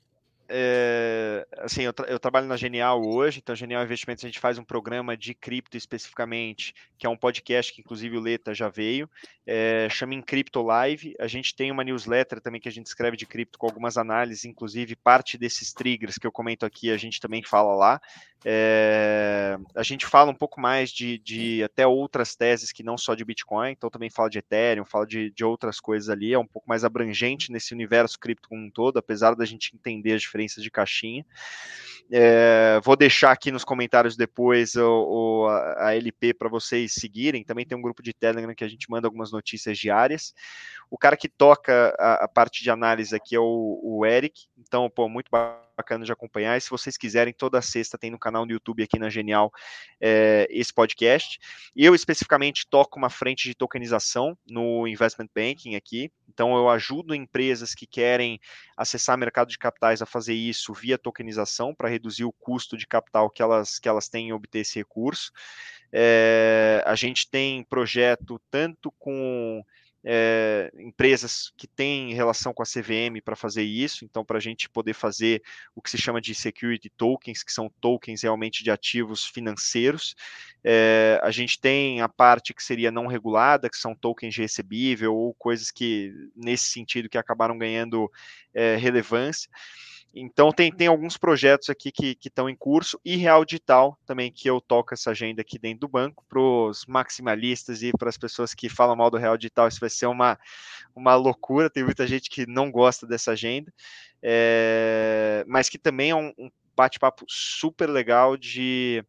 S1: é, assim, eu, tra eu, trabalho na Genial hoje, então Genial Investimentos a gente faz um programa de cripto especificamente, que é um podcast que inclusive o Leta já veio, é, chama em Crypto Live. A gente tem uma newsletter também que a gente escreve de cripto com algumas análises, inclusive parte desses triggers que eu comento aqui a gente também fala lá. É, a gente fala um pouco mais de, de, até outras teses que não só de Bitcoin, então também fala de Ethereum, fala de, de outras coisas ali, é um pouco mais abrangente nesse universo cripto como um todo, apesar da gente entender as diferenças de caixinha. É, vou deixar aqui nos comentários depois o, o a, a, LP para vocês seguirem. Também tem um grupo de Telegram que a gente manda algumas notícias diárias. O cara que toca a, a parte de análise aqui é o, o Eric, então, pô, muito bacana bacana de acompanhar. E se vocês quiserem, toda sexta tem no canal do YouTube aqui na Genial é, esse podcast. Eu especificamente toco uma frente de tokenização no investment banking aqui. Então eu ajudo empresas que querem acessar mercado de capitais a fazer isso via tokenização para reduzir o custo de capital que elas, que elas têm em obter esse recurso. É, a gente tem projeto tanto com é, empresas que têm relação com a CVM para fazer isso, então para a gente poder fazer o que se chama de security tokens, que são tokens realmente de ativos financeiros. É, a gente tem a parte que seria não regulada, que são tokens de recebível ou coisas que nesse sentido que acabaram ganhando é, relevância. Então tem, tem alguns projetos aqui que estão em curso e Real Digital também que eu toco essa agenda aqui dentro do banco para os maximalistas e para as pessoas que falam mal do Real Digital isso vai ser uma, uma loucura, tem muita gente que não gosta dessa agenda, é, mas que também é um, um bate-papo super legal de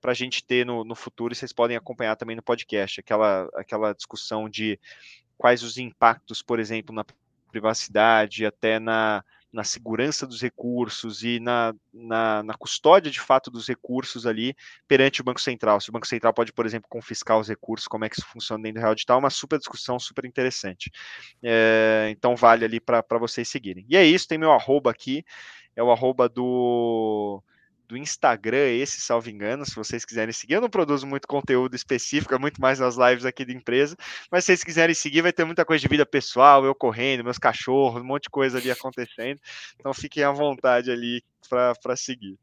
S1: para a gente ter no, no futuro, e vocês podem acompanhar também no podcast, aquela, aquela discussão de quais os impactos, por exemplo, na privacidade, até na, na segurança dos recursos e na, na, na, custódia de fato dos recursos ali perante o Banco Central. Se o Banco Central pode, por exemplo, confiscar os recursos, como é que isso funciona dentro do Real Digital, é uma super discussão, super interessante. É, então vale ali para vocês seguirem. E é isso, tem meu arroba aqui, é o arroba do do Instagram, esse, salvo engano, se vocês quiserem seguir. Eu não produzo muito conteúdo específico, é muito mais nas lives aqui da empresa, mas se vocês quiserem seguir, vai ter muita coisa de vida pessoal, eu correndo, meus cachorros, um monte de coisa ali acontecendo. Então fiquem à vontade ali para seguir.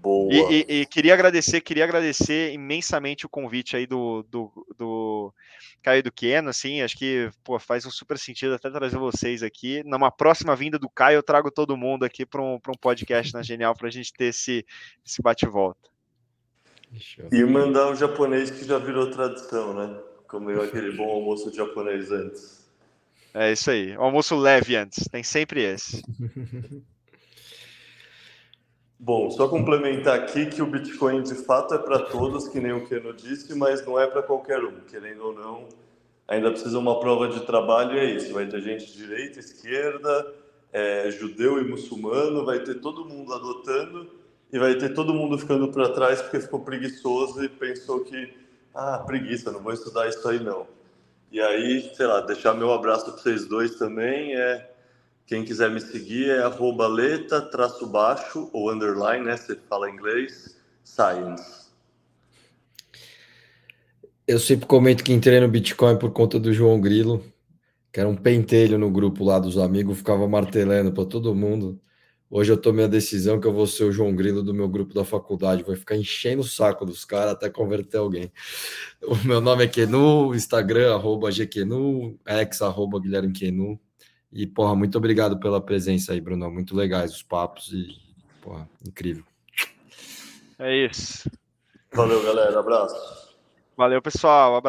S1: Boa. E, e, e, queria agradecer, queria agradecer imensamente o convite aí do, do, do Caio do Keno, assim, acho que pô, faz um super sentido até trazer vocês aqui. Numa próxima vinda do Caio, eu trago todo mundo aqui para um, um podcast na Genial para a gente ter esse, esse bate-volta.
S2: E mandar um japonês que já virou tradição, né? Comeu aquele bom almoço japonês antes.
S1: É isso aí, almoço leve antes, tem sempre esse. [LAUGHS]
S2: Bom, só complementar aqui que o Bitcoin de fato é para todos, que nem o Keno disse, mas não é para qualquer um. Querendo ou não, ainda precisa uma prova de trabalho e é isso. Vai ter gente de direita, esquerda, é, judeu e muçulmano, vai ter todo mundo adotando e vai ter todo mundo ficando para trás porque ficou preguiçoso e pensou que, ah, preguiça, não vou estudar isso aí não. E aí, sei lá, deixar meu abraço para vocês dois também é quem quiser me seguir é arroba leta, traço baixo, ou underline, né? Você fala inglês, science.
S3: Eu sempre comento que entrei no Bitcoin por conta do João Grilo, que era um pentelho no grupo lá dos amigos, ficava martelando para todo mundo. Hoje eu tomei a decisão que eu vou ser o João Grilo do meu grupo da faculdade, vou ficar enchendo o saco dos caras até converter alguém. O meu nome é Kenu, Instagram, arroba GQenu, ex, arroba Guilherme Kenu. E, porra, muito obrigado pela presença aí, Bruno. Muito legais os papos e, porra, incrível.
S1: É isso.
S2: Valeu, galera. Abraço.
S1: Valeu, pessoal. Abraço.